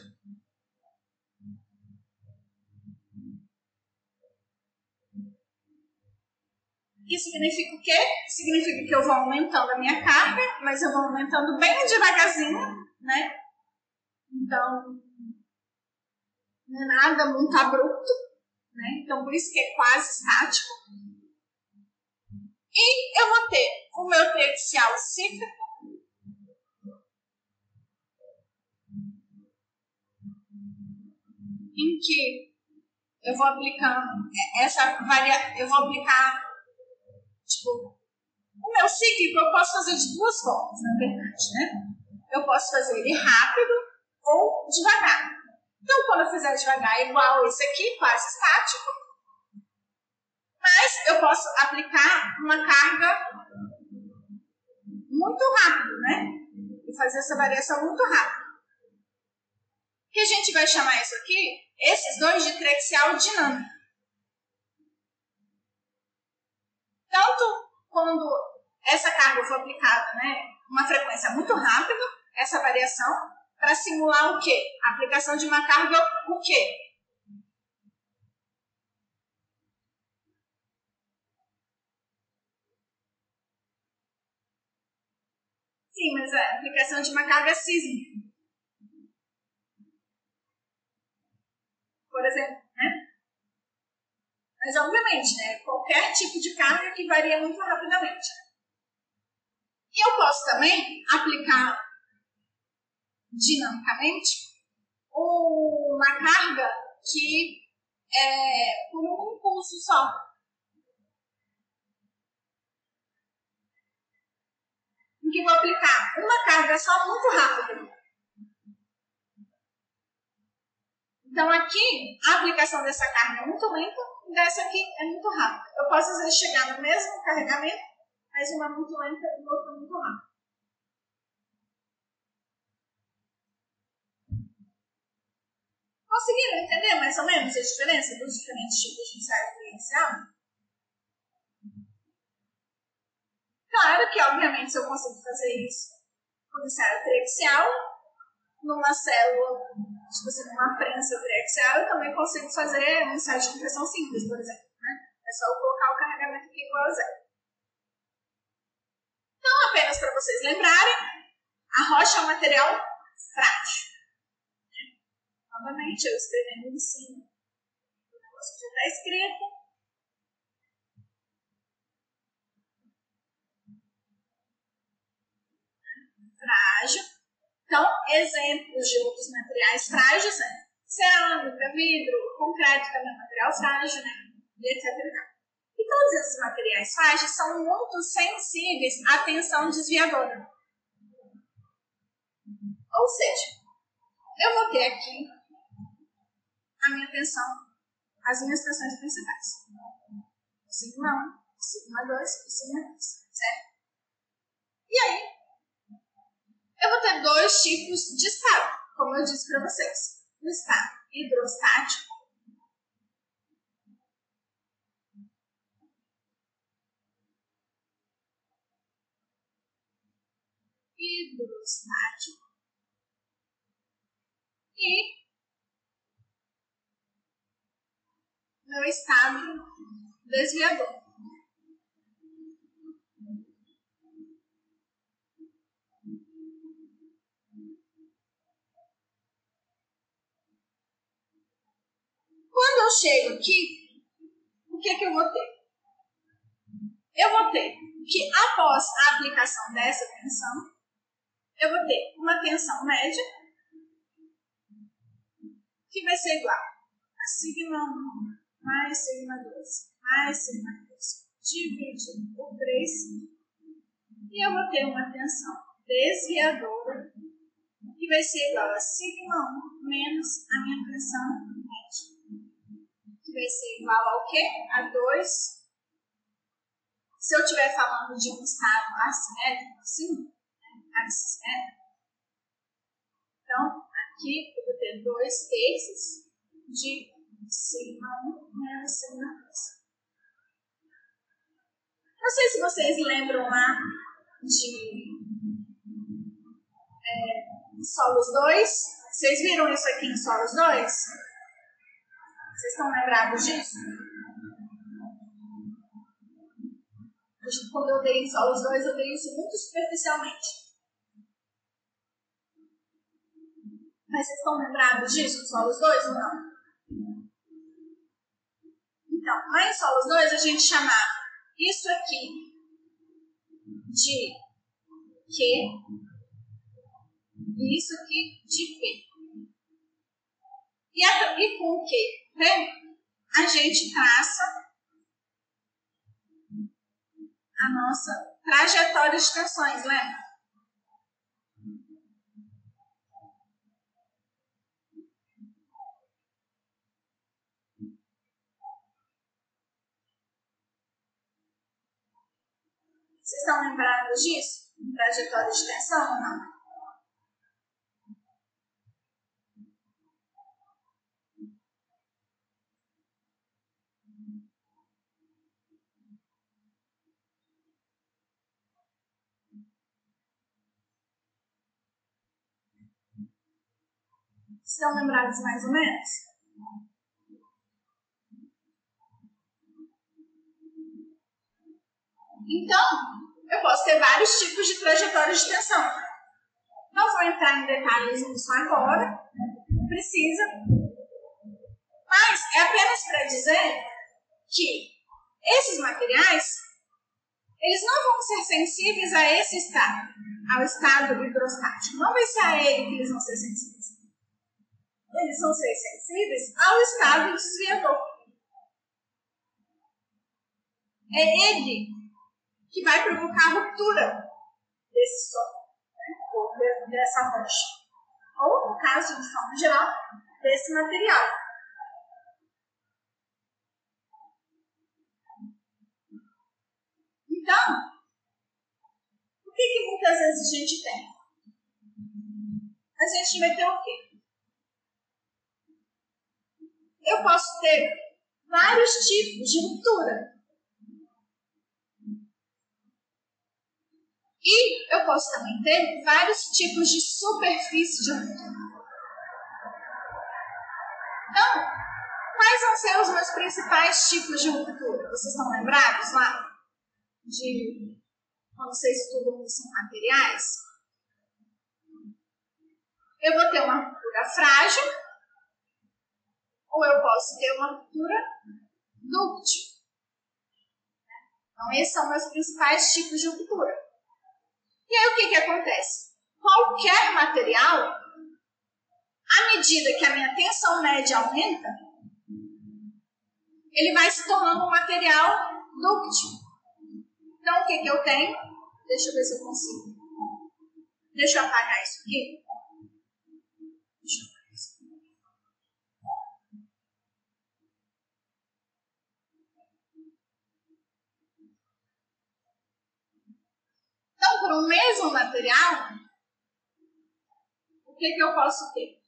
Isso significa o quê? Significa que eu vou aumentando a minha carga, mas eu vou aumentando bem devagarzinho, né? Então, não é nada muito abrupto, né? Então, por isso que é quase estático. E eu vou ter o meu triaxial cíclico em que eu vou aplicar essa varia, eu vou aplicar tipo o meu cíclico eu posso fazer de duas formas, na verdade, né? Eu posso fazer ele rápido ou devagar. Então, quando eu fizer devagar, igual esse aqui, quase estático, mas eu posso aplicar uma carga muito rápido, né? E fazer essa variação muito rápido. O que a gente vai chamar isso aqui esses dois de triaxial dinâmica. Tanto quando essa carga for aplicada, né, uma frequência muito rápida, essa variação, para simular o quê? A aplicação de uma carga o quê? Sim, mas a aplicação de uma carga sísmica. por exemplo, né? Mas, obviamente, né, qualquer tipo de carga que varia muito rapidamente. E eu posso também aplicar dinamicamente uma carga que é por um impulso só. Que vou aplicar uma carga só muito rápido. Então aqui, a aplicação dessa carga é muito lenta e dessa aqui é muito rápida. Eu posso às vezes chegar no mesmo carregamento, mas uma muito lenta e outra muito rápida. Conseguiram entender mais ou menos a diferença dos diferentes tipos de ensaio experiencial? Claro que, obviamente, se eu consigo fazer isso com ensaio triaxial, numa célula, tipo assim, numa prensa triaxial, eu também consigo fazer um ensaio de compressão simples, por exemplo. Né? É só eu colocar o carregamento aqui igual a zero. Então, apenas para vocês lembrarem, a rocha é um material frágil. Novamente, eu escrevendo em cima. O negócio já está escrito. Frágil. Então, exemplos de outros materiais frágeis é cerâmica, vidro, concreto também é material frágil, né? E etc. E todos esses materiais frágeis são muito sensíveis à tensão desviadora. Ou seja, eu vou ter aqui a minha atenção às minhas tensões principais. Sigma 1, sigma 2 e sigma 3, certo? E aí, eu vou ter dois tipos de estado, como eu disse para vocês. O estado hidrostático hidrostático e meu estado desviador. Quando eu chego aqui, o que, é que eu vou ter? Eu vou ter que, após a aplicação dessa tensão, eu vou ter uma tensão média que vai ser igual a sigma 1 mais sigma 2, mais sigma 2, dividido por 3, e eu vou ter uma tensão desviadora, que vai ser igual a sigma 1 menos a minha tensão que vai ser igual ao quê? A 2. Se eu estiver falando de um estado assimétrico, sim, né? assimétrico, então aqui eu vou ter 2 terços de sigma 1 menos sigma 2. Não sei se vocês lembram lá de é, solos 2. Vocês viram isso aqui em solos 2? Vocês estão lembrados disso? Quando eu dei em solos 2, eu dei isso muito superficialmente. Mas vocês estão lembrados disso, solos 2 ou não? Então, lá em solos 2, a gente chamava isso aqui de Q e isso aqui de P. E, a, e com o Q, né? A gente traça a nossa trajetória de tensões, lembra? Vocês estão lembrados disso? Trajetória de tensão ou não? Estão lembrados mais ou menos? Então, eu posso ter vários tipos de trajetórias de tensão. Não vou entrar em detalhes nisso agora, não precisa. Mas é apenas para dizer que esses materiais, eles não vão ser sensíveis a esse estado, ao estado hidrostático. Não vai ser a ele que eles vão ser sensíveis. Eles vão ser sensíveis ao estado desviador. É ele que vai provocar ruptura desse solo, né? ou de, dessa rocha. Ou, no caso, de forma geral, desse material. Então, o que, que muitas vezes a gente tem? A gente vai ter o quê? Eu posso ter vários tipos de ruptura. E eu posso também ter vários tipos de superfície de ruptura. Então, quais vão ser os meus principais tipos de ruptura? Vocês estão lembrados lá? De quando vocês estudam em materiais? Eu vou ter uma ruptura frágil, ou eu posso ter uma ruptura dúctil. Então, esses são meus principais tipos de ruptura. E aí, o que, que acontece? Qualquer material, à medida que a minha tensão média aumenta, ele vai se tornando um material dúctil. Então, o que, que eu tenho? Deixa eu ver se eu consigo. Deixa eu apagar isso aqui. Deixa eu apagar isso aqui. Por um mesmo material, o que, que eu posso ter?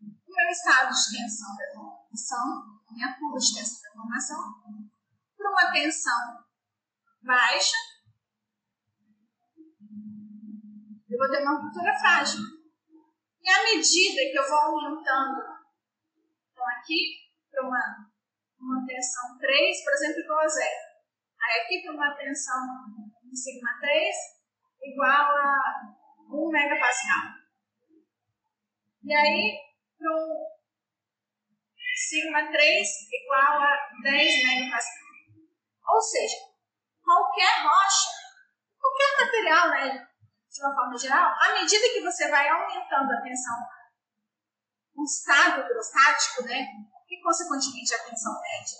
O meu estado de tensão da formação, a minha curva de tensão da formação, por uma tensão baixa, eu vou ter uma ruptura frágil. E à medida que eu vou aumentando, então aqui para uma, uma tensão 3, por exemplo, igual a zero. Aí aqui para uma tensão em sigma 3, igual a 1 megapascal. E aí um sigma 3 igual a 10 megapascal. Ou seja, qualquer rocha, qualquer material, né, de uma forma geral, à medida que você vai aumentando a tensão, o estado hidrostático, né, e consequentemente a tensão média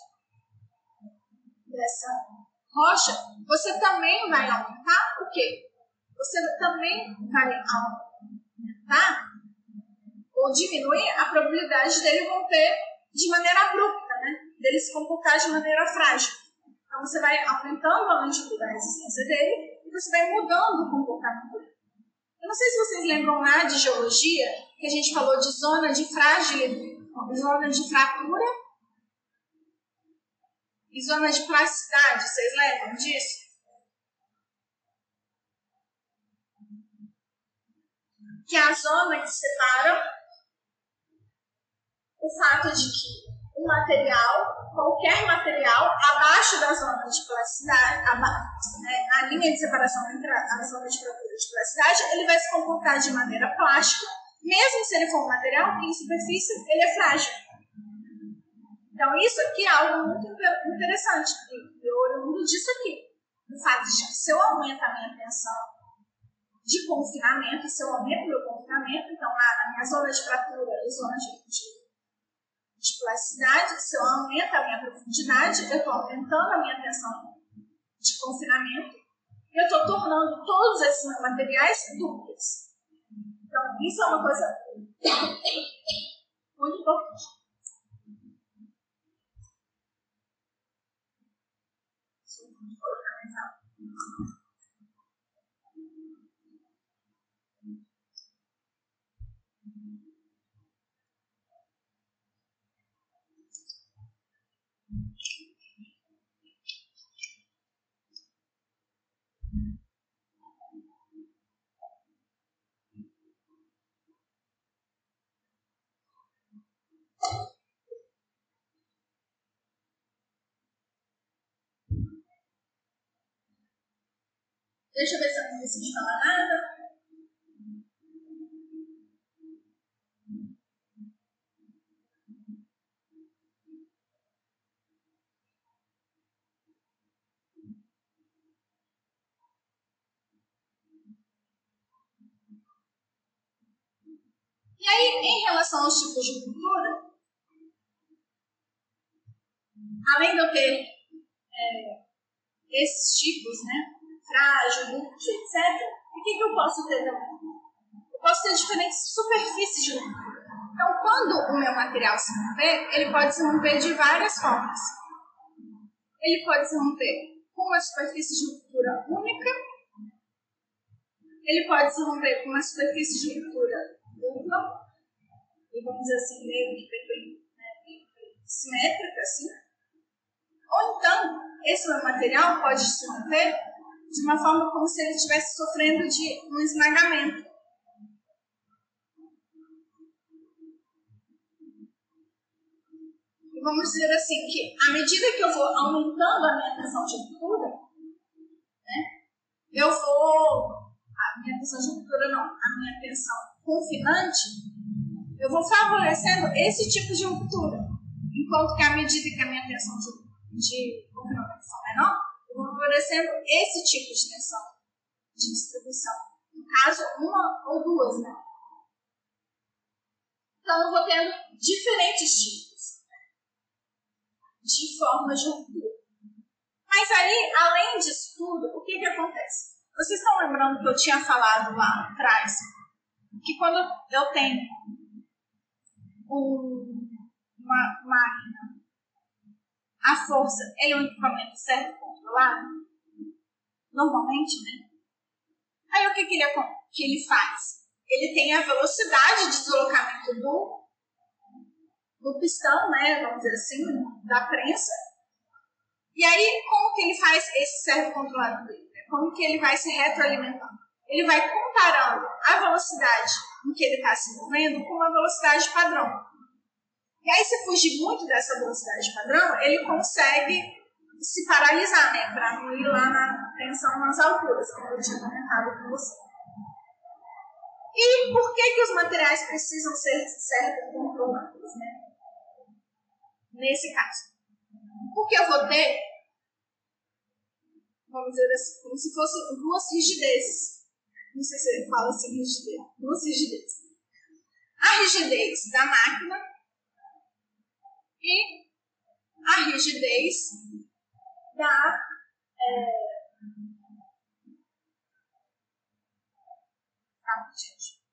dessa rocha, você também vai aumentar o quê? Você também vai aumentar ou diminuir a probabilidade dele romper de maneira abrupta, né? Dele se comportar de maneira frágil. Então você vai aumentando a longitude da resistência dele e você vai mudando o comportamento dele. Eu não sei se vocês lembram lá de geologia, que a gente falou de zona de frágil, zona de fratura e zona de plasticidade. Vocês lembram disso? Que é a zona que separa o fato de que um material, qualquer material, abaixo da zona de plasticidade, né, a linha de separação entre a zona de fratura de plasticidade, ele vai se comportar de maneira plástica, mesmo se ele for um material em superfície ele é frágil. Então isso aqui é algo muito interessante, e oriundo disso aqui, o fato de que se eu aumento a minha tensão de confinamento, se eu aumento o meu confinamento, então na, minha zona de fratura e zona de, de de plasticidade, se eu aumento a minha profundidade, eu estou aumentando a minha tensão de confinamento, eu estou tornando todos esses materiais duplos. Então, isso é uma coisa muito importante. Deixa eu ver se eu não preciso falar nada. E aí, em relação aos tipos de cultura, além de eu ter é, esses tipos, né, frágil, dúctil, etc., o que, que eu posso ter também? Eu posso ter diferentes superfícies de ruptura. Então, quando o meu material se romper, ele pode se romper de várias formas. Ele pode se romper com uma superfície de ruptura única, ele pode se romper com uma superfície de ruptura dupla, e vamos dizer assim, meio que né, simétrica, assim. Ou então, esse meu material pode se romper de uma forma como se ele estivesse sofrendo de um esmagamento. E vamos dizer assim, que à medida que eu vou aumentando a minha tensão de ruptura, né, eu vou. A minha tensão de ruptura não, a minha tensão confinante, eu vou favorecendo esse tipo de ruptura. Enquanto que à medida que a minha tensão de, confinamento é menor, favorecendo esse tipo de tensão de distribuição. No caso, uma ou duas, né? Então eu vou tendo diferentes tipos de formas de ruptura. Mas aí, além disso tudo, o que, que acontece? Vocês estão lembrando que eu tinha falado lá atrás que quando eu tenho um, uma máquina, a força é um equipamento certo controlado? Normalmente, né? Aí o que, que, ele, que ele faz? Ele tem a velocidade de deslocamento do do pistão, né, vamos dizer assim, da prensa. E aí, como que ele faz esse servo controlado dele? Como que ele vai se retroalimentando? Ele vai comparando a velocidade em que ele está se movendo com uma velocidade padrão. E aí, se fugir muito dessa velocidade padrão, ele consegue se paralisar, né? Para não ir lá na tensão nas alturas, como eu tinha comentado com você. E por que, que os materiais precisam ser certos controlados, né? nesse caso. Porque eu vou ter, vamos dizer assim, como se fossem duas rigidezes. Não sei se ele fala assim, rigidez. Duas rigidezes. A rigidez da máquina e a rigidez da. É... Calma, gente.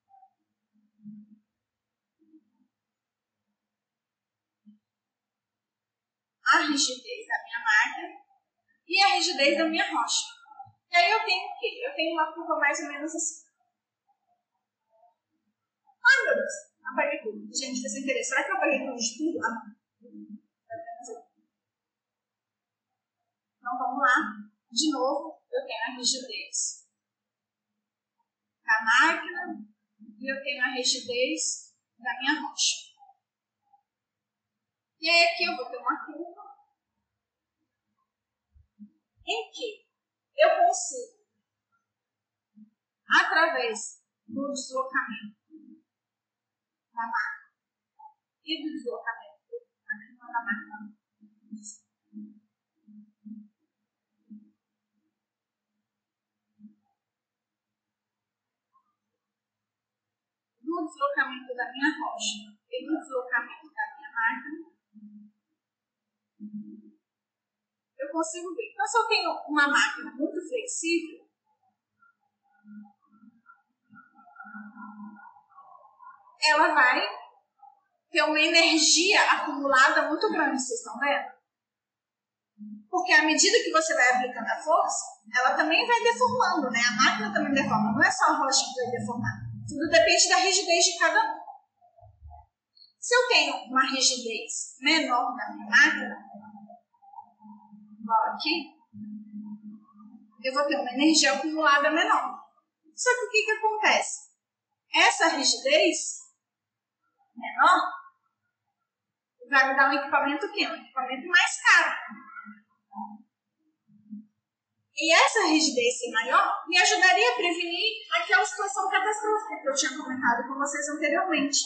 a rigidez da minha máquina e a rigidez da minha rocha. E aí eu tenho o quê? Eu tenho uma curva mais ou menos assim. Ai meu Deus, apaguei tudo. Gente, foi sem querer. Será que eu apaguei tudo de tudo? Ah, então vamos lá. De novo, eu tenho a rigidez da máquina e eu tenho a rigidez da minha rocha. E aí aqui eu vou ter uma curva em que eu consigo, através do deslocamento da máquina e do deslocamento da máquina, do deslocamento da minha rocha e do deslocamento da minha máquina, eu consigo ver. Então, se eu tenho uma máquina muito flexível, ela vai ter uma energia acumulada muito grande, vocês estão vendo? Porque à medida que você vai aplicando a força, ela também vai deformando, né? A máquina também deforma, não é só a rocha que vai deformar. Tudo depende da rigidez de cada um. Se eu tenho uma rigidez menor na minha máquina, igual aqui, eu vou ter uma energia acumulada menor. Só que o que, que acontece? Essa rigidez menor vai me dar um equipamento que Um equipamento mais caro. E essa rigidez maior me ajudaria a prevenir aquela situação catastrófica que eu tinha comentado com vocês anteriormente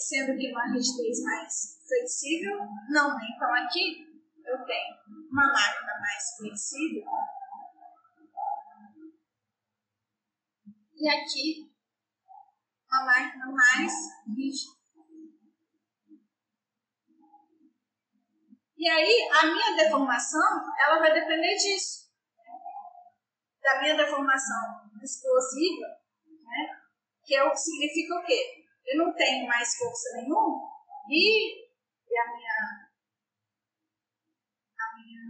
sendo que uma rigidez mais flexível, não, né? Então aqui eu tenho uma máquina mais flexível e aqui uma máquina mais rígida. E aí a minha deformação ela vai depender disso. Da minha deformação explosiva, né? que é o que significa o quê? Eu não tenho mais força nenhuma e, a, minha, a minha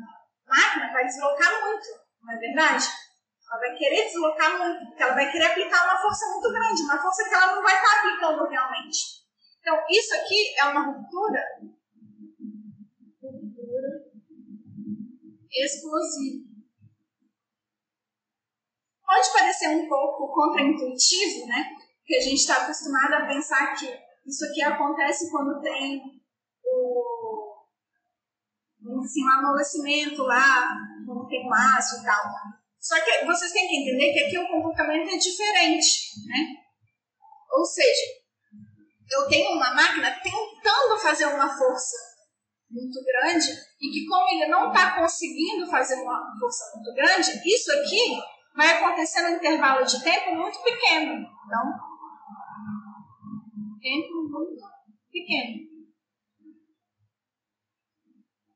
máquina vai deslocar muito, não é verdade? Ela vai querer deslocar muito, porque ela vai querer aplicar uma força muito grande, uma força que ela não vai estar aplicando realmente. Então, isso aqui é uma ruptura explosiva. Pode parecer um pouco contraintuitivo, né? Porque a gente está acostumado a pensar que isso aqui acontece quando tem o, assim, o amolecimento lá, quando tem o aço e tal. Só que vocês têm que entender que aqui o comportamento é diferente, né? Ou seja, eu tenho uma máquina tentando fazer uma força muito grande e que como ele não está conseguindo fazer uma força muito grande, isso aqui vai acontecer num intervalo de tempo muito pequeno. Então, tempo muito pequeno.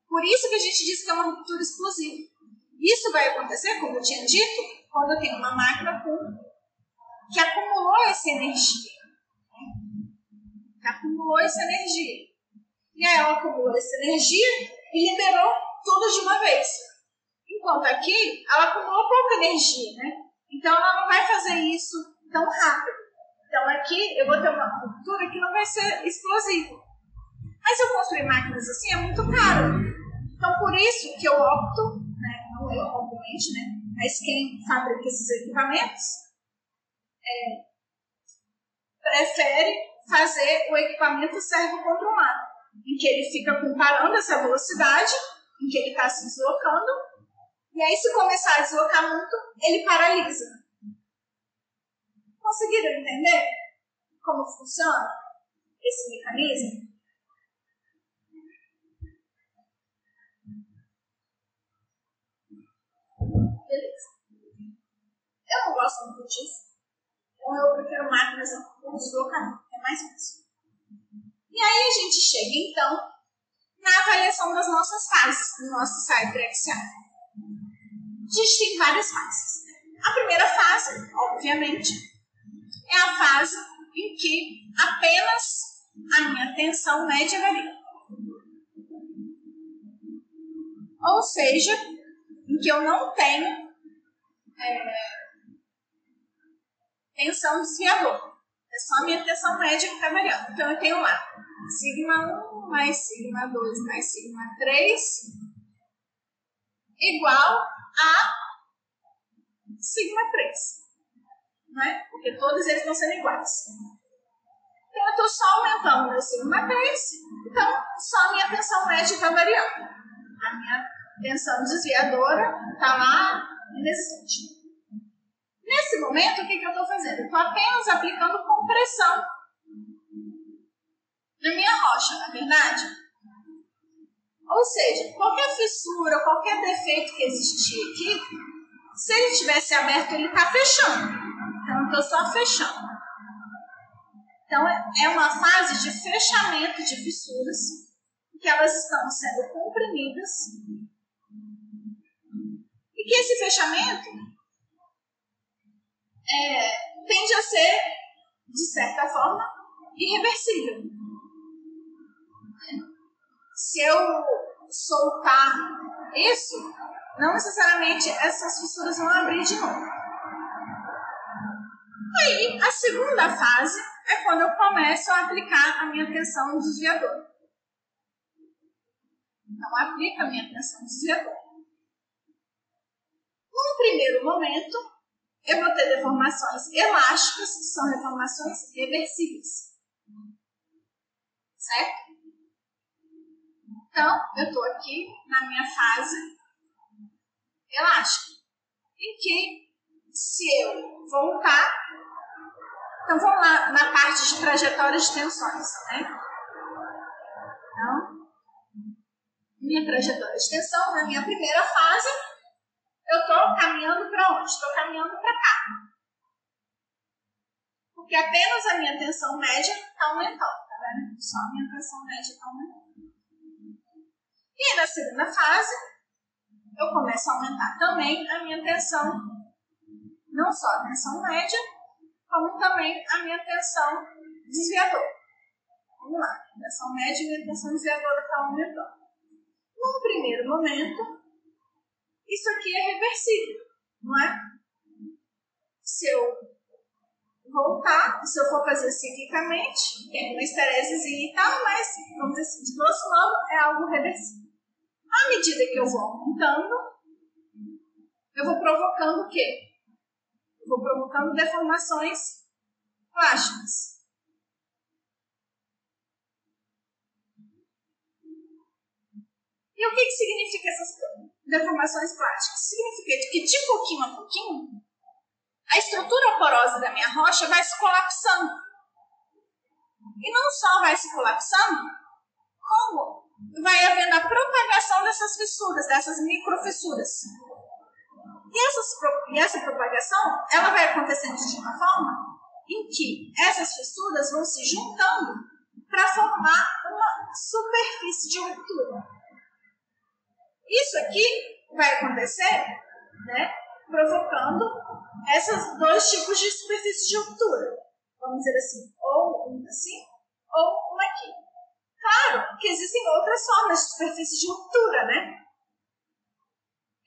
Por isso que a gente diz que é uma ruptura explosiva. Isso vai acontecer, como eu tinha dito, quando tenho uma máquina que acumulou essa energia. Que acumulou essa energia. E aí ela acumulou essa energia e liberou tudo de uma vez. Enquanto aqui, ela acumulou pouca energia, né? Então ela não vai fazer isso tão rápido. Então aqui eu vou ter uma ruptura que não vai ser explosiva. Mas eu construir máquinas assim é muito caro. Então por isso que eu opto, né, não eu obviamente, né, mas quem fabrica esses equipamentos é, prefere fazer o equipamento servo controlado, em que ele fica comparando essa velocidade em que ele está se deslocando, e aí se começar a deslocar muito, ele paralisa. Conseguiram entender como funciona esse mecanismo? Beleza. Eu não gosto muito disso. Então eu prefiro máquinas com deslocamento, é mais fácil. E aí a gente chega então na avaliação das nossas fases do nosso cyber axial. A gente tem várias fases. A primeira fase, obviamente, é a fase em que apenas a minha tensão média varia. Ou seja, em que eu não tenho é, tensão desviador. É só a minha tensão média que está variando. Então eu tenho lá sigma 1 mais sigma 2 mais sigma 3 igual a sigma 3 né? Porque todos eles estão sendo iguais. Então, eu estou só aumentando meu sigma 3, então só a minha tensão média está variando. A minha tensão desviadora está lá inexistente. Nesse momento, o que, que eu estou fazendo? Eu estou apenas aplicando compressão na minha rocha, na verdade? Ou seja, qualquer fissura, qualquer defeito que existir aqui, se ele tivesse aberto, ele está fechando. Então, estou só fechando. Então, é uma fase de fechamento de fissuras, que elas estão sendo comprimidas, e que esse fechamento é, tende a ser, de certa forma, irreversível. Se eu soltar isso, não necessariamente essas fissuras vão abrir de novo. Aí, a segunda fase é quando eu começo a aplicar a minha tensão desviadora. Então, aplico a minha tensão desviadora. Num primeiro momento, eu vou ter deformações elásticas, que são deformações reversíveis. Certo? Então, eu estou aqui na minha fase elástica, em que, se eu voltar, então vamos lá na parte de trajetória de tensões, né? Então, minha trajetória de tensão, na minha primeira fase, eu estou caminhando para onde? Estou caminhando para cá. Porque apenas a minha tensão média está aumentando, tá vendo? Só a minha tensão média está aumentando. E na segunda fase, eu começo a aumentar também a minha tensão não só a tensão média, como também a minha tensão desviadora. Vamos lá, tensão média e minha tensão desviadora estão aumentando. Num primeiro momento, isso aqui é reversível, não é? Se eu voltar, se eu for fazer ciclicamente, tem uma esteresezinha e tal, mas, vamos dizer assim, de grosso modo, é algo reversível. À medida que eu vou aumentando, eu vou provocando o quê? Eu vou provocando deformações plásticas. E o que, que significa essas deformações plásticas? Significa que de pouquinho a pouquinho, a estrutura porosa da minha rocha vai se colapsando. E não só vai se colapsando, como vai havendo a propagação dessas fissuras, dessas microfissuras. E, essas, e essa propagação, ela vai acontecendo de uma forma em que essas fissuras vão se juntando para formar uma superfície de ruptura. Isso aqui vai acontecer, né, provocando esses dois tipos de superfície de ruptura. Vamos dizer assim, ou uma assim, ou uma aqui. Claro que existem outras formas de superfície de ruptura, né?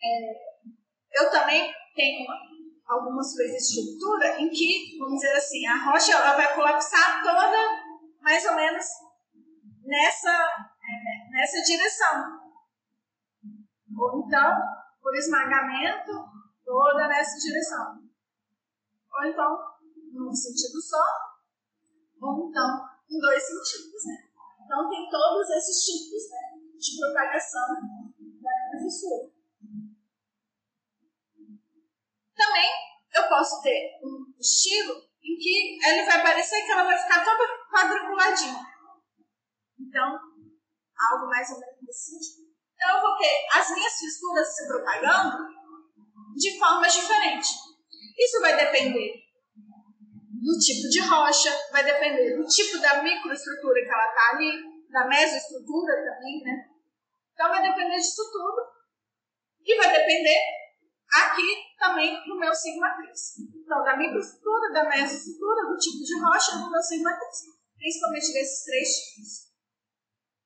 É, eu também tenho alguma superfície de ruptura em que, vamos dizer assim, a rocha ela vai colapsar toda mais ou menos nessa, é, nessa direção. Ou então, por esmagamento, toda nessa direção. Ou então, num sentido só, ou então, em dois sentidos. Né? Então, tem todos esses tipos né, de propagação da fissura. Também, eu posso ter um estilo em que ele vai parecer que ela vai ficar toda quadriculadinha. Então, algo mais ou menos nesse sentido. Então, eu vou ter as minhas fissuras se propagando de formas diferentes. Isso vai depender do tipo de rocha, vai depender do tipo da microestrutura que ela está ali, da mesoestrutura também, né? Então, vai depender disso tudo. E vai depender aqui também do meu sigma 3. Então, da microestrutura, da mesoestrutura, do tipo de rocha do meu sigma 3. Principalmente desses três tipos.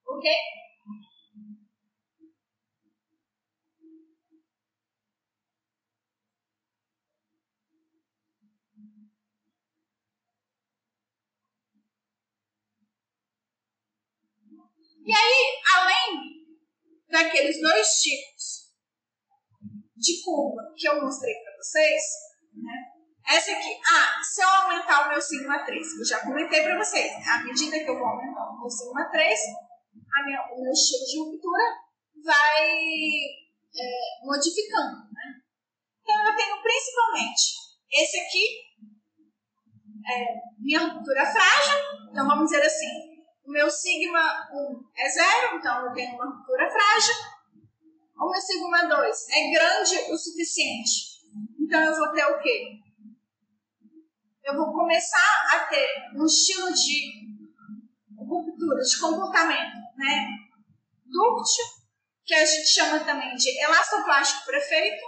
Ok? E aí, além daqueles dois tipos de curva que eu mostrei para vocês, né? Essa aqui, ah, se eu aumentar o meu sigma 3, eu já comentei para vocês, à medida que eu vou aumentar o meu sigma 3, a minha, o meu estilo de ruptura vai é, modificando, né? Então eu tenho principalmente esse aqui, é, minha ruptura frágil, então vamos dizer assim, o meu sigma 1 é zero, então eu tenho uma ruptura frágil. O meu sigma 2 é grande o suficiente. Então eu vou ter o quê? Eu vou começar a ter um estilo de ruptura, de comportamento, né? Dúctil, que a gente chama também de elastoplástico prefeito,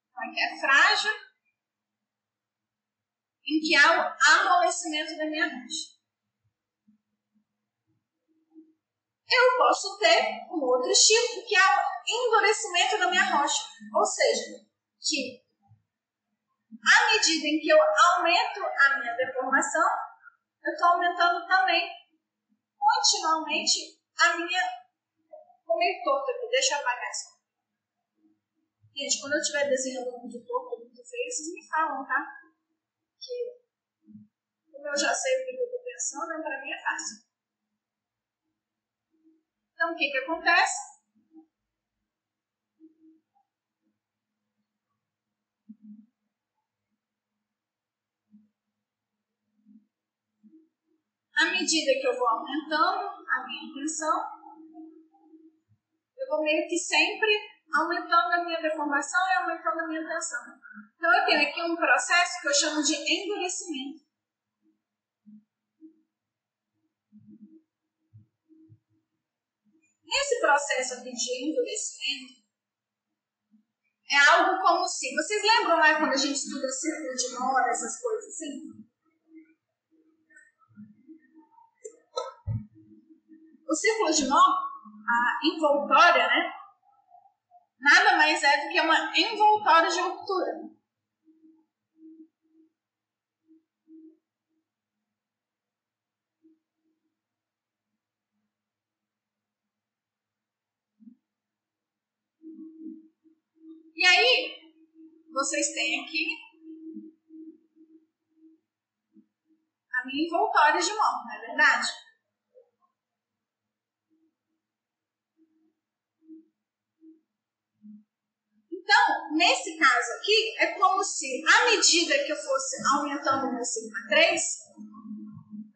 que é frágil, em que há o amolecimento da minha rocha. Eu posso ter um outro estilo, que é o endurecimento da minha rocha. Ou seja, que à medida em que eu aumento a minha deformação, eu estou aumentando também continuamente a minha. Como torto aqui, deixa eu apagar isso. Gente, quando eu estiver desenhando muito pouco, muito feio, vocês me falam, tá? Que como eu já sei o que eu estou pensando, para mim é fácil. Então, o que que acontece? À medida que eu vou aumentando a minha tensão, eu vou meio que sempre aumentando a minha deformação e aumentando a minha tensão. Então, eu tenho aqui um processo que eu chamo de endurecimento. processo aqui de endurecimento é algo como se. Vocês lembram lá quando a gente estuda círculo de Mora, essas coisas assim? O círculo de Mora, a envoltória, né? Nada mais é do que uma envoltória de ruptura. E aí, vocês têm aqui a minha envoltória de mão, não é verdade? Então, nesse caso aqui, é como se, à medida que eu fosse aumentando o meu sigma 3,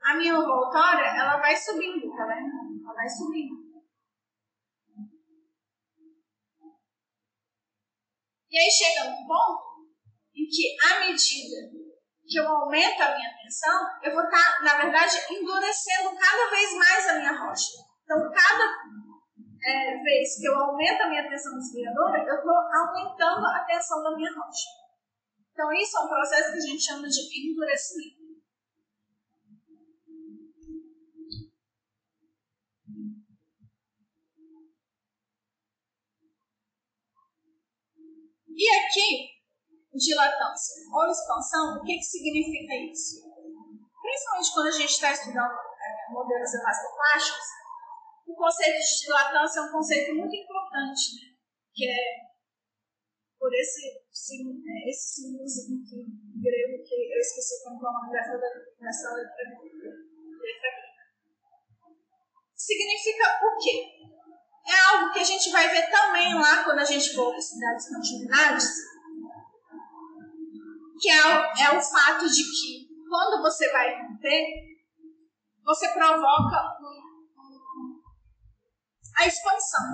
a minha envoltória, ela vai subindo, tá vendo? Ela vai subindo. E aí chega um ponto em que, à medida que eu aumento a minha tensão, eu vou estar, tá, na verdade, endurecendo cada vez mais a minha rocha. Então, cada é, vez que eu aumento a minha tensão desviadora, eu estou aumentando a tensão da minha rocha. Então, isso é um processo que a gente chama de endurecimento. E aqui, dilatância ou expansão, o que, que significa isso? Principalmente quando a gente está estudando é, modelos elastoplásticos, o conceito de dilatância é um conceito muito importante, né? que é por esse, sim, é, esse símbolozinho aqui grego que eu esqueci como é o nome dessa, dessa letra, letra Significa o quê? é algo que a gente vai ver também lá quando a gente for estudar descontinuidades, que é o, é o fato de que quando você vai romper, você provoca um, a expansão.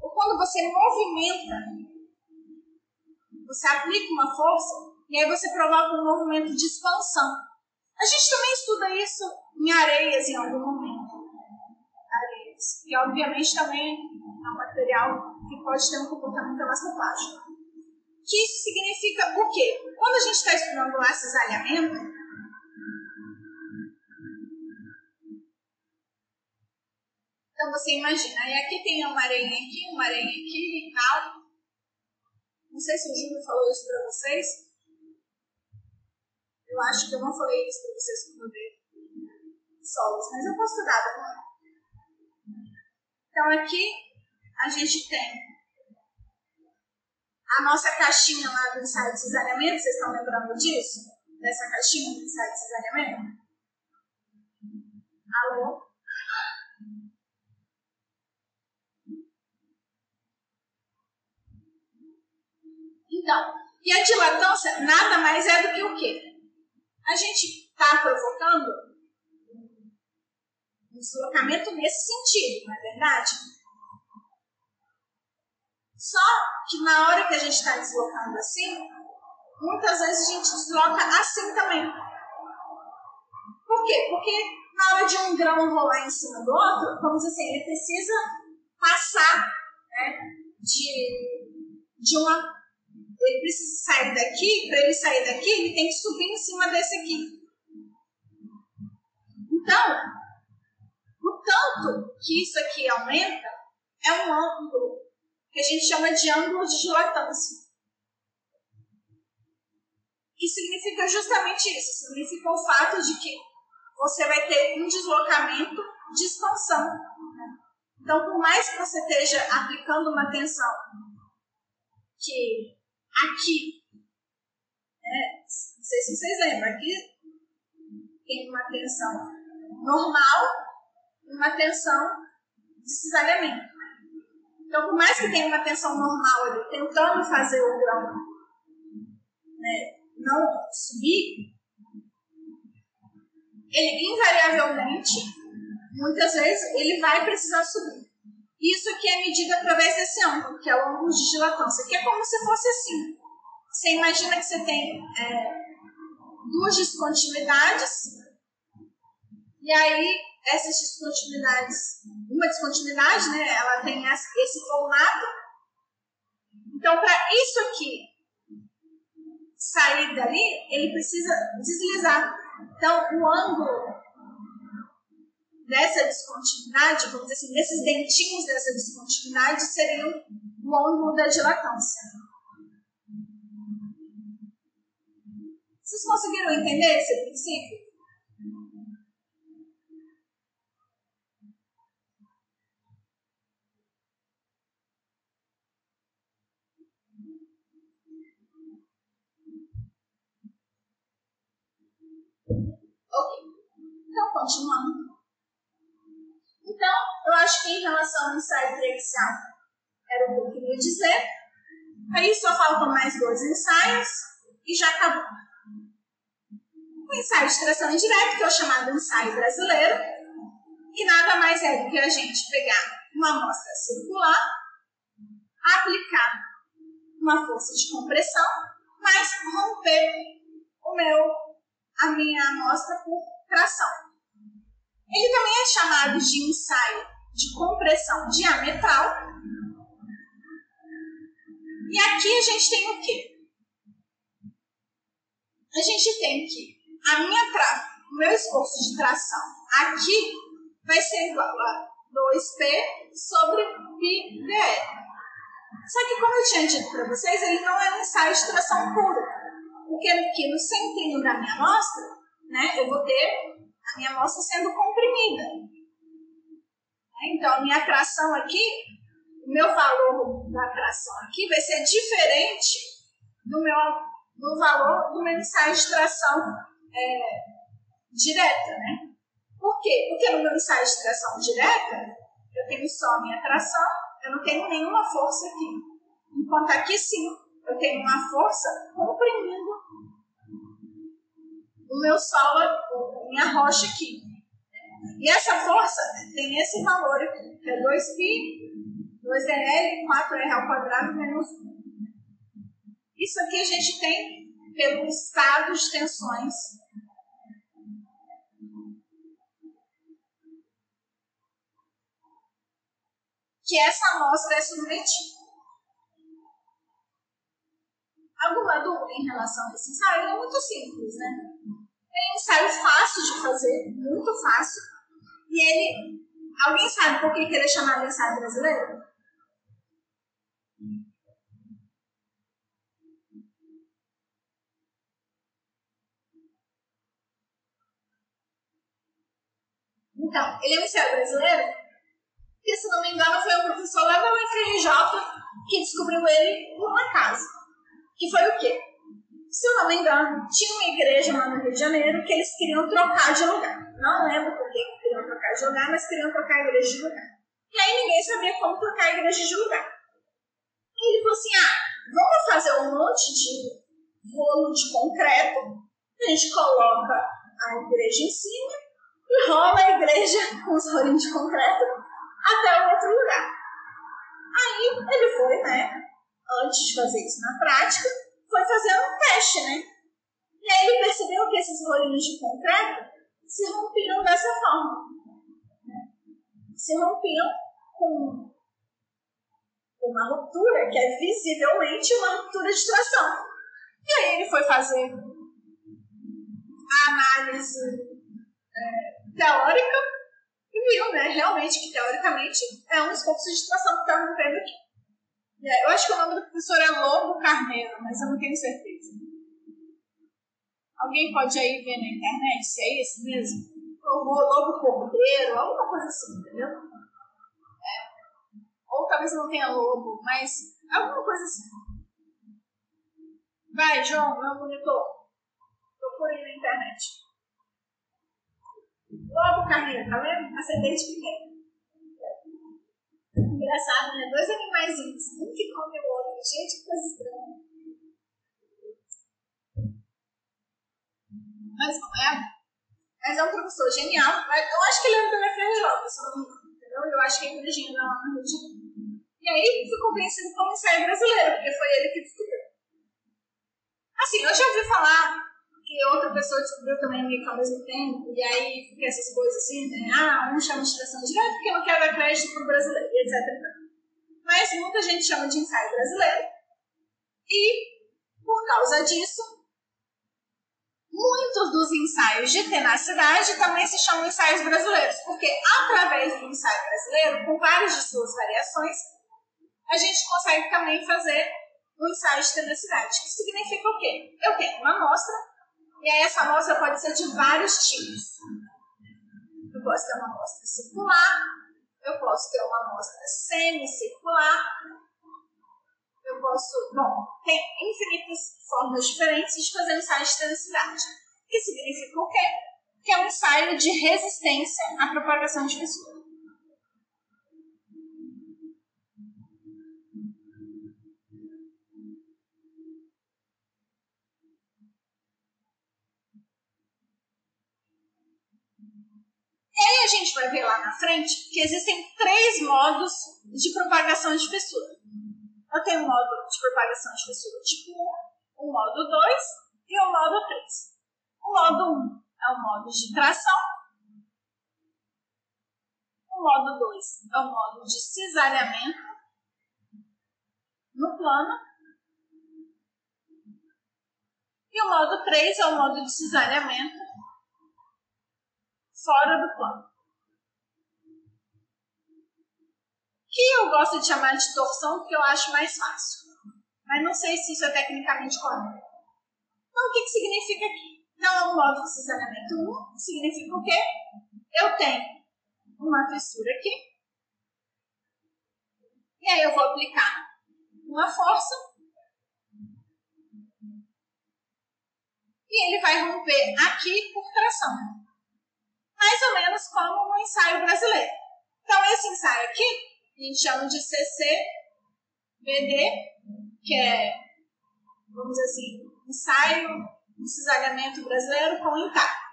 Ou quando você movimenta, você aplica uma força e aí você provoca um movimento de expansão. A gente também estuda isso em areias em algum momento que obviamente também é um material que pode ter um comportamento elastoplástico. Que isso significa o quê? Quando a gente está estudando o cisalhamento, então você imagina, aí aqui tem uma areia aqui, uma areia aqui e tal. Não sei se o Júlio falou isso para vocês. Eu acho que eu não falei isso para vocês quando eu dei solos, mas eu posso dar, agora. Então aqui a gente tem a nossa caixinha lá do ensaio de cesariamento, vocês estão lembrando disso? Dessa caixinha do ensaio de cesariamento? Alô? Então, e a dilatância nada mais é do que o quê? A gente está provocando um deslocamento nesse sentido, não é verdade? Só que na hora que a gente está deslocando assim, muitas vezes a gente desloca assim também. Por quê? Porque na hora de um grão rolar em cima do outro, vamos dizer assim, ele precisa passar né, de, de uma. Ele precisa sair daqui, para ele sair daqui, ele tem que subir em cima desse aqui. Então, tanto que isso aqui aumenta, é um ângulo que a gente chama de ângulo de dilatância. E significa justamente isso, significa o fato de que você vai ter um deslocamento de expansão. Então, por mais que você esteja aplicando uma tensão que aqui, né, não sei se vocês lembram, aqui tem uma tensão normal uma tensão de cisalhamento. Então, por mais que tenha uma tensão normal ali, tentando fazer o grão né, não subir, ele invariavelmente, muitas vezes, ele vai precisar subir. Isso aqui é medido através desse ângulo, que é o ângulo de dilatância, que é como se fosse assim. Você imagina que você tem é, duas descontinuidades E aí, essas descontinuidades, uma descontinuidade, né, ela tem esse formato. Então, para isso aqui sair dali, ele precisa deslizar. Então, o ângulo dessa descontinuidade, vamos dizer assim, desses dentinhos dessa descontinuidade seriam o ângulo da dilatância. Vocês conseguiram entender esse princípio? Ok. Então, continuando. Então, eu acho que em relação ao ensaio prexial, era o que eu queria dizer. Aí só faltam mais dois ensaios e já acabou. O ensaio de tração indireta, que é o chamado ensaio brasileiro, que nada mais é do que a gente pegar uma amostra circular, aplicar uma força de compressão, mas romper o meu, a minha amostra por tração. Ele também é chamado de ensaio de compressão diametral. E aqui a gente tem o quê? A gente tem que a minha tra... o meu esforço de tração aqui vai ser igual a 2P sobre πdl. Só que, como eu tinha dito para vocês, ele não é um ensaio de tração puro. Porque aqui no centrinho da minha amostra, né, eu vou ter a minha amostra sendo comprimida. Então, minha tração aqui, o meu valor da tração aqui vai ser diferente do meu do valor do meu ensaio de tração é, direta, né? Por quê? Porque no meu ensaio de tração direta, eu tenho só a minha tração, eu não tenho nenhuma força aqui. Enquanto aqui sim, eu tenho uma força comprimindo o meu solo, minha rocha aqui. E essa força tem esse valor aqui, que é 2π, 2dl, 4r ao quadrado menos 1. Isso aqui a gente tem pelo estado de tensões que essa amostra é submetida. Alguma dúvida em relação a esse ensaio? É muito simples, né? É um ensaio fácil de fazer, muito fácil. E ele. Alguém sabe por que, que ele é chamado de ensaio brasileiro? Então, ele é um ensaio brasileiro, porque se não me engano foi um professor lá da UFRJ que descobriu ele por um acaso. Que foi o quê? Se eu não me engano, tinha uma igreja lá no Rio de Janeiro que eles queriam trocar de lugar. Não lembro por que queriam trocar de lugar, mas queriam trocar a igreja de lugar. E aí ninguém sabia como trocar a igreja de lugar. E ele falou assim: ah, vamos fazer um monte de rolo de concreto, a gente coloca a igreja em cima e rola a igreja com os rolinhos de concreto até o outro lugar. Aí ele foi, né? Antes de fazer isso na prática, foi fazer um teste, né? E aí ele percebeu que esses rolinhos de concreto se rompiam dessa forma. Né? Se rompiam com uma ruptura que é visivelmente uma ruptura de tração. E aí ele foi fazer a análise é, teórica e viu, né, realmente que teoricamente é um esforço de tração que está rompendo aqui. É, eu acho que o nome do professor é Lobo Carneiro, mas eu não tenho certeza. Alguém pode aí ver na internet se é esse mesmo? Ou Lobo Cordeiro, alguma coisa assim, entendeu? É. Ou talvez não tenha lobo, mas alguma coisa assim. Vai, João, meu monitor. Procure na internet. Lobo Carneiro, tá vendo? Ascendente primeiro. Engraçado, né? Dois animaizinhos, um que come o outro. Gente, que coisa estranha. Mas não é. Mas é um professor genial. Eu acho que ele era do FRJ, se não me. Entendeu? Eu acho que é inteligente lá no Rio de Janeiro. E aí ficou conhecido como ensaio brasileiro, porque foi ele que descobriu. Assim, eu já ouvi falar que outra pessoa descobriu também meio que ao mesmo tempo, e aí fica essas coisas assim, né? Ah, um chama de tração direta porque não quer dar crédito para o brasileiro, etc. Mas muita gente chama de ensaio brasileiro, e por causa disso, muitos dos ensaios de tenacidade também se chamam ensaios brasileiros, porque através do ensaio brasileiro, com várias de suas variações, a gente consegue também fazer o ensaio de tenacidade, que significa o quê? Eu tenho uma amostra, e aí essa amostra pode ser de vários tipos. Eu posso ter uma amostra circular, eu posso ter uma amostra semicircular, eu posso. Bom, tem infinitas formas diferentes de fazer ensaio de tenacidade. Que significa o quê? Que é um ensaio de resistência à propagação de fissura. E aí a gente vai ver lá na frente que existem três modos de propagação de fissura. Eu tenho um modo de propagação de fissura tipo 1, um modo 2 e o modo 3. O modo 1 é o modo de tração. O modo 2 é o modo de cisalhamento no plano. E o modo 3 é o modo de cisalhamento fora do plano. que eu gosto de chamar de torção porque eu acho mais fácil. Mas não sei se isso é tecnicamente correto. Então, o que, que significa aqui? Então, é um modo de cisalhamento 1 significa o quê? Eu tenho uma fissura aqui. E aí eu vou aplicar uma força. E ele vai romper aqui por tração. Mais ou menos como no ensaio brasileiro. Então, esse ensaio aqui a gente chama de CCBD, que é, vamos dizer assim, ensaio de cisalhamento brasileiro com intacto,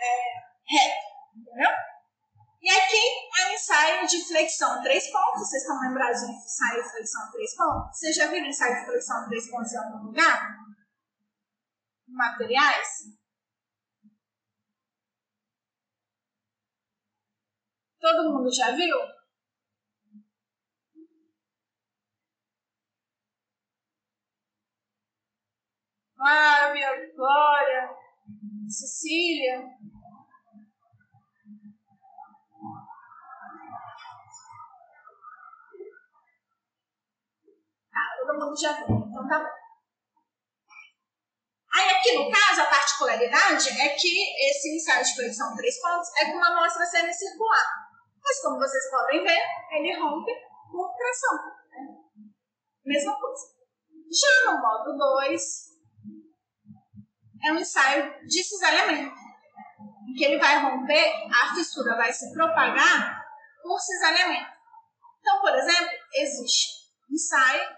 é, reto, entendeu? E aqui é um ensaio de flexão três pontos. Vocês estão lembrados de ensaio de flexão três pontos? Vocês já viram ensaio de flexão três pontos em algum lugar? Materiais? Todo mundo já viu? Flávia, Glória, Cecília. Ah, todo mundo já viu, então tá bom. Aí aqui no caso, a particularidade é que esse ensaio de flexão três pontos é com uma amostra semicircular. Mas como vocês podem ver, ele rompe por tração. Né? Mesma coisa. Já no modo 2, é um ensaio de cisalhamento, em que ele vai romper, a fissura vai se propagar por cisalhamento. Então, por exemplo, existe um ensaio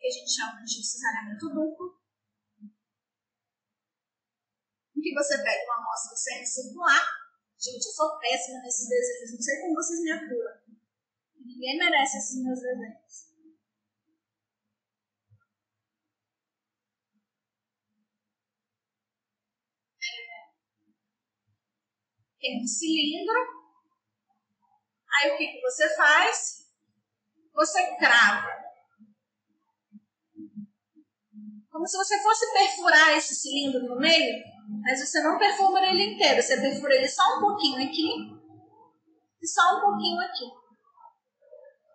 que a gente chama de cisalhamento duplo, em que você pega uma amostra semicircular. Gente, eu sou péssima nesses desenhos, não sei como vocês me aturam. Ninguém merece esses meus desenhos. tem um cilindro. Aí o que, que você faz? Você crava. Como se você fosse perfurar esse cilindro no meio, mas você não perfura ele inteiro, você perfura ele só um pouquinho aqui e só um pouquinho aqui.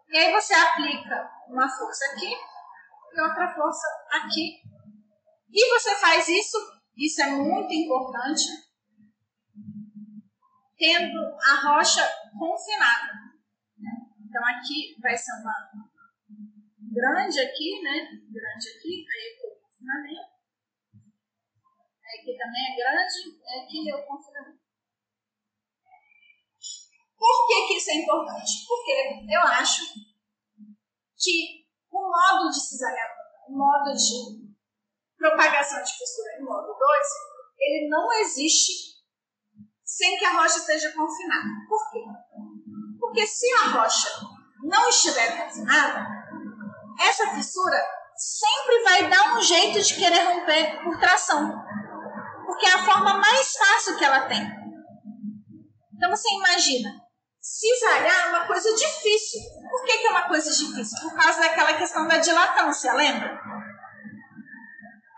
E aí você aplica uma força aqui e outra força aqui. E você faz isso, isso é muito importante, tendo a rocha confinada. Então aqui vai ser uma grande aqui, né? Grande aqui, aí eu o confinamento. Aqui também é grande, é o confinamento. Por que, que isso é importante? Porque eu acho que o modo de cisalhamento, o modo de propagação de fissura em modo 2, ele não existe sem que a rocha esteja confinada. Por quê? Porque se a rocha não estiver confinada, essa fissura sempre vai dar um jeito de querer romper por tração. Porque é a forma mais fácil que ela tem. Então você imagina, cisalhar é uma coisa difícil. Por que, que é uma coisa difícil? Por causa daquela questão da dilatância, lembra?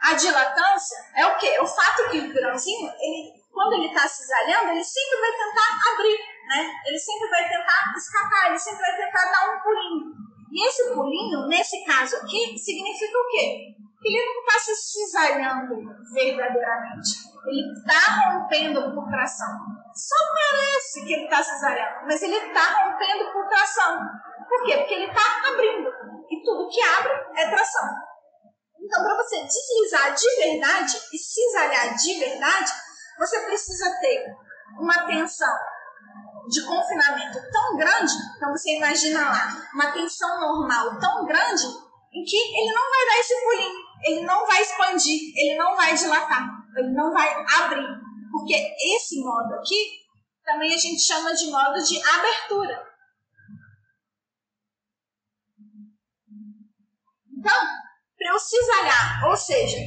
A dilatância é o quê? É o fato que o grãozinho, ele, quando ele está cisalhando, ele sempre vai tentar abrir, né? Ele sempre vai tentar escapar, ele sempre vai tentar dar um pulinho. E esse pulinho, nesse caso aqui, significa o quê? Que ele não está se cisalhando verdadeiramente. Ele está rompendo por tração. Só parece que ele está cisalhando, mas ele está rompendo por tração. Por quê? Porque ele está abrindo. E tudo que abre é tração. Então, para você deslizar de verdade e cisalhar de verdade, você precisa ter uma tensão de confinamento tão grande, então você imagina lá, uma tensão normal tão grande, em que ele não vai dar esse pulinho, ele não vai expandir, ele não vai dilatar, ele não vai abrir. Porque esse modo aqui também a gente chama de modo de abertura. Então, para eu cisalhar, ou seja,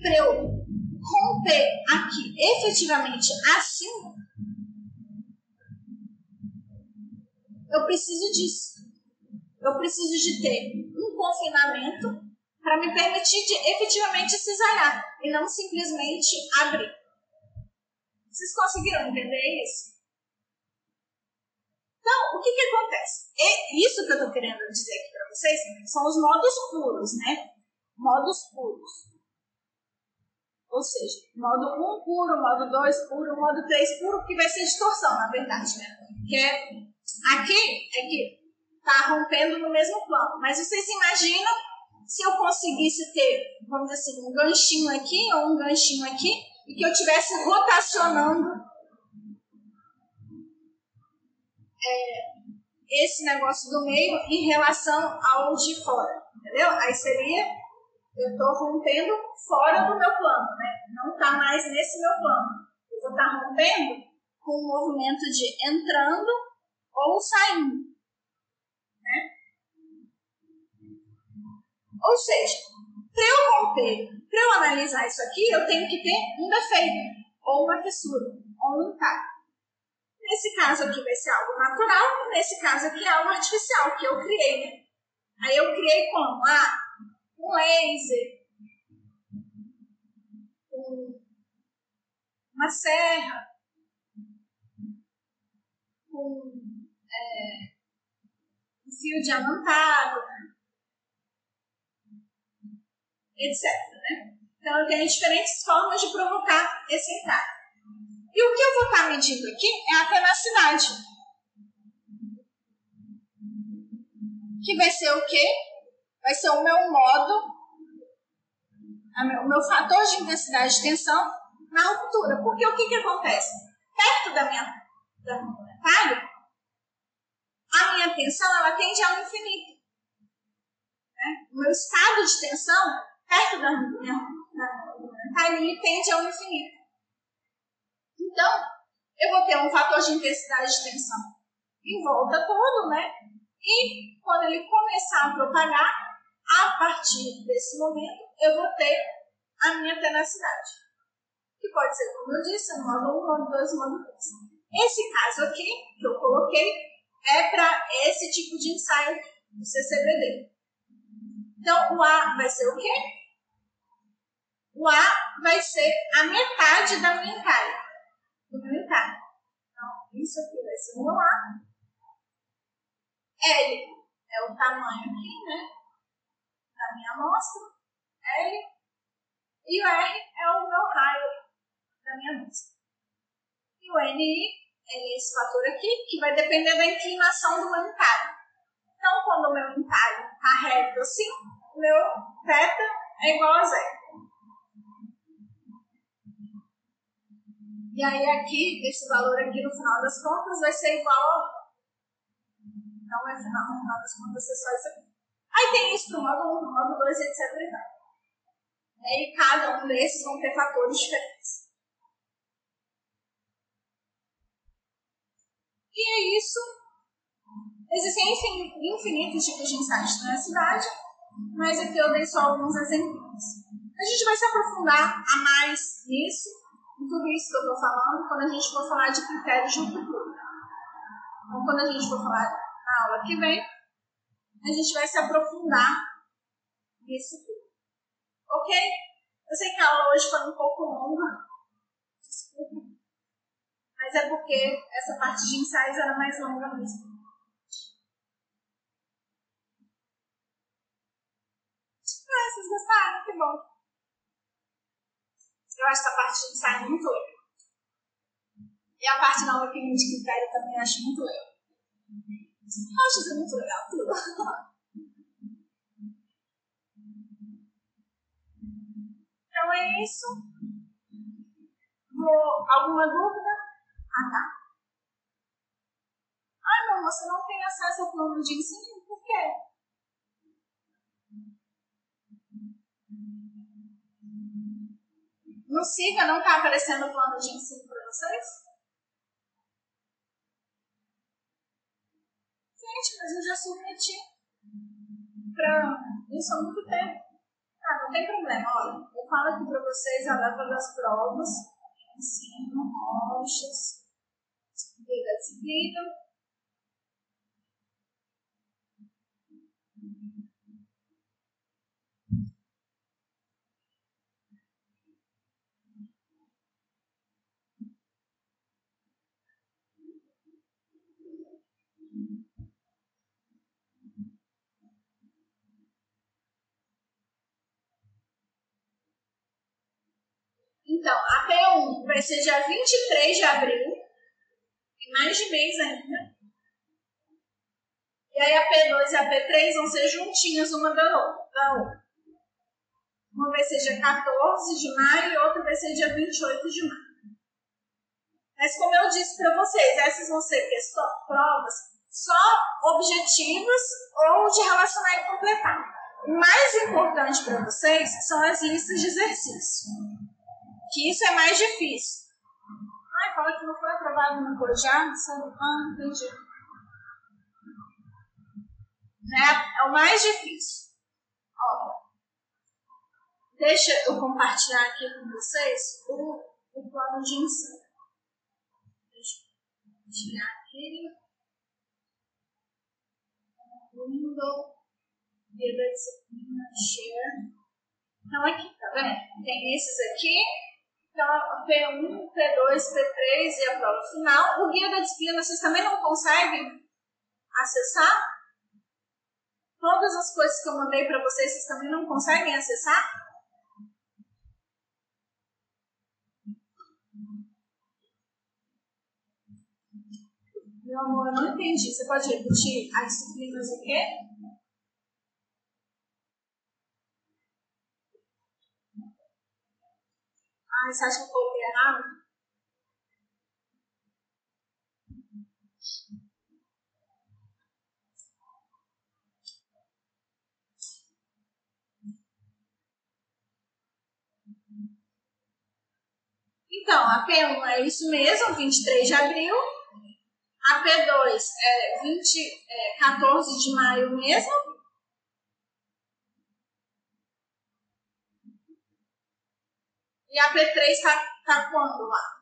para eu romper aqui efetivamente assim, eu preciso disso. Eu preciso de ter um confinamento para me permitir de efetivamente cisalhar e não simplesmente abrir. Vocês conseguiram entender isso? Então, o que, que acontece? E isso que eu estou querendo dizer aqui para vocês são os modos puros, né? modos puros. Ou seja, modo 1 puro, modo 2 puro, modo 3 puro, que vai ser distorção, na verdade, né? Que é, aqui é que tá rompendo no mesmo plano. Mas vocês imaginam se eu conseguisse ter, vamos dizer assim, um ganchinho aqui ou um ganchinho aqui, e que eu estivesse rotacionando é, esse negócio do meio em relação ao de fora, entendeu? Aí seria eu estou rompendo fora do meu plano, né? Não está mais nesse meu plano. Eu vou estar tá rompendo com o movimento de entrando ou saindo, né? Ou seja, para eu romper, para eu analisar isso aqui, eu tenho que ter um defeito, ou uma fissura, ou um entalhe. Nesse caso aqui vai ser algo natural, nesse caso aqui é algo artificial, que eu criei, né? Aí eu criei como? Ah, um laser, um, uma serra, com é, um fio diamantado, etc. Né? Então, eu tenho diferentes formas de provocar esse encargo. E o que eu vou estar medindo aqui é a tenacidade. Que vai ser o quê? vai ser o meu modo, o meu fator de intensidade de tensão na ruptura. Porque o que, que acontece? Perto da minha, da minha retalho, a minha tensão ela tende ao infinito. Né? O meu estado de tensão, perto da minha ele tende ao infinito. Então, eu vou ter um fator de intensidade de tensão em volta todo, né? E quando ele começar a propagar, a partir desse momento, eu vou ter a minha tenacidade. Que pode ser, como eu disse, no modo 1, modo 2, modo 3. Esse caso aqui, que eu coloquei, é para esse tipo de ensaio do CCBD. Então, o A vai ser o quê? O A vai ser a metade da minha entalhe, do meu entalhe. Então, isso aqui vai ser o meu A. L é o tamanho aqui, né? da minha amostra, L, e o R é o meu raio da minha amostra. E o NI é esse fator aqui, que vai depender da inclinação do meu entalhe. Então, quando o meu entalhe está reto assim, meu θ é igual a zero. E aí aqui, esse valor aqui no final das contas vai ser igual. Então, no final das contas, ser só isso aqui. Aí tem isso para o módulo 1, módulo 2, etc. E, cada um desses vão ter fatores diferentes. E é isso. Existem infinitos tipos de insights na cidade, mas aqui eu dei só alguns exemplos. A gente vai se aprofundar a mais nisso tudo isso que eu estou falando quando a gente for falar de critérios de futuro. Então, quando a gente for falar na aula que vem, a gente vai se aprofundar nisso tudo. Ok? Eu sei que a aula hoje foi um pouco longa. Desculpa. Mas é porque essa parte de ensaios era mais longa mesmo. Ah, vocês gostaram? Que bom. Eu acho essa parte de ensaio muito legal. E a parte da opinião de critério também acho muito legal. Eu acho isso muito legal, tudo. Então é isso. Vou, alguma dúvida? Ah, tá. Ah, não, você não tem acesso ao plano de ensino? Por quê? No SIGA não está aparecendo o plano de ensino para vocês? Gente, mas eu já submeti para isso há muito tempo. Ah, não tem problema, olha, eu falo aqui para vocês a data das provas, ensino, rochas, dia da disciplina, Então, a P1 vai ser dia 23 de abril, em mais de mês ainda. E aí a P2 e a P3 vão ser juntinhas uma da outra. Uma vai ser dia 14 de maio e outra vai ser dia 28 de maio. Mas como eu disse para vocês, essas vão ser questões, provas só objetivas ou de relacionar e completar. O mais importante para vocês são as listas de exercício que isso é mais difícil. Ai, fala que não foi aprovado no Cojá, sabe? Ah, entendi. Né? É o mais difícil. Ó, deixa eu compartilhar aqui com vocês o, o plano de ensino. Deixa eu tirar aqui. Window, Vida Disciplina, Share. Então, aqui, tá vendo? Tem esses aqui então, P1, P2, P3 e a prova final. O guia da disciplina vocês também não conseguem acessar? Todas as coisas que eu mandei para vocês, vocês também não conseguem acessar? Meu amor, eu não entendi. Você pode repetir as disciplinas o quê? Ah, você acha que eu coloquei errado? Então, a P1 é isso mesmo, 23 de abril. A P2 é, 20, é 14 de maio mesmo. E a P3 está tá quando lá?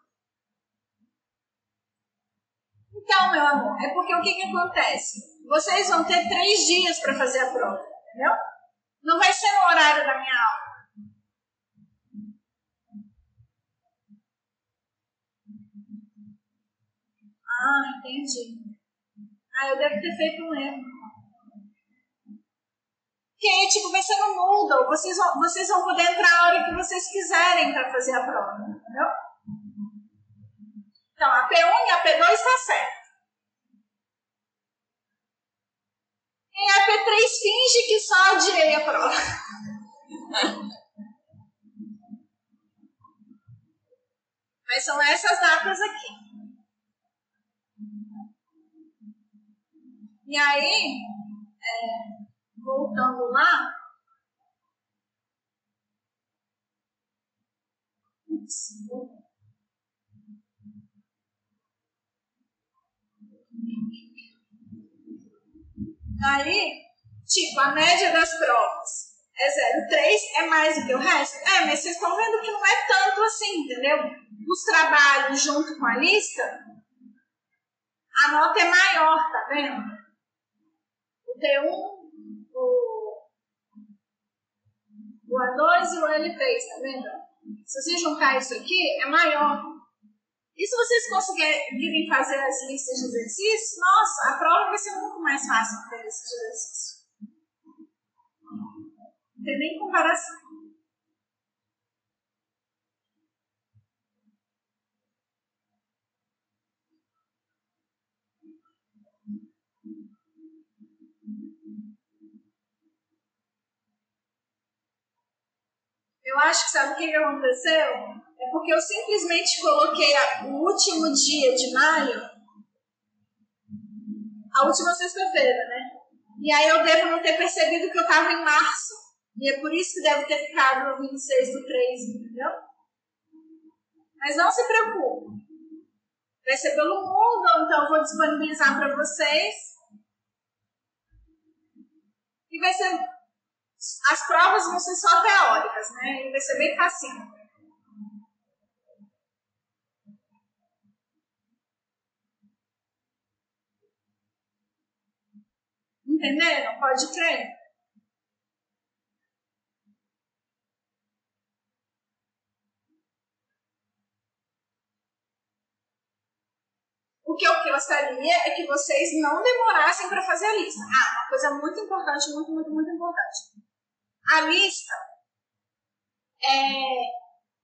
Então, meu amor, é porque o que, que acontece? Vocês vão ter três dias para fazer a prova, entendeu? Não vai ser no horário da minha aula. Ah, entendi. Ah, eu devo ter feito um erro. Que aí, tipo, vai ser no Moodle. Vocês vão, vocês vão poder entrar a hora que vocês quiserem para fazer a prova. Entendeu? Então, a P1 e a P2 está certo. E a P3 finge que só adiei a prova. Mas são essas datas aqui. E aí, é, voltando lá. Aí, tipo, a média das provas é 0,3, é mais do que o resto? É, mas vocês estão vendo que não é tanto assim, entendeu? dos trabalhos junto com a lista, a nota é maior, tá vendo? O T1, o, o A2 e o L3, tá vendo? Se você juntar isso aqui, é maior. E se vocês conseguirem fazer as listas de exercícios, nossa, a prova vai ser muito mais fácil lista de exercícios. Não tem nem comparação. Eu acho que sabe o que aconteceu? É porque eu simplesmente coloquei o último dia de maio, a última sexta-feira, né? E aí eu devo não ter percebido que eu estava em março. E é por isso que deve ter ficado no 26 do 3, entendeu? Mas não se preocupe. Vai ser pelo mundo, então eu vou disponibilizar para vocês. E vai ser as provas vão ser só teóricas, né? E vai ser bem facinho. Entenderam? Pode crer? O que eu gostaria é que vocês não demorassem para fazer a lista. Ah, uma coisa muito importante, muito, muito, muito importante. A lista, é,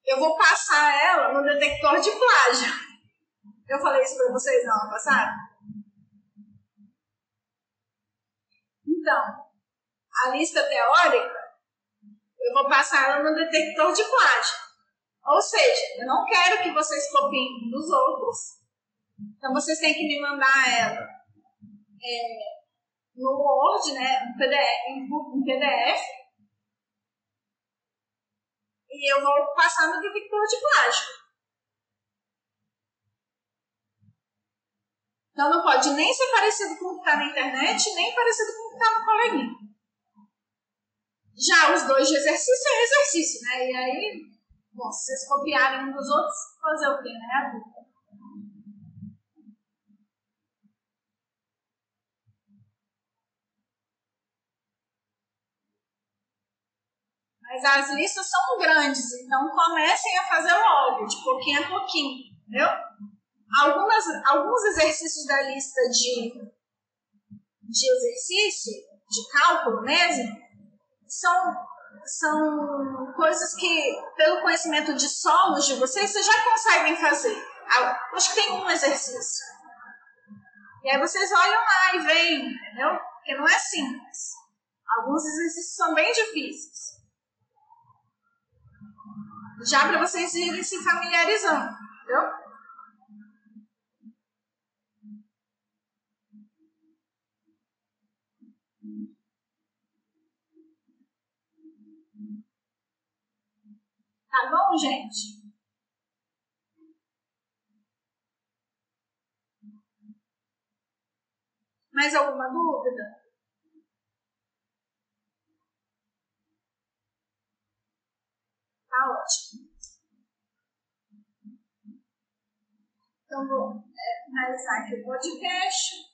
eu vou passar ela no detector de plágio. Eu falei isso para vocês não, passaram? Então, a lista teórica, eu vou passar ela no detector de plágio. Ou seja, eu não quero que vocês copiem dos outros. Então, vocês têm que me mandar ela é, no Word, né, em PDF, em PDF e eu vou passar no detector de plágio. Então não pode nem ser parecido com o que está na internet, nem parecido com o que está no coleguinha. Já os dois de exercício é exercício, né? E aí, bom, se vocês copiarem um dos outros, fazer o quê, né? Mas as listas são grandes, então comecem a fazer logo, de pouquinho a pouquinho, entendeu? Algumas, alguns exercícios da lista de, de exercício, de cálculo mesmo, são, são coisas que, pelo conhecimento de solos de vocês, vocês já conseguem fazer. Acho que tem um exercício. E aí vocês olham lá e veem, entendeu? Porque não é simples. Alguns exercícios são bem difíceis já para vocês irem se familiarizando, entendeu? Tá bom, gente? Mais alguma dúvida? Tá ótimo. Então, vou é, finalizar aqui o podcast.